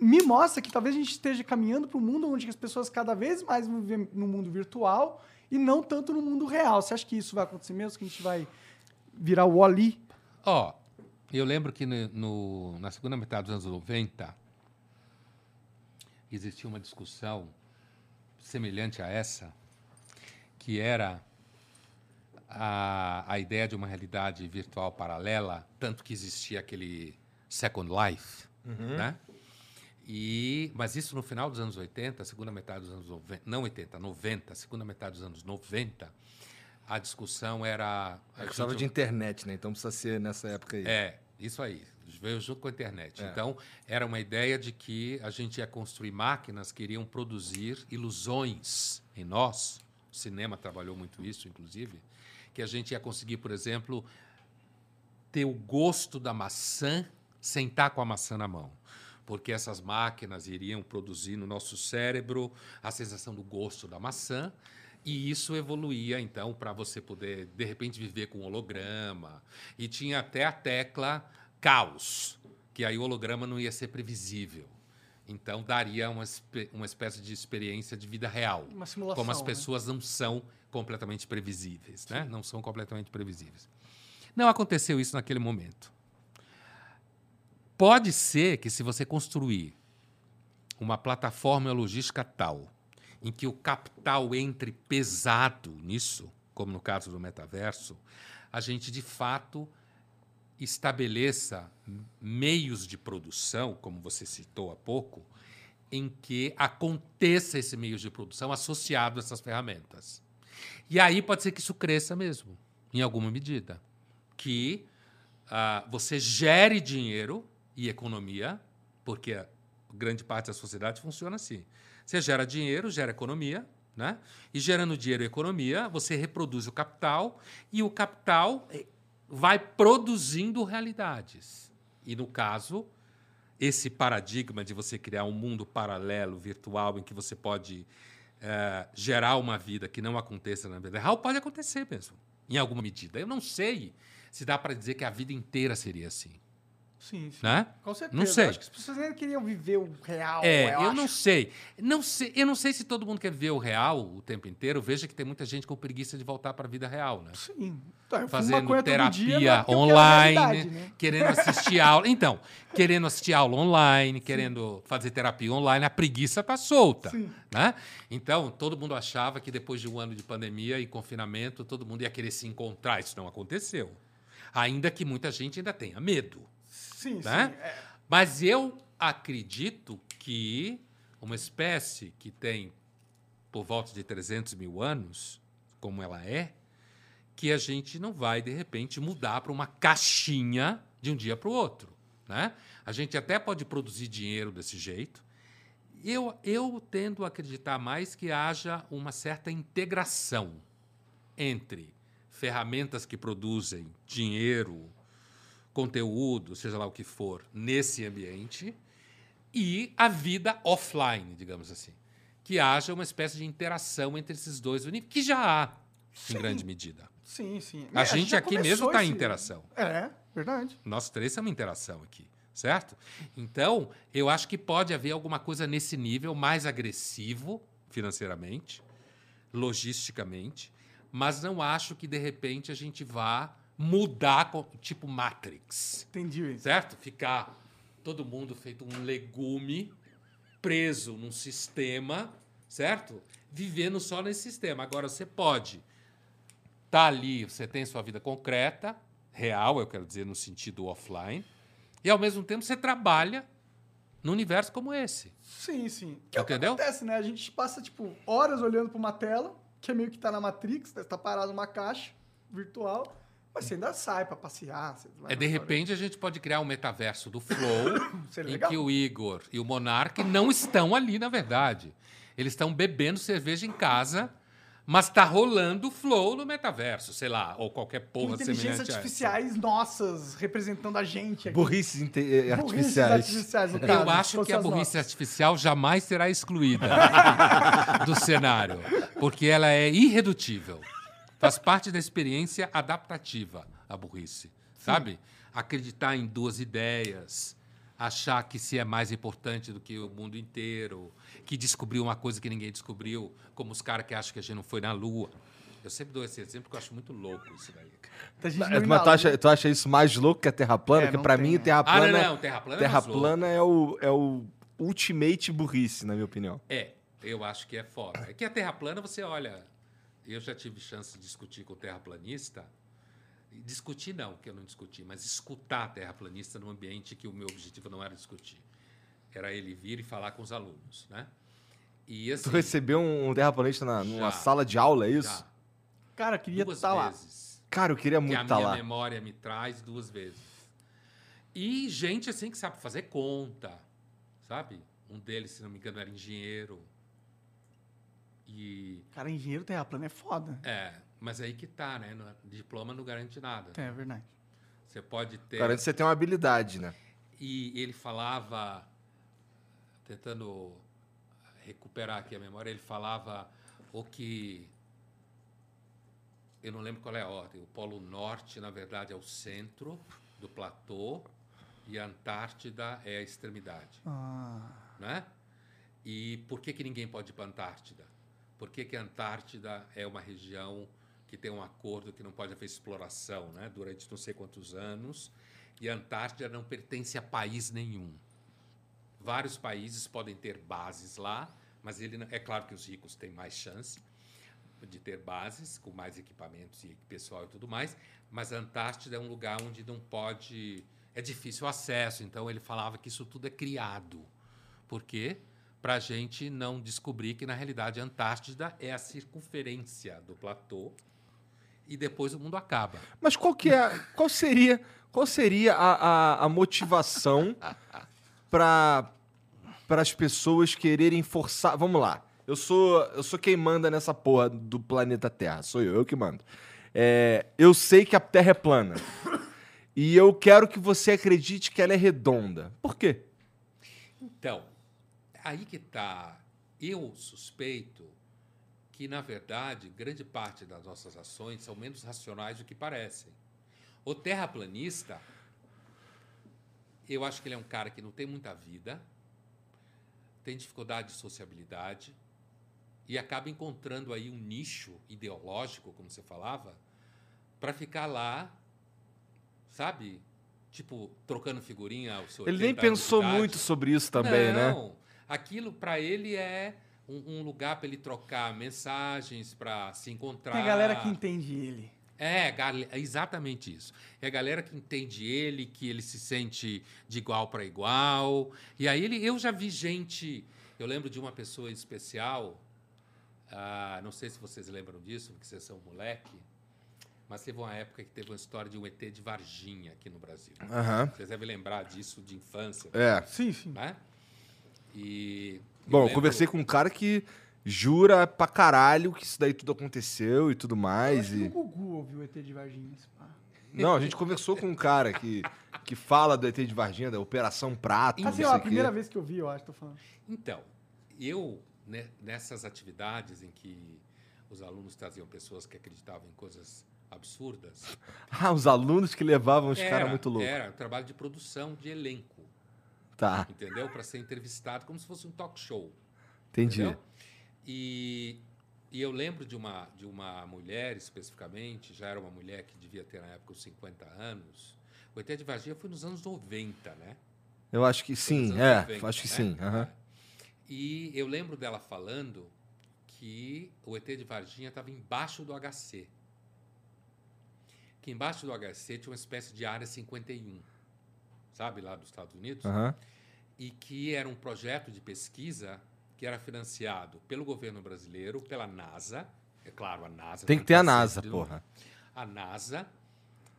me mostra que talvez a gente esteja caminhando para um mundo onde as pessoas cada vez mais vão viver no mundo virtual e não tanto no mundo real. Você acha que isso vai acontecer mesmo? Que a gente vai virar o Wall-E? Ó, eu lembro que no, no- na segunda metade dos anos 90 existia uma discussão semelhante a essa, que era a, a ideia de uma realidade virtual paralela, tanto que existia aquele Second Life, né? E, mas isso no final dos anos 80, segunda metade dos anos 90, não 80, 90, segunda metade dos anos 90, a discussão era... a precisava gente- de internet, né? Então precisa ser nessa época aí. é, isso aí. Veio junto com a internet. É. Então, era uma ideia de que a gente ia construir máquinas que iriam produzir ilusões em nós. O cinema trabalhou muito isso, inclusive. Que a gente ia conseguir, por exemplo, ter o gosto da maçã sem estar com a maçã na mão. Porque essas máquinas iriam produzir no nosso cérebro a sensação do gosto da maçã. E isso evoluía, então, para você poder, de repente, viver com holograma. E tinha até a tecla caos, que aí o holograma não ia ser previsível. Então, daria uma, uma espécie de experiência de vida real. Uma simulação. Como as né? pessoas não são completamente previsíveis, né? Não são completamente previsíveis. Não aconteceu isso naquele momento. Pode ser que se você construir uma plataforma logística tal em que o capital entre pesado nisso, como no caso do metaverso, a gente de fato estabeleça meios de produção, como você citou há pouco, em que aconteça esse meio de produção associado a essas ferramentas. E aí pode ser que isso cresça mesmo, em alguma medida. Que ah, você gere dinheiro e economia, porque grande parte da sociedade funciona assim. Você gera dinheiro, gera economia, né? E gerando dinheiro e economia, você reproduz o capital e o capital eh, vai produzindo realidades. E no caso, esse paradigma de você criar um mundo paralelo, virtual, em que você pode eh, gerar uma vida que não aconteça na vida real, pode acontecer mesmo, em alguma medida. Eu não sei se dá para dizer que a vida inteira seria assim, Sim, sim. né? Com certeza. Não sei. Eu acho que as pessoas nem queriam viver o real. É, eu, acho. não sei. não sei. Eu não sei se todo mundo quer ver o real o tempo inteiro. Veja que tem muita gente com preguiça de voltar para a vida real, né? Sim. Tá, eu Fazendo todo dia, é terapia eu a online, realidade, né? querendo assistir aula. Então, querendo assistir aula online, querendo fazer terapia online, a preguiça tá solta. Sim. Né? Então, todo mundo achava que depois de um ano de pandemia e confinamento, todo mundo ia querer se encontrar. Isso não aconteceu. Ainda que muita gente ainda tenha medo. Sim, né? sim. É, Mas eu acredito que uma espécie que tem por volta de 300 mil anos, como ela é, que a gente não vai, de repente, mudar para uma caixinha de um dia para o outro. Né? A gente até pode produzir dinheiro desse jeito. Eu, eu tendo a acreditar mais que haja uma certa integração entre ferramentas que produzem dinheiro, conteúdo, seja lá o que for, nesse ambiente e a vida offline, digamos assim. Que haja uma espécie de interação entre esses dois universos, que já há, em grande medida. sim, sim. A É, gente aqui mesmo está em esse- interação. É, verdade. Nós três temos interação aqui, certo? Então, eu acho que pode haver alguma coisa nesse nível mais agressivo financeiramente, logisticamente, mas não acho que de repente a gente vá mudar tipo Matrix, Entendi. certo? Ficar todo mundo feito um legume preso num sistema, certo? Vivendo só nesse sistema. Agora você pode tá ali, você tem sua vida concreta, real, eu quero dizer no sentido offline, e ao mesmo tempo você trabalha num universo como esse. Sim, sim. Que é o que Entendeu? acontece, né? A gente passa, tipo, horas olhando pra uma tela, que é meio que tá na Matrix, né? Você tá parado numa caixa virtual, mas você ainda sai pra passear. Você vai É de repente a gente pode criar um metaverso do Flow em legal. que o Igor e o Monark não estão ali, na verdade. Eles estão bebendo cerveja em casa, mas tá rolando o Flow no metaverso, sei lá, ou qualquer Com porra inteligências semelhante a essa. artificiais nossas representando a gente aqui. Burrices inte- eh, Burrices artificiais. artificiais, no caso, Eu acho que a burrice nossas. artificial jamais será excluída do cenário, porque ela é irredutível. Faz parte da experiência adaptativa, a burrice, sabe? Acreditar em duas ideias, achar que se é mais importante do que o mundo inteiro, que descobriu uma coisa que ninguém descobriu, como os caras que acham que a gente não foi na Lua. Eu sempre dou esse exemplo porque eu acho muito louco isso daí. Não Mas ir tu acha, tu acha isso mais louco que a Terra plana? É, Porque não pra tem, mim, né? Terra Ah, plana, não, não, Terra plana é Terra louco. plana é o, é o ultimate burrice, na minha opinião. É, eu acho que é foda. É que a Terra plana, você olha. Eu já tive chance de discutir com o terraplanista. Discutir não, que eu não discuti, mas escutar terraplanista num ambiente que o meu objetivo não era discutir. Era ele vir e falar com os alunos, né? E assim, Tu recebeu um terraplanista na, numa Já. sala de aula, é isso? já, Cara, eu queria duas estar lá. vezes. Cara, eu queria Que muito a estar minha lá. memória me traz duas vezes. E gente assim que sabe fazer conta, sabe? Um deles, se não me engano, era engenheiro. E Cara, engenheiro terraplano é foda. É, mas aí que tá, né? No- diploma não garante nada. É verdade. Você pode ter. Garante que você tem uma habilidade, né? E ele falava, tentando recuperar aqui a memória, ele falava o que. Eu não lembro qual é a ordem. O Polo Norte, na verdade, é o centro do platô e a Antártida é a extremidade. Ah, né? E por que, que ninguém pode ir para a Antártida? Por que, que a Antártida é uma região que tem um acordo que não pode haver exploração né? durante não sei quantos anos? E a Antártida não pertence a país nenhum. Vários países podem ter bases lá, mas ele não- é claro que os ricos têm mais chance de ter bases com mais equipamentos e pessoal e tudo mais, mas a Antártida é um lugar onde não pode é difícil o acesso. Então ele falava que isso tudo é criado. Por quê? Para a gente não descobrir que na realidade a Antártida é a circunferência do platô e depois o mundo acaba. Mas qual que é, qual seria, qual seria a, a, a motivação para para as pessoas quererem forçar? Vamos lá. Eu sou eu sou quem manda nessa porra do planeta Terra. Sou eu, eu que mando. É, eu sei que a Terra é plana. E eu quero que você acredite que ela é redonda. Por quê? Então, aí que está. Eu suspeito que, na verdade, grande parte das nossas ações são menos racionais do que parecem. O terraplanista, eu acho que ele é um cara que não tem muita vida, tem dificuldade de sociabilidade e acaba encontrando aí um nicho ideológico, como você falava, para ficar lá, sabe? Tipo, trocando figurinha ao seu Ele nem 80 anos de pensou muito sobre isso também, né? Aquilo para ele é um, um lugar para ele trocar mensagens, para se encontrar. tem a galera que entende ele. É, é exatamente isso. É a galera que entende ele, que ele se sente de igual para igual. E aí ele, eu já vi gente. Eu lembro de uma pessoa especial. ah, não sei se vocês lembram disso, porque vocês são moleque. Mas teve uma época que teve uma história de um ET de Varginha aqui no Brasil. Aham. Vocês devem lembrar disso de infância, É. Sim, sim. né? E eu Bom, eu lembro- conversei com um cara que jura pra caralho que isso daí tudo aconteceu e tudo Eu mais. que E... o Gugu ouviu o ET de Varginha. Não, a gente conversou com um cara que, que fala do ET de Varginha, da Operação Prato. não Assim, ó, a primeira vez que eu vi, eu acho, tô falando. Então, eu, né, nessas atividades em que os alunos traziam pessoas que acreditavam em coisas absurdas. Ah, os alunos que levavam os era, caras muito loucos. Era um trabalho de produção de elenco, Tá, entendeu? Para ser entrevistado como se fosse um talk show. entendi. Entendeu? E, e eu lembro de uma, de uma mulher especificamente, já era uma mulher que devia ter na época uns 50 anos. O ET de Varginha foi nos anos 90, né? Eu acho que Foi sim, é, 90, acho que né? sim. É. E eu lembro dela falando que o ET de Varginha estava embaixo do HC. Que embaixo do HC tinha uma espécie de área 51, sabe, lá dos Estados Unidos? Aham. e que era um projeto de pesquisa que era financiado pelo governo brasileiro, pela NASA, é claro, a NASA. Tem que ter a tá NASA, porra. A NASA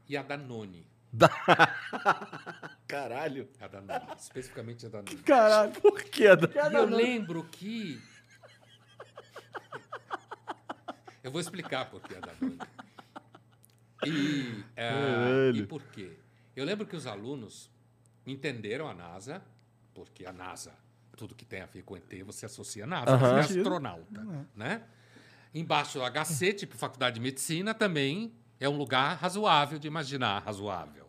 e a Danone. Caralho. A Danone, especificamente a Danone. Caralho. Por que? E eu lembro que. Eu vou explicar por que a Danone. E, Caralho. e por quê? Eu lembro que os alunos entenderam a NASA, porque a NASA, tudo que tem a ver com ET, você associa a NASA, Aham. você é astronauta. Né? Embaixo do HC, tipo Faculdade de Medicina, também é um lugar razoável de imaginar, razoável.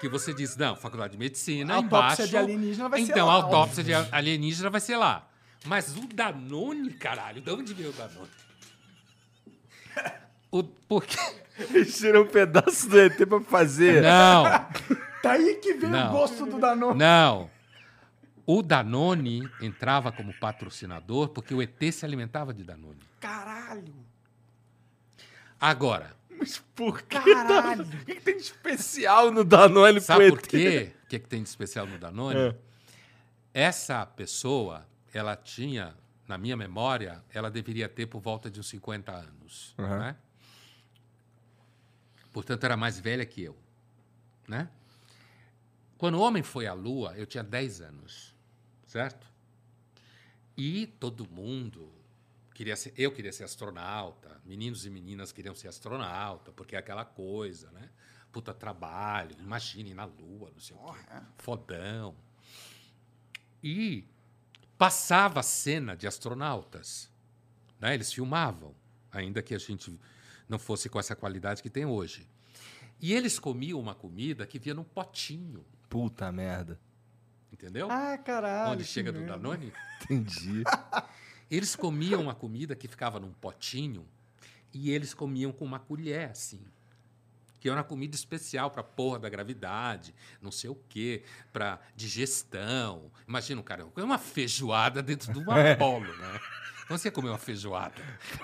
Que você diz, não, Faculdade de Medicina, A autópsia embaixo... de alienígena vai ser então, lá, a autópsia de alienígena vai ser lá. Mas o Danone, caralho, de onde veio o Danone? O, porque... Tiram um pedaço do ET pra fazer. Não, Daí que vem Não. o gosto do Danone. não. O Danone entrava como patrocinador porque o ET se alimentava de Danone. Caralho. Agora, Mas por que? Caralho. O que, que tem de especial no Danone sabe pro por ET? quê? O que, que tem de especial no Danone? É. Essa pessoa, ela tinha, na minha memória, ela deveria ter por volta de uns 50 anos. Uhum. Né? Portanto, era mais velha que eu. Né? Quando o homem foi à Lua, eu tinha 10 anos. Certo? E todo mundo queria ser. Eu queria ser astronauta, meninos e meninas queriam ser astronauta, porque é aquela coisa, né? Puta trabalho, imagine na Lua, não sei o quê. Fodão. E passava a cena de astronautas. Né? Eles filmavam, ainda que a gente não fosse com essa qualidade que tem hoje. E eles comiam uma comida que vinha num potinho, Puta merda. entendeu? Ah, caralho. Onde chega do merda. Danone. Entendi. Eles comiam uma comida que ficava num potinho e eles comiam com uma colher, assim. Que era uma comida especial para porra da gravidade, não sei o quê, para digestão. Imagina, um cara, comer uma feijoada dentro de um Apolo, né? Então você ia comer uma feijoada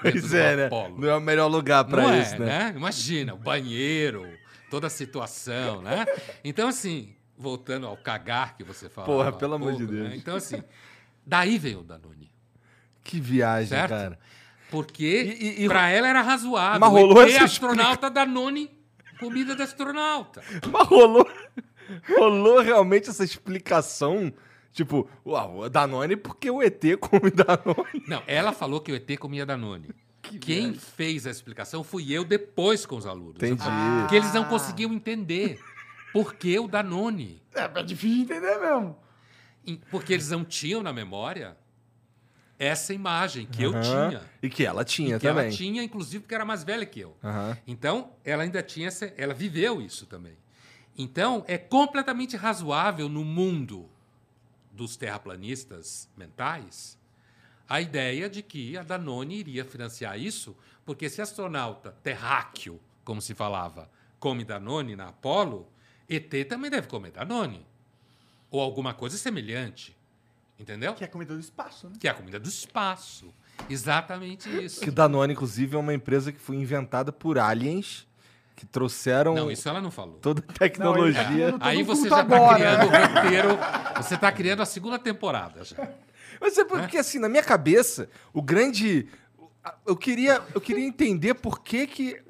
dentro Pois é, né? Apollo. Não é o melhor lugar pra Não isso, é, né? Imagina, o banheiro, toda a situação, né? Então, assim, voltando ao cagar que você falou. Porra, pelo amor de Deus. Então, assim, daí veio o Danone. Que viagem, Certo? cara. Porque E- e- e- pra ela era razoável. Mas rolou E essa astronauta Danone, comida de astronauta. Mas rolou, rolou realmente essa explicação. Tipo, uau, Danone porque o ET come Danone. Não, ela falou que o ET comia Danone. Quem fez a explicação fui eu depois com os alunos. Entendi. Porque eles não conseguiam entender. Por que o Danone? É, é difícil de entender mesmo. Porque eles não tinham na memória essa imagem que eu Aham. tinha. E que ela tinha que também. ela tinha, inclusive, porque era mais velha que eu. Aham. Então, ela ainda tinha essa, ela viveu isso também. Então, é completamente razoável no mundo dos terraplanistas mentais a ideia de que a Danone iria financiar isso, porque se astronauta terráqueo, como se falava, come Danone na Apollo, ET também deve comer Danone. Ou alguma coisa semelhante. Entendeu? Que é comida do espaço, né? Que é a comida do espaço. Exatamente isso. Que Danone, inclusive, é uma empresa que foi inventada por aliens que trouxeram Não, isso ela não falou. toda a tecnologia. Não, ele tá Aí todo você já está criando o roteiro. Você está criando a segunda temporada já. Mas é porque, assim, na minha cabeça, o grande. Eu queria, eu queria entender por que, que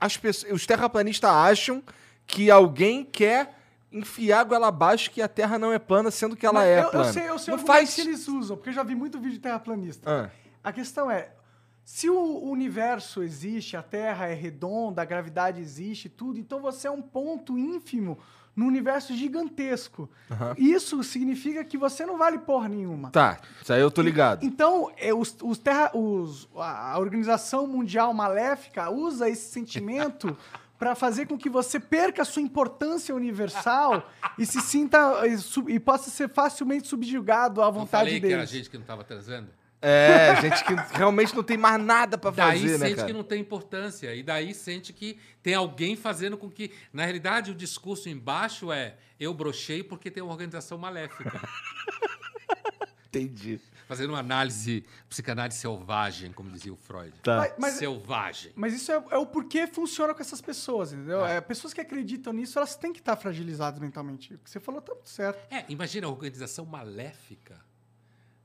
as pessoas, os terraplanistas acham que alguém quer enfiar a goela abaixo que a Terra não é plana, sendo que ela Mas é eu, plana. eu sei, eu sei não faz. que eles usam, porque eu já vi muito vídeo de terraplanista. Ah, A questão é, se o universo existe, a Terra é redonda, a gravidade existe, tudo, então você é um ponto ínfimo no universo gigantesco. Isso significa que você não vale porra nenhuma. tá, isso aí eu tô ligado. Então, é, os, os terra, os, a Organização Mundial Maléfica usa esse sentimento para fazer com que você perca a sua importância universal e se sinta e, sub- e possa ser facilmente subjugado à vontade falei que era deles. gente que não estava transando? É, gente que realmente não tem mais nada pra Daí fazer, né, sente cara? que não tem importância. E daí sente que tem alguém fazendo com que. Na realidade, o discurso embaixo é: eu brochei porque tem uma organização maléfica. Entendi. Fazendo uma análise, psicanálise selvagem, como dizia o Freud. Tá. Mas- mas- Selvagem. Mas isso é, é o porquê funciona com essas pessoas, entendeu? É, pessoas que acreditam nisso, elas têm que estar fragilizadas mentalmente. O que você falou tá muito certo. É, imagina a organização maléfica.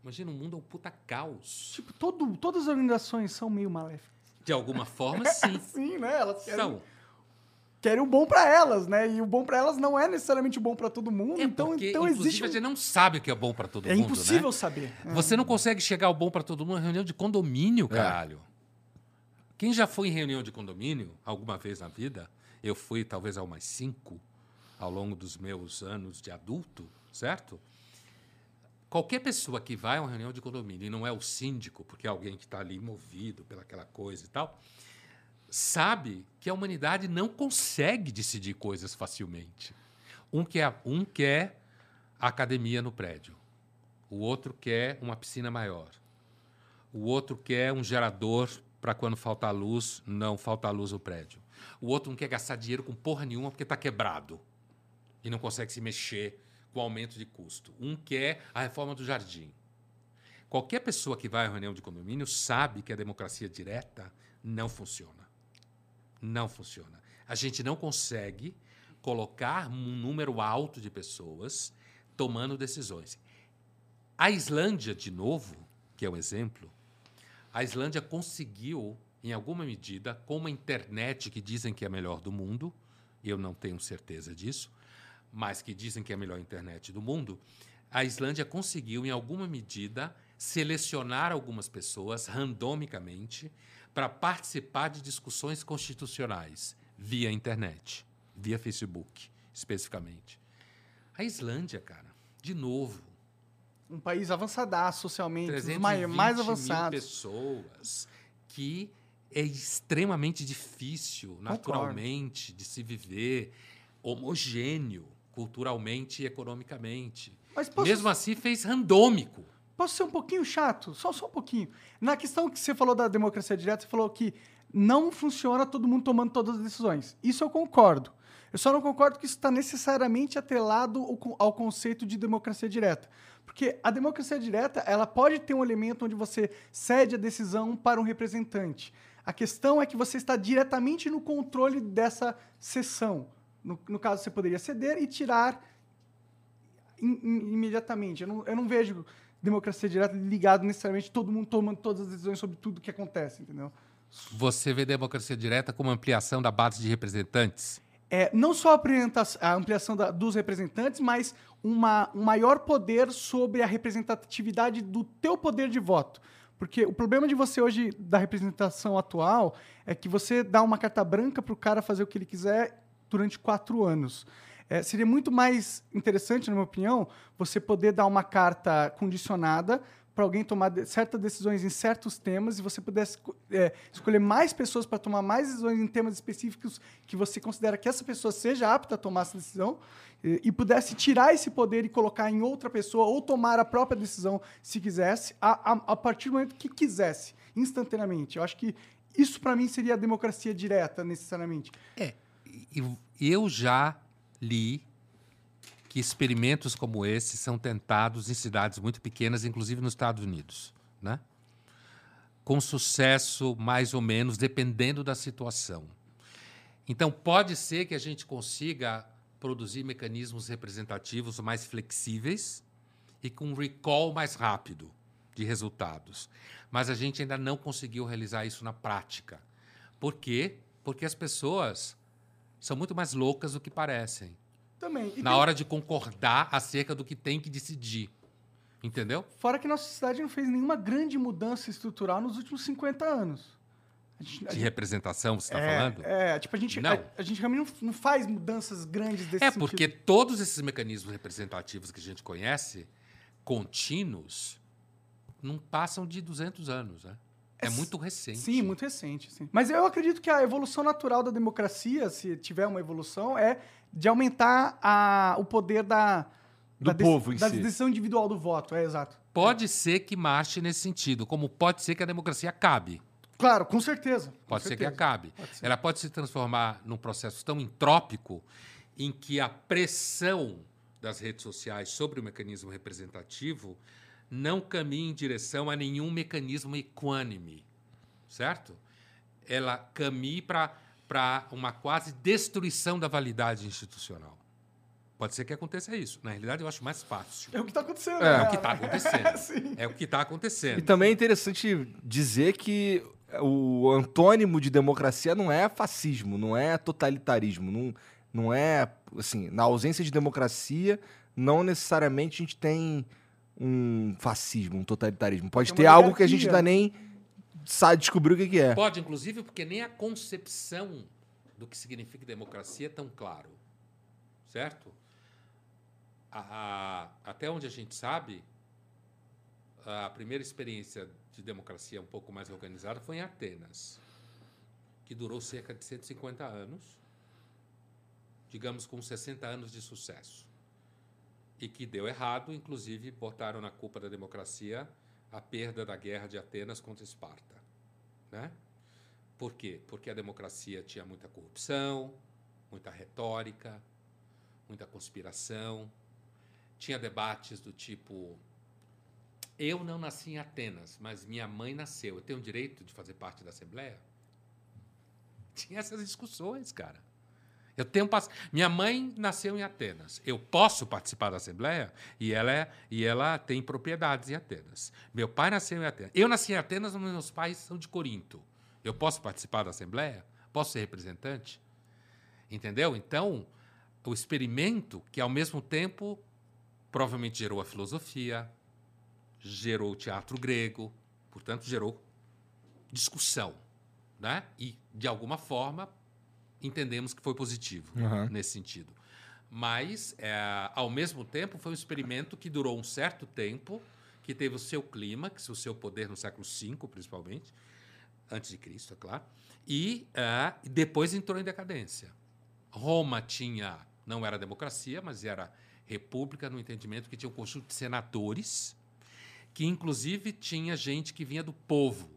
Imagina um mundo é um puta caos. Tipo, todo, todas as organizações são meio maléficas. De alguma forma, sim. Sim, né? Elas querem, São. Querem o bom pra elas, né? E o bom pra elas não é necessariamente o bom pra todo mundo. É então, porque, então inclusive, existe. a gente não sabe o que é bom pra todo É mundo, impossível né? saber. É. Você não consegue chegar ao bom pra todo mundo em reunião de condomínio, É. caralho. Quem já foi em reunião de condomínio alguma vez na vida? Eu fui talvez a umas cinco ao longo dos meus anos de adulto, certo? Qualquer pessoa que vai a uma reunião de condomínio e não é o síndico, porque é alguém que está ali movido pelaquela coisa e tal, sabe que a humanidade não consegue decidir coisas facilmente. Um quer, um quer academia no prédio, o outro quer uma piscina maior, o outro quer um gerador para quando faltar luz, não faltar luz no prédio. O outro não quer gastar dinheiro com porra nenhuma porque está quebrado e não consegue se mexer com o aumento de custo. Um quer a reforma do jardim. Qualquer pessoa que vai à reunião de condomínio sabe que a democracia direta não funciona. Não funciona. A gente não consegue colocar um número alto de pessoas tomando decisões. A Islândia, de novo, que é um exemplo, a Islândia conseguiu, em alguma medida, com uma internet que dizem que é a melhor do mundo, eu não tenho certeza disso, mas que dizem que é a melhor internet do mundo, a Islândia conseguiu, em alguma medida, selecionar algumas pessoas randomicamente para participar de discussões constitucionais via internet, via Facebook, especificamente. A Islândia, cara, de novo, Um país avançadaço socialmente, um dos 320 mais, mais mil avançados. pessoas que é extremamente difícil, naturalmente, de se viver homogêneo, culturalmente e economicamente. Mas Mesmo assim, fez randômico. Posso ser um pouquinho chato? Só, só um pouquinho. Na questão que você falou da democracia direta, você falou que não funciona todo mundo tomando todas as decisões. Isso eu concordo. Eu só não concordo que isso está necessariamente atrelado ao, con- ao conceito de democracia direta. Porque a democracia direta, ela pode ter um elemento onde você cede a decisão para um representante. A questão é que você está diretamente no controle dessa sessão. No, no caso, você poderia ceder e tirar im- im- imediatamente. Eu não, eu não vejo democracia direta ligado necessariamente todo mundo tomando todas as decisões sobre tudo que acontece, entendeu? Você vê democracia direta como ampliação da base de representantes? É, não só a, ampliação da- dos representantes, mas uma, um maior poder sobre a representatividade do teu poder de voto. Porque o problema de você hoje, da representação atual, é que você dá uma carta branca para o cara fazer o que ele quiser durante quatro anos. É, seria muito mais interessante, na minha opinião, você poder dar uma carta condicionada para alguém tomar de- certas decisões em certos temas e você pudesse é, escolher mais pessoas para tomar mais decisões em temas específicos que você considera que essa pessoa seja apta a tomar essa decisão e, e pudesse tirar esse poder e colocar em outra pessoa ou tomar a própria decisão se quisesse a, a, a partir do momento que quisesse, instantaneamente. Eu acho que isso para mim seria a democracia direta, necessariamente. É, eu já li que experimentos como esse são tentados em cidades muito pequenas, inclusive nos Estados Unidos, né? Com sucesso, mais ou menos, dependendo da situação. Então, pode ser que a gente consiga produzir mecanismos representativos mais flexíveis e com recall mais rápido de resultados. Mas a gente ainda não conseguiu realizar isso na prática. Por quê? Porque as pessoas são muito mais loucas do que parecem Também. E na tem- hora de concordar acerca do que tem que decidir. Entendeu? Fora que nossa sociedade não fez nenhuma grande mudança estrutural nos últimos 50 anos. Gente, De gente- representação, você está é, falando? É, tipo, a gente, Não. a, a gente realmente não, não faz mudanças grandes desse É sentido. porque todos esses mecanismos representativos que a gente conhece, contínuos, não passam de 200 anos, né? É, É muito recente. Sim, muito recente. Sim. Mas eu acredito que a evolução natural da democracia, se tiver uma evolução, é de aumentar a, o poder da, Do da povo em da si. decisão individual do voto. É exato. Pode ser que marche nesse sentido, como pode ser que a democracia acabe. Claro, com certeza. com Pode ser que certeza. acabe. Pode ser. Ela pode se transformar num processo tão entrópico em que a pressão das redes sociais sobre o mecanismo representativo não caminha em direção a nenhum mecanismo equânime, certo? Ela caminha para uma quase destruição da validade institucional. Pode ser que aconteça isso. Na realidade, eu acho mais fácil. É o que tá acontecendo. É né? É o que está acontecendo. É o que está E acontecendo. também é interessante dizer que o antônimo de democracia não é fascismo, não é totalitarismo, não, não é assim, na ausência de democracia, não necessariamente a gente tem um fascismo, um totalitarismo. Pode Tem ter algo que a gente ainda nem sabe descobrir o que, que é. Pode, inclusive, porque nem a concepção do que significa democracia é tão claro. Certo? A- a- até onde a gente sabe, a primeira experiência de democracia um pouco mais organizada foi em Atenas, que durou cerca de 150 anos, digamos com 60 anos de sucesso. E que deu errado, inclusive botaram na culpa da democracia a perda da guerra de Atenas contra Esparta. Né? Por quê? Porque a democracia tinha muita corrupção, muita retórica, muita conspiração, tinha debates do tipo: eu não nasci em Atenas, mas minha mãe nasceu, eu tenho o direito de fazer parte da Assembleia? Tinha essas discussões, cara. Eu tenho. Minha mãe nasceu em Atenas. Eu posso participar da Assembleia e ela, é... e ela tem propriedades em Atenas. Meu pai nasceu em Atenas. Eu nasci em Atenas, mas meus pais são de Corinto. Eu posso participar da Assembleia? Posso ser representante? Entendeu? Então, o experimento que, ao mesmo tempo, provavelmente gerou a filosofia, gerou o teatro grego, portanto, gerou discussão. Né? E, de alguma forma, entendemos que foi positivo Uhum. nesse sentido. Mas, é, ao mesmo tempo, foi um experimento que durou um certo tempo, que teve o seu clímax, o seu poder no século V, principalmente, antes de Cristo, é claro, e é, depois entrou em decadência. Roma tinha, não era democracia, mas era república no entendimento que tinha um conjunto de senadores, que inclusive tinha gente que vinha do povo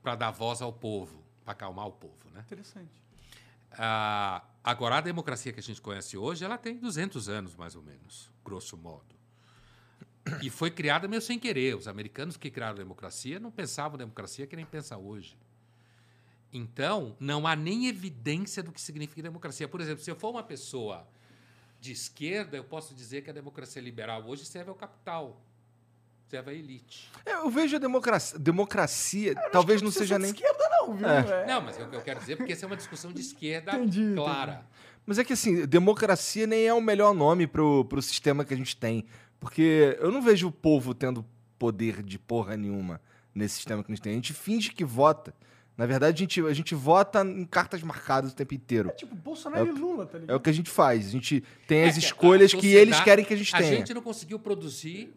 para dar voz ao povo, para acalmar o povo, né? Interessante. Ah, agora, a democracia que a gente conhece hoje, ela tem 200 anos, mais ou menos, grosso modo. E foi criada meio sem querer. Os americanos que criaram a democracia não pensavam democracia que nem pensa hoje. Então, não há nem evidência do que significa democracia. Por exemplo, se eu for uma pessoa de esquerda, eu posso dizer que a democracia liberal hoje serve ao capital, serve à elite. É, Eu vejo a democracia, democracia talvez não seja nem. esquerda, não, viu? É. É. Não, mas é o que eu quero dizer, porque essa é uma discussão de esquerda Entendi, clara. Mas é que assim, democracia nem é o melhor nome pro, pro sistema que a gente tem. Porque eu não vejo o povo tendo poder de porra nenhuma nesse sistema que a gente tem. A gente finge que vota. Na verdade, a gente, a gente vota em cartas marcadas o tempo inteiro. É tipo Bolsonaro É e o- Lula, tá É ligado? o que a gente faz. A gente tem É as a escolhas que eles querem que a gente A tenha. gente não conseguiu produzir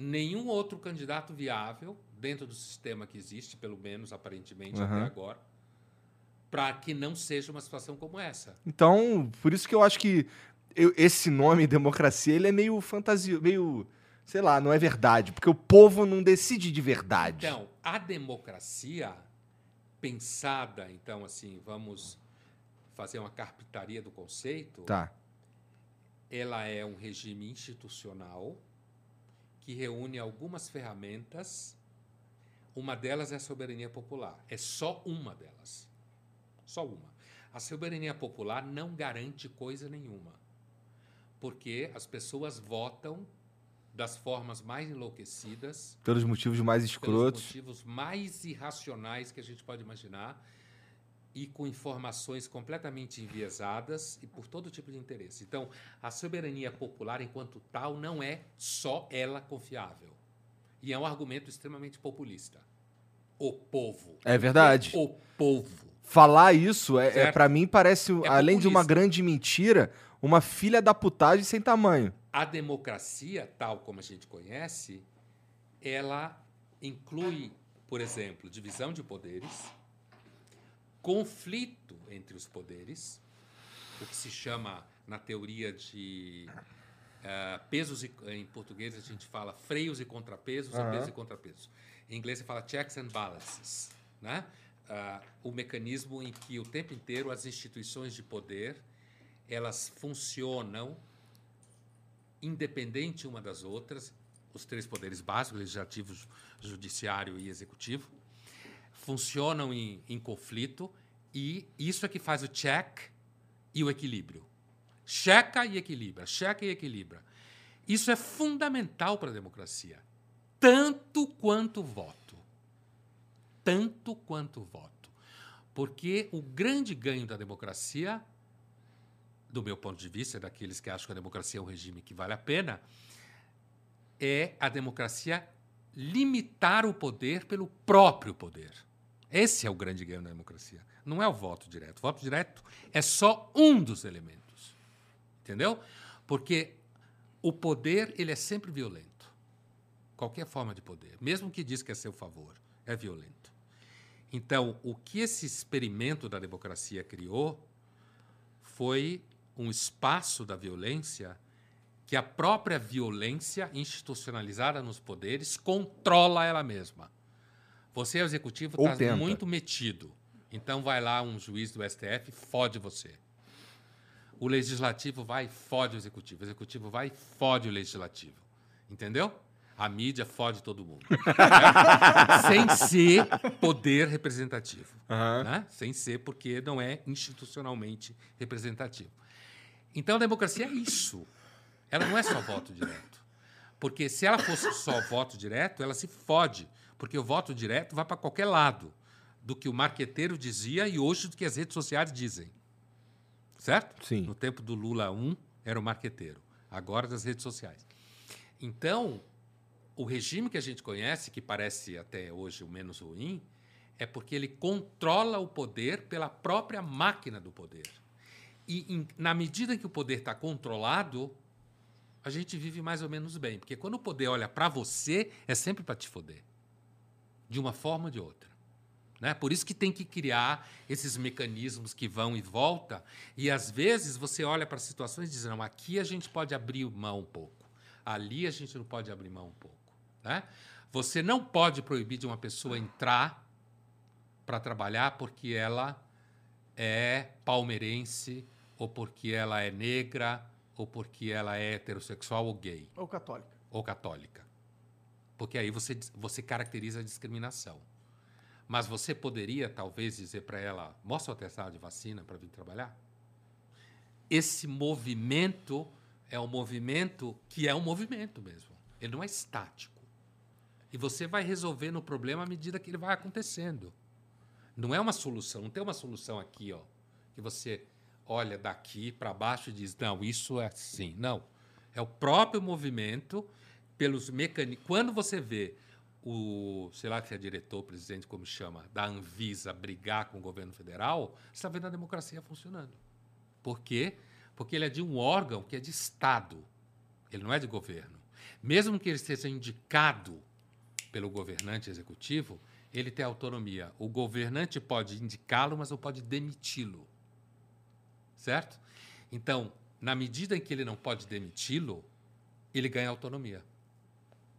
nenhum outro candidato viável dentro do sistema que existe, pelo menos aparentemente Aham. até agora, para que não seja uma situação como essa. Então, por isso que eu acho que eu- esse nome, democracia, ele é meio fantasia, meio, sei lá, não é verdade, porque o povo não decide de verdade. Então, a democracia pensada, então assim, vamos fazer uma carpintaria do conceito, Tá. ela é um regime institucional que reúne algumas ferramentas. Uma delas é a soberania popular. É só uma delas. Só uma. A soberania popular não garante coisa nenhuma. Porque as pessoas votam das formas mais enlouquecidas, Pelos motivos mais pelos escrotos. motivos mais irracionais que a gente pode imaginar e com informações completamente enviesadas e por todo tipo de interesse. Então, a soberania popular, enquanto tal, não é só ela confiável. E é um argumento extremamente populista. O povo. É verdade. O povo. Falar isso, é, é, para mim, parece, É além de uma populista. grande mentira, uma filha da putagem sem tamanho. A democracia, tal como a gente conhece, ela inclui, por exemplo, divisão de poderes, conflito entre os poderes, o que se chama na teoria de eh, pesos e, em português a gente fala freios e contrapesos, ou Aham. pesos e contrapesos. Em inglês você fala checks and balances, né? Ah, o mecanismo em que o tempo inteiro as instituições de poder elas funcionam independente uma das outras os três poderes básicos, legislativo, ju- judiciário e executivo, funcionam em, em conflito e isso é que faz o check e o equilíbrio. Checa e equilibra, checa e equilibra. Isso é fundamental para a democracia, tanto quanto o voto. Tanto quanto o voto. Porque o grande ganho da democracia, do meu ponto de vista, daqueles que acham que a democracia é um regime que vale a pena, é a democracia limitar o poder pelo próprio poder. Esse é o grande ganho da democracia. Não é o voto direto. O voto direto é só um dos elementos. Entendeu? Porque o poder ele é sempre violento. Qualquer forma de poder, mesmo que diz que é seu favor, é violento. Então, o que esse experimento da democracia criou foi um espaço da violência que a própria violência institucionalizada nos poderes controla ela mesma. Você é executivo, está muito metido. Então vai lá um juiz do STF, fode você. O legislativo vai e fode o executivo. O executivo vai e fode o legislativo. Entendeu? A mídia fode todo mundo. Sem ser poder representativo. né? Sem ser porque não é institucionalmente representativo. Então a democracia é isso. Ela não é só voto direto. Porque se ela fosse só voto direto, ela se fode. Porque o voto direto vai para qualquer lado do que o marqueteiro dizia e hoje do que as redes sociais dizem. Certo? Sim. No tempo do Lula 1 era o marqueteiro, agora das redes sociais. Então, o regime que a gente conhece, que parece até hoje o menos ruim, é porque ele controla o poder pela própria máquina do poder. E em- na medida que o poder está controlado, a gente vive mais ou menos bem. Porque quando o poder olha para você, é sempre para te foder. De uma forma ou de outra. Né? Por isso que tem que criar esses mecanismos que vão e voltam. E às vezes você olha para situações e diz: não, aqui a gente pode abrir mão um pouco. Ali a gente não pode abrir mão um pouco. Né? Você não pode proibir de uma pessoa entrar para trabalhar porque ela é palmeirense, ou porque ela é negra, ou porque ela é heterossexual ou gay Ou católica. ou católica. Porque aí você, você caracteriza a discriminação. Mas você poderia, talvez, dizer para ela: mostra o atestado de vacina para vir trabalhar? Esse movimento é um movimento que é um movimento mesmo. Ele não é estático. E você vai resolvendo o problema à medida que ele vai acontecendo. Não é uma solução, não tem uma solução aqui, ó, que você olha daqui para baixo e diz: não, isso é assim. Não. É o próprio movimento pelos mecanismos. Quando você vê o, sei lá se é diretor, presidente, como chama, da Anvisa brigar com o governo federal, você está vendo a democracia funcionando. Por quê? Porque ele é de um órgão que é de Estado. Ele não é de governo. Mesmo que ele seja indicado pelo governante executivo, ele tem autonomia. O governante pode indicá-lo, mas não pode demiti-lo. Certo? Então, na medida em que ele não pode demiti-lo, ele ganha autonomia.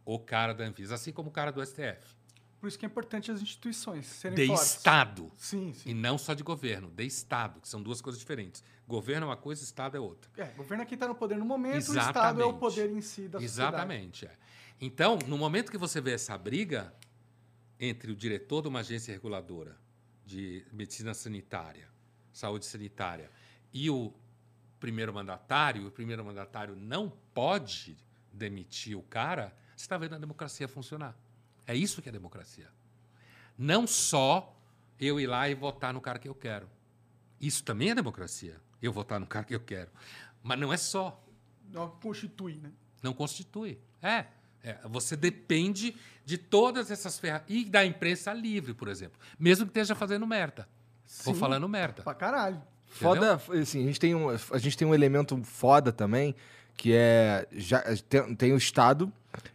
O cara da Anvisa, assim como o cara do STF. Por isso que é importante as instituições serem De fortes. Estado. Sim, E sim. não só de governo, de Estado, que são duas coisas diferentes. Governo é uma coisa, Estado é outra. É, governo é quem está no poder no momento, o Estado é o Exatamente. poder em si da sociedade. Exatamente. é. Então, no momento que você vê essa briga entre o diretor de uma agência reguladora de medicina sanitária, saúde sanitária, e o primeiro mandatário, o primeiro mandatário não pode demitir o cara, você está vendo a democracia funcionar. É isso que é democracia. Não só eu ir lá e votar no cara que eu quero. Isso também é democracia. Eu votar no cara que eu quero. Mas não é só Não constitui, né? não constitui. É, é, você depende de todas essas ferramentas. E da imprensa livre, por exemplo. Mesmo que esteja fazendo merda. Ou Sim. falando merda. Pra caralho. Foda, assim, a gente, tem um, a gente tem um elemento foda também, que é. Já, tem, tem o Estado,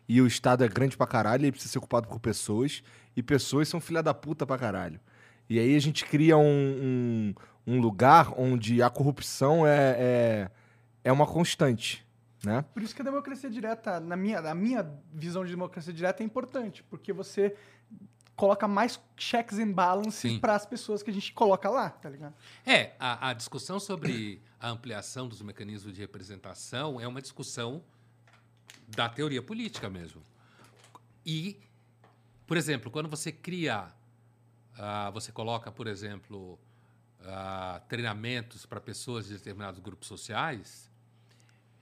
e o Estado é grande pra caralho, ele precisa ser ocupado por pessoas, e pessoas são filha da puta pra caralho. E aí a gente cria um, um, um lugar onde a corrupção é, é, é uma constante, né? Por isso que a democracia direta, na minha, na minha visão de democracia direta, é importante, porque você coloca mais checks and balances para as pessoas que a gente coloca lá, tá ligado? É, a, a discussão sobre a ampliação dos mecanismos de representação é uma discussão da teoria política mesmo. E, por exemplo, quando você cria, ah, você coloca, por exemplo, ah, treinamentos para pessoas de determinados grupos sociais,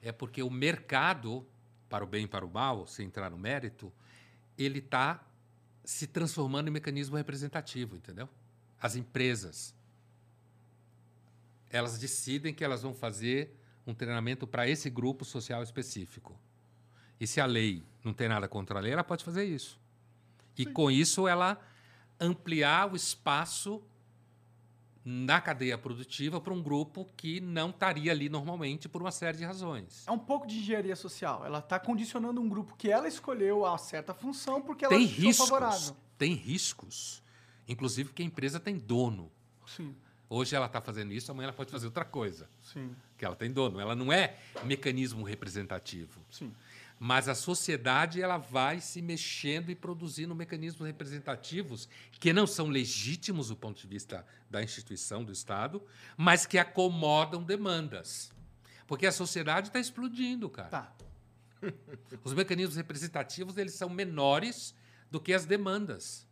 é porque o mercado, para o bem e para o mal, sem entrar no mérito, ele está se transformando em mecanismo representativo, entendeu? As empresas, elas decidem que elas vão fazer um treinamento para esse grupo social específico. E se a lei não tem nada contra a lei, ela pode fazer isso. E com isso ela ampliar o espaço na cadeia produtiva para um grupo que não estaria ali normalmente por uma série de razões. É um pouco de engenharia social. Ela está condicionando um grupo que ela escolheu a certa função porque tem ela achou riscos, favorável. tem riscos. Inclusive porque a empresa tem dono. Sim, Hoje ela está fazendo isso, amanhã ela pode fazer outra coisa. sim, Que ela tem dono. Ela não é mecanismo representativo. sim. Mas a sociedade ela vai se mexendo e produzindo mecanismos representativos que não são legítimos do ponto de vista da instituição do Estado, mas que acomodam demandas. Porque a sociedade está explodindo, cara. Tá. Os mecanismos representativos eles são menores do que as demandas.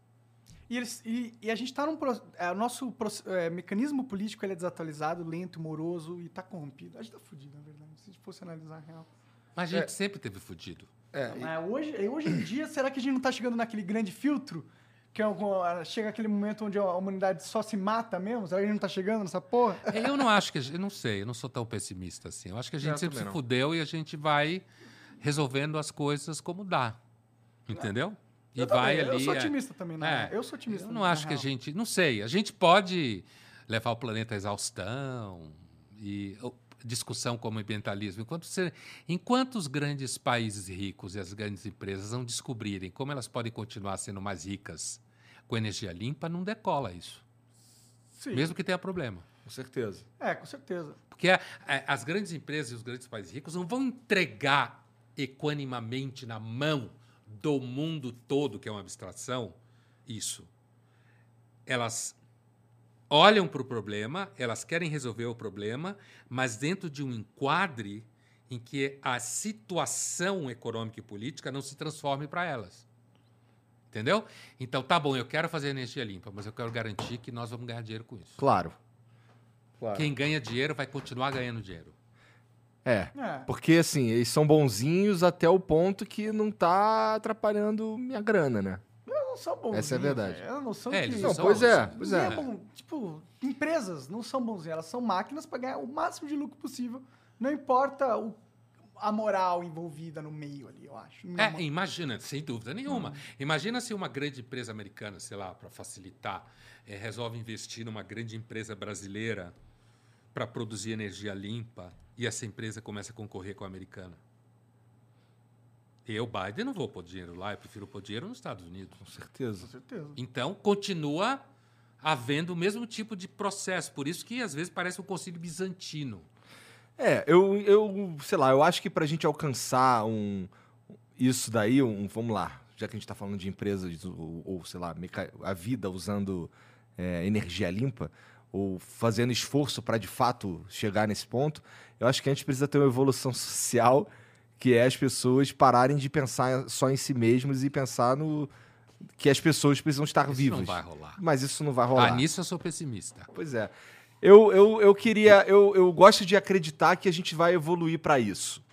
E, eles- e- e a gente está num. é, o nosso é, mecanismo político ele é desatualizado, lento, moroso e está corrompido. A gente está fudido, na verdade, se a gente fosse analisar a real. Mas a gente sempre teve fudido. É, Mas hoje, hoje em dia, será que a gente não está chegando naquele grande filtro? Que é algum- chega aquele momento onde a humanidade só se mata mesmo? Será que a gente não está chegando nessa porra? É, Eu não acho que. a gente- Eu não sei, eu não sou tão pessimista assim. Eu acho que a gente Eu sempre se não. fudeu e a gente vai resolvendo as coisas como dá. Entendeu? E eu vai também, ali. Eu sou é- otimista também, né? É, Eu sou otimista. Eu não acho que a real. gente. Não sei. A gente pode levar o planeta à exaustão e discussão como ambientalismo. Enquanto, você, enquanto os grandes países ricos e as grandes empresas não descobrirem como elas podem continuar sendo mais ricas com energia limpa, não decola isso. Sim. Mesmo que tenha problema. com certeza. É, com certeza. Porque a- a- as grandes empresas e os grandes países ricos não vão entregar equanimamente na mão do mundo todo, que é uma abstração, isso. Elas olham para o problema, elas querem resolver o problema, mas dentro de um enquadre em que a situação econômica e política não se transforme para elas. Entendeu? Então, tá bom, eu quero fazer energia limpa, mas eu quero garantir que nós vamos ganhar dinheiro com isso. Claro. Claro. Quem ganha dinheiro vai continuar ganhando dinheiro. É. É. Porque, assim, eles são bonzinhos até o ponto que não tá atrapalhando minha grana, né? Elas não são bonzinhos. Essa é a verdade. É, que... eles Não, são pois é, pois Ninguém é. bom. Tipo, empresas não são bonzinhas, elas são máquinas para ganhar o máximo de lucro possível. Não importa o- a moral envolvida no meio ali, eu acho. Não- É, imagina, sem dúvida nenhuma. Imagina se uma grande empresa americana, sei lá, para facilitar, eh, resolve investir numa grande empresa brasileira para produzir energia limpa e essa empresa começa a concorrer com a americana. Eu, Biden, não vou pôr dinheiro lá, eu prefiro pôr dinheiro nos Estados Unidos. Com certeza. Com certeza. Então, continua havendo o mesmo tipo de processo. Por isso que, às vezes, parece um concílio bizantino. É, eu, eu, sei lá, eu acho que pra gente alcançar um isso daí, um, vamos lá, já que a gente tá falando de empresas ou, ou, sei lá, a vida usando é, energia limpa ou fazendo esforço para de fato chegar nesse ponto, eu acho que a gente precisa ter uma evolução social que é as pessoas pararem de pensar só em si mesmos e pensar no que as pessoas precisam estar Isso vivas. não vai rolar. Mas isso não vai rolar. Ah, nisso eu sou pessimista. Pois é. Eu, eu, eu queria. Eu, eu gosto de acreditar que a gente vai evoluir para isso.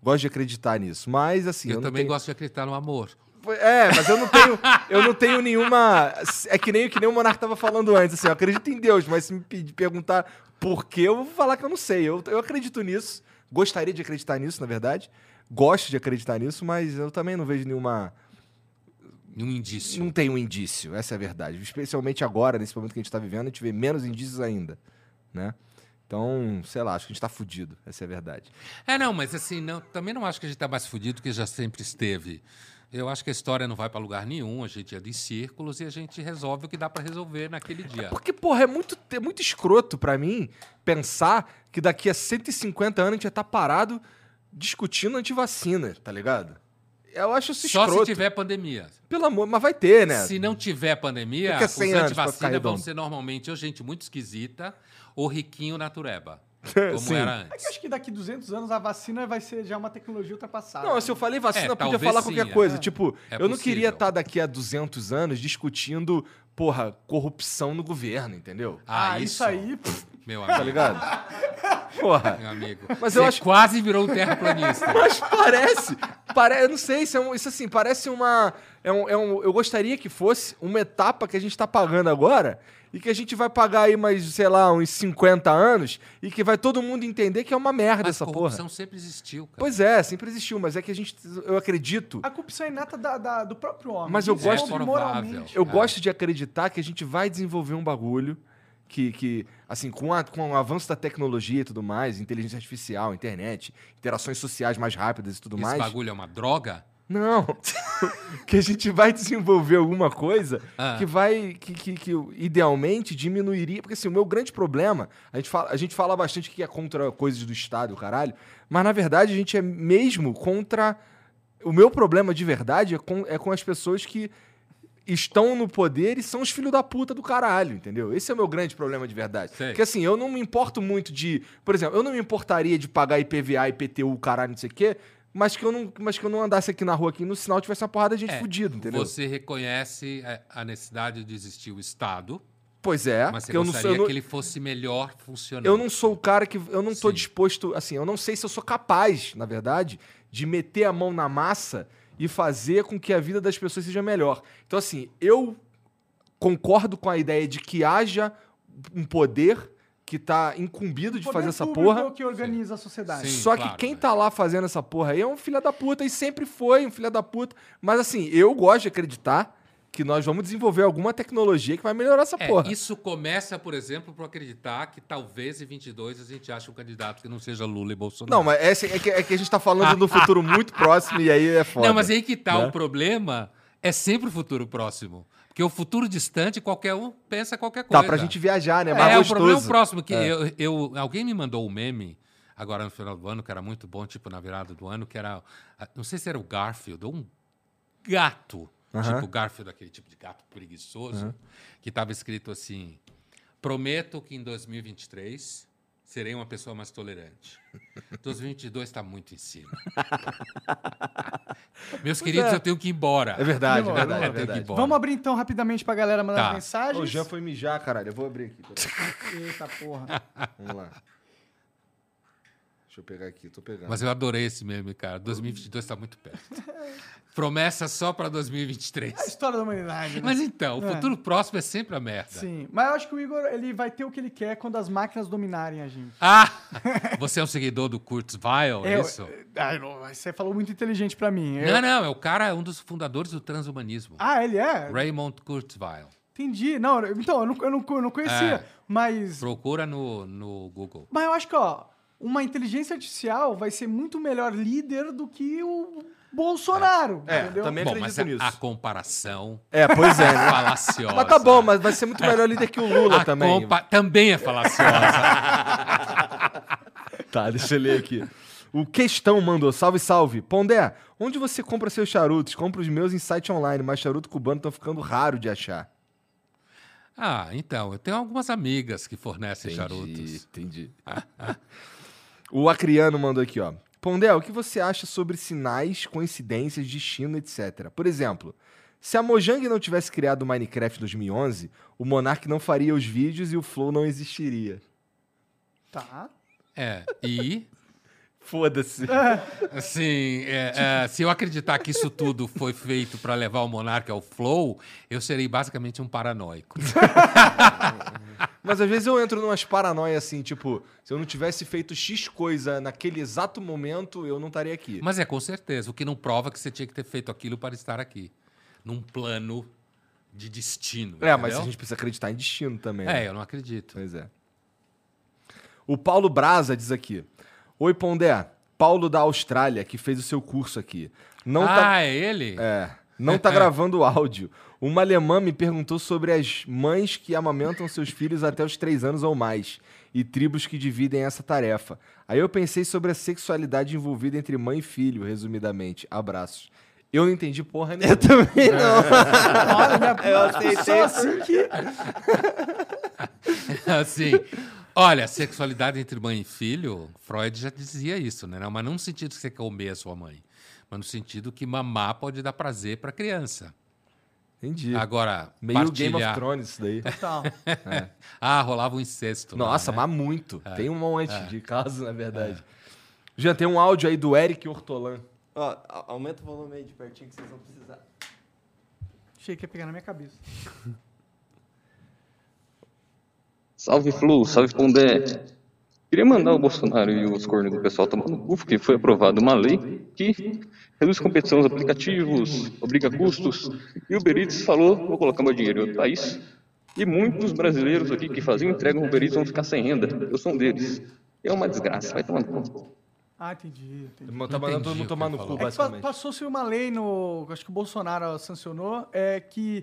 Gosto de acreditar nisso. Mas, assim. eu não também tenho- gosto de acreditar no amor. É, mas eu não tenho. eu não tenho nenhuma. É que nem, que nem o Monark tava falando antes. Assim, eu acredito em Deus, mas se me perguntar por quê, eu vou falar que eu não sei. Eu, eu acredito nisso. Gostaria de acreditar nisso, na verdade. Gosto de acreditar nisso, mas eu também não vejo nenhuma. Um indício. Não tem um indício, essa é a verdade. Especialmente agora, nesse momento que a gente tá vivendo, a gente vê menos indícios ainda, né? Então, sei lá, acho que a gente tá fudido, essa é a verdade. É, não, mas assim, não, também não acho que a gente está mais fudido que já sempre esteve. Eu acho que a história não vai para lugar nenhum, a gente anda em círculos e a gente resolve o que dá para resolver naquele dia. Porque, porra, é muito, é muito escroto pra mim pensar que daqui a 150 anos a gente ia estar parado discutindo antivacina, tá ligado? Eu acho isso Só escroto. se tiver pandemia. Pelo amor, mas vai ter, né? Se não tiver pandemia, os 100 anos pra ficar antivacina vão ser normalmente ou gente muito esquisita ou riquinho natureba. Como Sim. era É que antes. acho que daqui 200 anos a vacina vai ser já uma tecnologia ultrapassada. Não, se eu falei vacina, É, eu podia falar sim, qualquer é. coisa. É. Tipo, É eu não queria estar daqui a 200 anos discutindo, porra, corrupção no governo, entendeu? Ah, isso, aí. pff, Meu Tá amigo. ligado? Porra. Meu amigo. Mas Você eu acho- quase virou um terraplanista. Mas parece. Pare... Eu não sei, isso, é um- isso assim, parece uma. É um, é um- eu gostaria que fosse uma etapa que a gente tá pagando agora e que a gente vai pagar aí mais, sei lá, uns 50 anos e que vai todo mundo entender que é uma merda Mas essa corrupção porra. sempre existiu, cara. Pois é, sempre existiu, mas é que a gente. Eu acredito. A corrupção é inata da- da- do próprio homem. Mas eu Isso gosto- É provável. Eu É. gosto de acreditar que a gente vai desenvolver um bagulho que, que assim, com, a- com o avanço da tecnologia e tudo mais, inteligência artificial, internet, interações sociais mais rápidas e tudo Esse mais. bagulho é uma droga? Não. que a gente vai desenvolver alguma coisa Ah. que vai. Que, que, que idealmente diminuiria. Porque assim, o meu grande problema. A gente fala, a gente fala bastante que é contra coisas do Estado, caralho. Mas na verdade a gente é mesmo contra. O meu problema de verdade é com, é com as pessoas que estão no poder e são os filhos da puta do caralho, entendeu? Esse é o meu grande problema de verdade. Sei. Porque assim, eu não me importo muito de. Por exemplo, eu não me importaria de pagar IPVA, IPTU, caralho, não sei o quê. Mas que, eu não, mas que eu não andasse aqui na rua, aqui no sinal, tivesse uma porrada de gente É, fudida, entendeu? Você reconhece é, a necessidade de existir o Estado, Pois é. mas você eu não, gostaria sou, eu, não, que ele fosse melhor funcionando. eu não sou o cara que. Eu não Sim. disposto. Assim, eu não sei se eu sou capaz, na verdade, de meter a mão na massa e fazer com que a vida das pessoas seja melhor. Então, assim, eu concordo com a ideia de que haja um poder que tá incumbido de fazer essa é porra. o que organiza a sociedade. Sim. Só claro, que quem né? tá lá fazendo essa porra aí é um filho da puta e sempre foi um filho da puta. Mas assim, eu gosto de acreditar que nós vamos desenvolver alguma tecnologia que vai melhorar essa É, porra. isso começa, por exemplo, por acreditar que talvez em 22 a gente ache um candidato que não seja Lula e Bolsonaro. Não, mas essa- é, que, é que a gente tá falando do futuro muito próximo e aí é foda. Não, mas aí que tá né? o problema. É sempre o futuro próximo. Porque o futuro distante, qualquer um pensa qualquer coisa. Tá, pra gente viajar, né? Mais É, o gostoso. problema é o próximo. Que É. eu, eu- alguém me mandou um meme agora no final do ano, que era muito bom, tipo na virada do ano, que era. ah, Não sei se era o Garfield ou um gato. Aham. Tipo Garfield, aquele tipo de gato preguiçoso, que estava escrito assim: Prometo que em 2023 serei uma pessoa mais tolerante. 2022 está muito em cima. Meus queridos, é. eu tenho que ir embora. É verdade, é verdade, é. Vamos abrir então rapidamente pra galera mandar Tá. mensagens. O Jean foi mijar, caralho. Eu vou abrir aqui. Eita porra. Vamos lá. Deixa eu pegar aqui, tô pegando. Mas eu adorei esse meme, cara. 2022 está muito perto. Promessa só para É a 2023. história da humanidade. né? Mas então, o É. futuro próximo é sempre a merda. Sim. Mas eu acho que o Igor ele vai ter o que ele quer quando as máquinas dominarem a gente. Ah! Você é um seguidor do Kurzweil, é Eu- isso? Ah, não, você falou muito inteligente pra mim. Eu- Não, não, é o cara, é um dos fundadores do transhumanismo. Ah, ele é? Raymond Kurzweil. Entendi. Não, eu- então, eu não, eu não, eu não conhecia. É. Mas. Procura no, no Google. Mas eu acho que, ó, uma inteligência artificial vai ser muito melhor líder do que o Bolsonaro. É, entendeu? também- Bom, acredito mas a, nisso. a comparação É, pois é, é né? falaciosa. mas tá bom, mas vai ser muito melhor líder que o Lula A também. compa- também é falaciosa. Tá, deixa eu ler aqui. O Questão mandou, salve, salve. Pondé, onde você compra seus charutos? Compra os meus em site online, mas charuto cubano estão ficando raro de achar. ah, então, eu tenho algumas amigas que fornecem charutos. entendi. O Acriano mandou aqui, ó. Pondé, o que você acha sobre sinais, coincidências, destino, etc? Por exemplo, se a Mojang não tivesse criado o Minecraft em 2011, o Monark não faria os vídeos e o Flow não existiria. Tá. É, e Foda-se. Assim, é, é, se eu acreditar que isso tudo foi feito para levar o monarca ao flow, eu serei basicamente um paranoico. Mas às vezes eu entro numas paranoias assim, tipo, se eu não tivesse feito X coisa naquele exato momento, eu não estaria aqui. Mas é com certeza, o que não prova que você tinha que ter feito aquilo para estar aqui. Num plano de destino. é, mas a entendeu? gente precisa acreditar em destino também. né? É, eu não acredito. Pois é. O Paulo Braza diz aqui: Oi, Pondé. Paulo da Austrália, que fez o seu curso aqui. Não ah, tá. é ele? É. Não tá gravando áudio. Uma alemã me perguntou sobre as mães que amamentam seus filhos até os três anos ou mais e tribos que dividem essa tarefa. Aí eu pensei sobre a sexualidade envolvida entre mãe e filho, resumidamente. Abraços. Eu não entendi porra nenhuma. Eu também não. Olha, minha Eu aceitei assim que. assim, Olha, sexualidade entre mãe e filho, Freud já dizia isso, né? Não, Mas não no sentido que você comer a sua mãe, mas no sentido que mamar pode dar prazer para criança. Entendi. Agora, Meio Game of partilhar- Thrones isso daí. Total. Ah, rolava um incesto. lá, Nossa, né? mas muito. Tem um monte de casos, na verdade. Jean, tem um áudio aí do Eric Hortolan. Ó, aumenta o volume aí de pertinho que vocês vão precisar. Achei que ia pegar na minha cabeça. Salve Flu, salve Pondé. Queria mandar o Bolsonaro e os cornos do pessoal tomar no cu, porque foi aprovada uma lei que reduz competição nos aplicativos, obriga custos, e o Uber Eats falou, vou colocar meu dinheiro em outro país, e muitos brasileiros aqui que faziam entrega no Uber Eats vão ficar sem renda. Eu sou um deles. É uma desgraça, vai tomar no cu. Ah, entendi, entendi. Tá entendi mandando todo mundo tomar no cu. É basicamente. passou-se uma lei no. Acho que o Bolsonaro sancionou, é que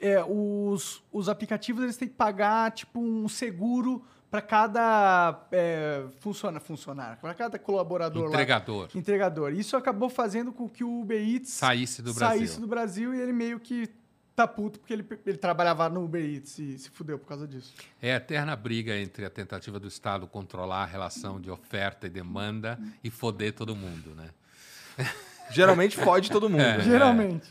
é, os, os aplicativos eles têm que pagar tipo um seguro para cada é, funciona, funcionário, para cada colaborador Entregador. lá. Entregador. Isso acabou fazendo com que o Uber Eats Saísse do Brasil. saísse do Brasil e ele meio que tá puto porque ele, ele trabalhava no Uber Eats e se fudeu por causa disso. É a eterna briga entre a tentativa do Estado controlar a relação de oferta e demanda e foder todo mundo, né? Geralmente fode todo mundo. né? Geralmente.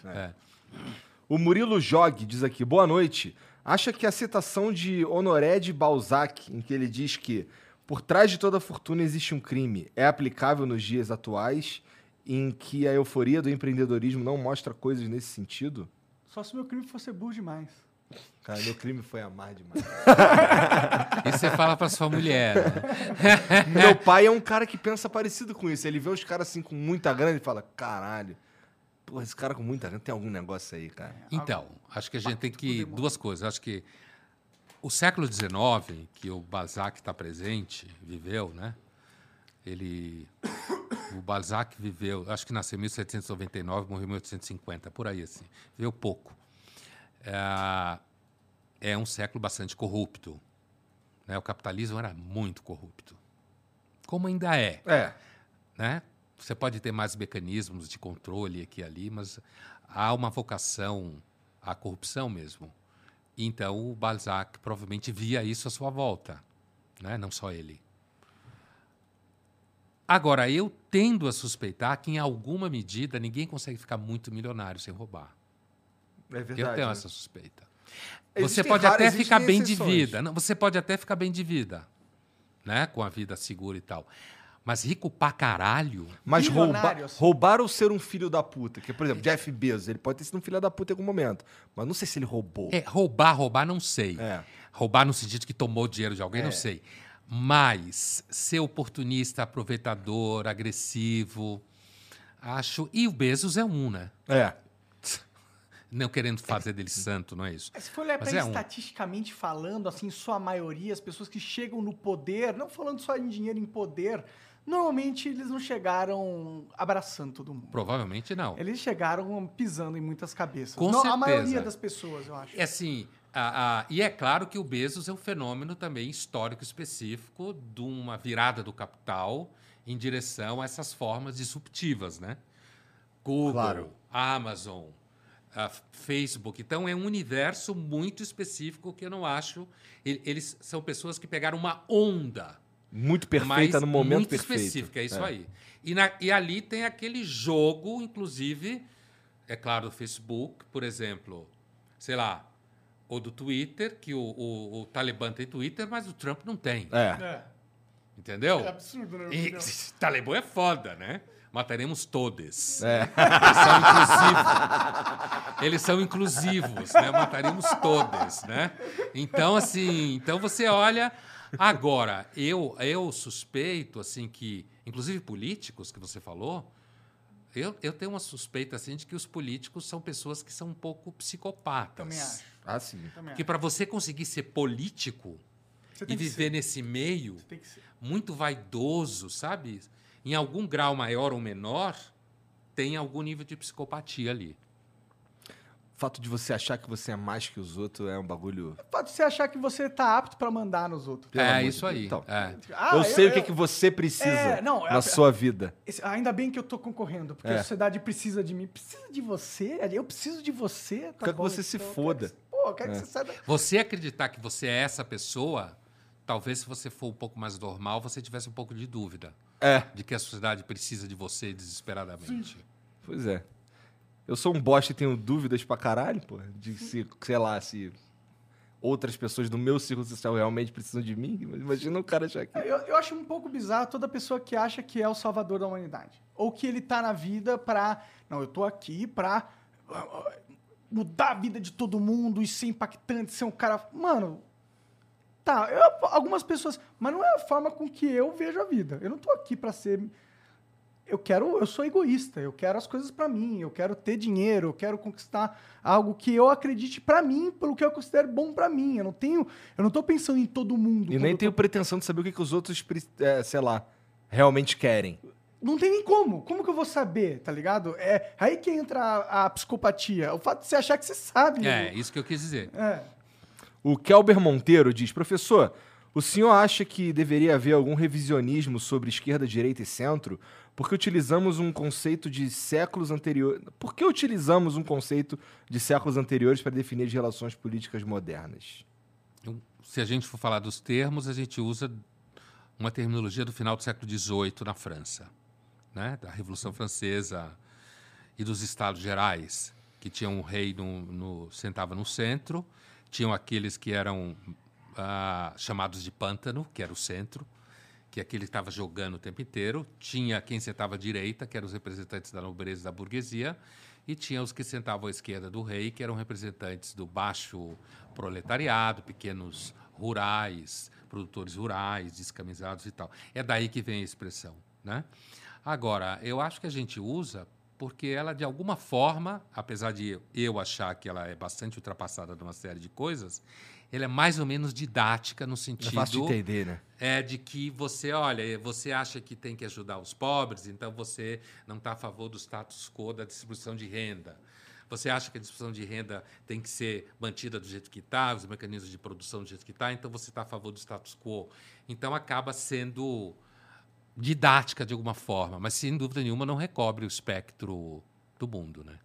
O Murilo Jog diz aqui: boa noite. Acha que a citação de Honoré de Balzac, em que ele diz que por trás de toda fortuna existe um crime, é aplicável nos dias atuais, em que a euforia do empreendedorismo não mostra coisas nesse sentido? Só se meu crime fosse burro demais. Cara, meu crime foi amar demais. E você fala pra sua mulher, né? meu pai é um cara que pensa parecido com isso. Ele vê os caras assim com muita grana e fala: caralho, porra, esse cara com muita grana tem algum negócio aí, cara. Então, acho que a gente tem que. Duas coisas. Acho que o século XIX, que o Balzac está presente, viveu, né? Ele. O Balzac viveu, acho que nasceu em 1799, morreu em 1850, por aí assim. Viveu pouco. É, é um século bastante corrupto. Né? O capitalismo era muito corrupto. Como ainda é É. né? Você pode ter mais mecanismos de controle aqui e ali, mas há uma vocação à corrupção mesmo. Então o Balzac provavelmente via isso à sua volta, né? Não só ele. Agora eu tendo a suspeitar que em alguma medida ninguém consegue ficar muito milionário sem roubar. É verdade. eu tenho né? essa suspeita. Existem Você pode raras- até ficar bem de exceções. vida. Não, você pode até ficar bem de vida, né? Com a vida segura e tal. Mas rico pra caralho. Mas roubar, assim. roubar ou ser um filho da puta? Que, por exemplo, Jeff Bezos, ele pode ter sido um filho da puta em algum momento. Mas não sei se ele roubou. É, roubar, roubar, não sei. É. Roubar no sentido que tomou dinheiro de alguém, É. não sei. Mas ser oportunista, aproveitador, agressivo, acho. E o Bezos é um, né? É. Não querendo fazer dele santo, não é isso? Se for olhar Mas pra é um. estatisticamente falando, assim, sua maioria, as pessoas que chegam no poder, não falando só em dinheiro, em poder, normalmente eles não chegaram abraçando todo mundo. Provavelmente não. Eles chegaram pisando em muitas cabeças. Com Não, A certeza. maioria das pessoas, eu acho. É assim, a- a- e é claro que o Bezos é um fenômeno também histórico específico de uma virada do capital em direção a essas formas disruptivas, né? Google, Claro. Amazon, a Facebook. Então é um universo muito específico que eu não acho. Eles são pessoas que pegaram uma onda Muito perfeita mas no momento muito perfeito. específica, é isso aí. E, na- e ali tem aquele jogo, inclusive, é claro, do Facebook, por exemplo, sei lá, ou do Twitter, que o, o, o Talibã tem Twitter, mas o Trump não tem. É. É. Entendeu? É absurdo, né? E Talibã é foda, né? Mataremos todos. É. Eles são inclusivos. Eles são inclusivos, né? Mataremos todos, né? Então, assim, então você olha. Agora, eu, eu suspeito, assim, que, inclusive políticos que você falou, eu, eu tenho uma suspeita, assim, de que os políticos são pessoas que são um pouco psicopatas. Também acho. Ah, sim. Também Porque para você conseguir ser político Você e viver nesse meio, Tem que ser. muito vaidoso, sabe? Em algum grau maior ou menor, tem algum nível de psicopatia ali. O fato de você achar que você é mais que os outros é um bagulho. Pode você achar que você tá apto pra mandar nos outros. Pelo é de isso aí. Então, é. Ah, eu sei o que, que você precisa É, não, na a- sua vida. Esse- ainda bem que eu tô concorrendo, porque É. a sociedade precisa de mim. Precisa de você? Eu preciso de você? Tá Quero que bom, você se então eu foda. quero que- Pô, eu quero É. que você saia da... Você acreditar que você é essa pessoa talvez se você for um pouco mais normal, você tivesse um pouco de dúvida É, de que a sociedade precisa de você desesperadamente. pois é. Eu sou um bosta e tenho dúvidas pra caralho, pô. De se, sei lá, se outras pessoas do meu círculo social realmente precisam de mim. Imagina o cara achar que. Eu, eu acho um pouco bizarro toda pessoa que acha que é o salvador da humanidade. Ou que ele tá na vida pra. Não, eu tô aqui pra ah, ah, mudar a vida de todo mundo e ser impactante, ser um cara. Mano. Tá, eu- algumas pessoas. Mas não é a forma com que eu vejo a vida. Eu não tô aqui pra ser. Eu quero, eu sou egoísta, eu quero as coisas pra mim, eu quero ter dinheiro, eu quero conquistar algo que eu acredite pra mim, pelo que eu considero bom pra mim. Eu não tenho, eu não tô pensando em todo mundo. E nem eu tô tenho pretensão de saber o que, que os outros, é, sei lá, realmente querem. Não tem nem como. Como que eu vou saber, tá ligado? É aí que entra a, a psicopatia. O fato de você achar que você sabe. É, isso que eu quis dizer. É. O Kelber Monteiro diz: professor, o senhor acha que deveria haver algum revisionismo sobre esquerda, direita e centro? Porque utilizamos um conceito de séculos anteriores. Por que utilizamos um conceito de séculos anteriores para definir as relações políticas modernas? Eu- Se a gente for falar dos termos, a gente usa uma terminologia do final do século XVIII na França, né? da Revolução Francesa e dos Estados Gerais, que tinham um rei no, no- sentava no centro, tinham aqueles que eram ah, chamados de pântano, que era o centro, que aquele que estava jogando o tempo inteiro, tinha quem sentava à direita, que eram os representantes da nobreza e da burguesia, e tinha os que sentavam à esquerda do rei, que eram representantes do baixo proletariado, pequenos rurais, produtores rurais, descamisados e tal. É daí que vem a expressão, né? Agora, eu acho que a gente usa porque ela, de alguma forma, apesar de eu achar que ela é bastante ultrapassada numa série de coisas, ela é mais ou menos didática no É sentido fácil de entender, né? é de que você, olha, você acha que tem que ajudar os pobres, então você não está a favor do status quo da distribuição de renda. Você acha que a distribuição de renda tem que ser mantida do jeito que está, os mecanismos de produção do jeito que está, então você está a favor do status quo. Então acaba sendo didática de alguma forma, mas sem dúvida nenhuma não recobre o espectro do mundo, né?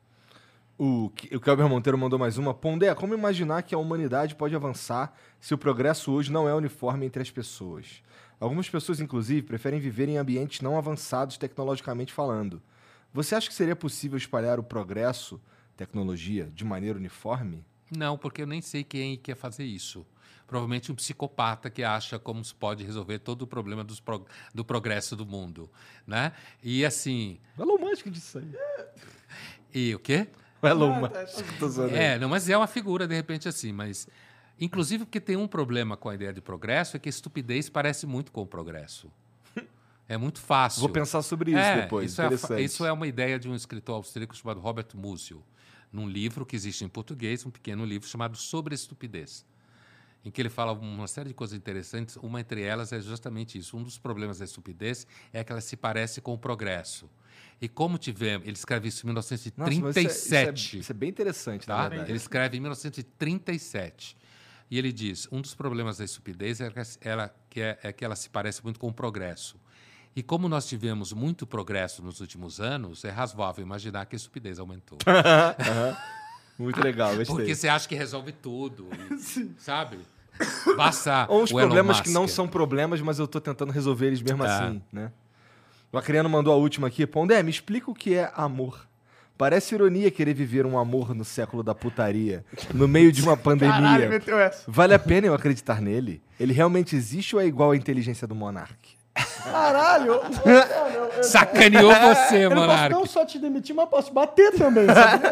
O, o Kelber Monteiro mandou mais uma. Pondé, como imaginar que a humanidade pode avançar se o progresso hoje não é uniforme entre as pessoas? Algumas pessoas, inclusive, preferem viver em ambientes não avançados tecnologicamente falando. Você acha que seria possível espalhar o progresso, tecnologia, de maneira uniforme? Não, porque eu nem sei quem quer fazer isso. Provavelmente um psicopata que acha como se pode resolver todo o problema dos pro- do progresso do mundo, né? E assim, O Elon Musk disse aí. e o quê? O Elon Musk. Tô zoando aí. É, não, mas é uma figura de repente assim, mas inclusive porque tem um problema com a ideia de progresso é que a estupidez parece muito com o progresso. É muito fácil. Vou pensar sobre isso É, depois. Isso é, isso é uma ideia de um escritor austríaco chamado Robert Musil, num livro que existe em português, um pequeno livro chamado Sobre a Estupidez, em que ele fala uma série de coisas interessantes. Uma entre elas é justamente isso. Um dos problemas da estupidez é que ela se parece com o progresso. E como tivemos, ele escreve isso em Nossa, mas isso é- 1937. Isso é, isso é bem interessante, Tá? Ele escreve em 1937. E ele diz: um dos problemas da estupidez é que ela, que é, é que ela se parece muito com o progresso. E como nós tivemos muito progresso nos últimos anos, é razoável imaginar que a estupidez aumentou. Muito legal, gostei. Porque você acha que resolve tudo, e- sabe? Basta Ou uns o Elon problemas que Musk. não são problemas, mas eu tô tentando resolver eles mesmo É. assim, né? O Acriano mandou a última aqui. Pondé, me explica o que é amor. Parece ironia querer viver um amor no século da putaria, no meio de uma pandemia. Caralho, meteu essa. Vale a pena eu acreditar nele? Ele realmente existe ou é igual à inteligência do Monark? Caralho. mano, eu- Sacaneou você, eu não só te demitir, mas posso te bater também, sabe?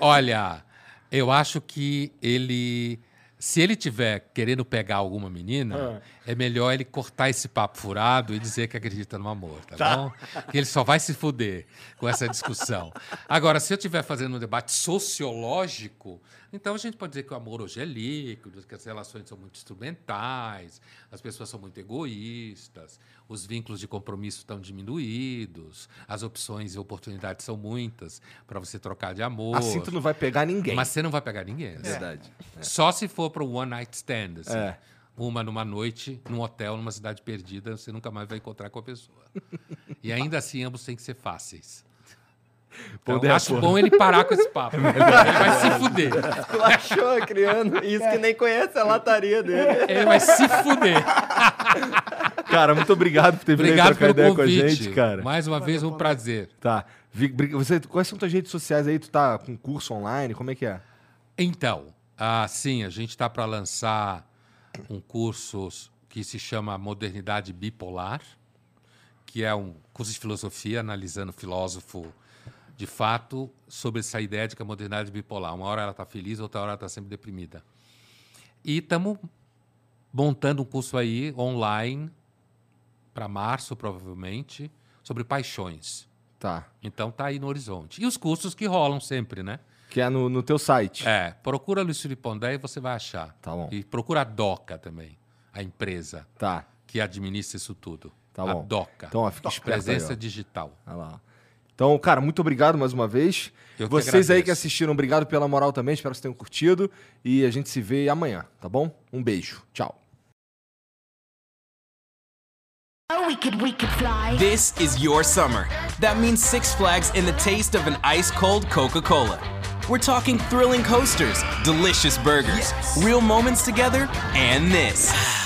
Olha, eu acho que ele. Se ele tiver querendo pegar alguma menina, é melhor ele cortar esse papo furado e dizer que acredita no amor, tá, bom? Que ele só vai se fuder com essa discussão. Agora, se eu estiver fazendo um debate sociológico, então a gente pode dizer que o amor hoje é líquido, que as relações são muito instrumentais, as pessoas são muito egoístas, os vínculos de compromisso estão diminuídos, as opções e oportunidades são muitas para você trocar de amor. Assim tu não vai pegar ninguém. Mas você não vai pegar ninguém. assim. Verdade. Só se for para um one night stand. Assim. É. Uma numa noite, num hotel, numa cidade perdida, você nunca mais vai encontrar com a pessoa. e ainda assim, ambos têm que ser fáceis. Então, Pondé, acho bom ele parar com esse papo. ele vai se fuder. Achou criando isso que nem conhece a lataria dele. Ele vai se fuder. Cara, muito obrigado por ter vindo Obrigado pelo ideia com a convite. gente, cara. Mais uma vez, um prazer. Tá. Você, quais são tuas redes sociais aí? Tu tá com curso online? Como é que é? Então, ah, sim, a gente está para lançar um curso que se chama Modernidade Bipolar, que é um curso de filosofia analisando o filósofo de fato sobre essa ideia de que a modernidade é bipolar. Uma hora ela está feliz, outra hora ela está sempre deprimida. E estamos montando um curso aí online para março, provavelmente, sobre paixões. Tá. Então tá aí no horizonte. E os cursos que rolam sempre, né? Que é no, no teu site. É, procura Luiz Felipe Pondé e você vai achar. Tá bom. E procura a DOCA também, a empresa Tá. que administra isso tudo. Tá a bom. DOCA. Então, ó, fica esperto Presença aí, ó. digital. Olha lá. Então, cara, muito obrigado mais uma vez. Eu que Vocês aí que assistiram, obrigado pela moral também. Espero que vocês tenham curtido. E a gente se vê amanhã, tá bom? Um beijo. Tchau. We could, we could fly. This is your summer. That means Six Flags and the taste of an ice cold Coca Cola. We're talking thrilling coasters, delicious burgers, real moments together, and this.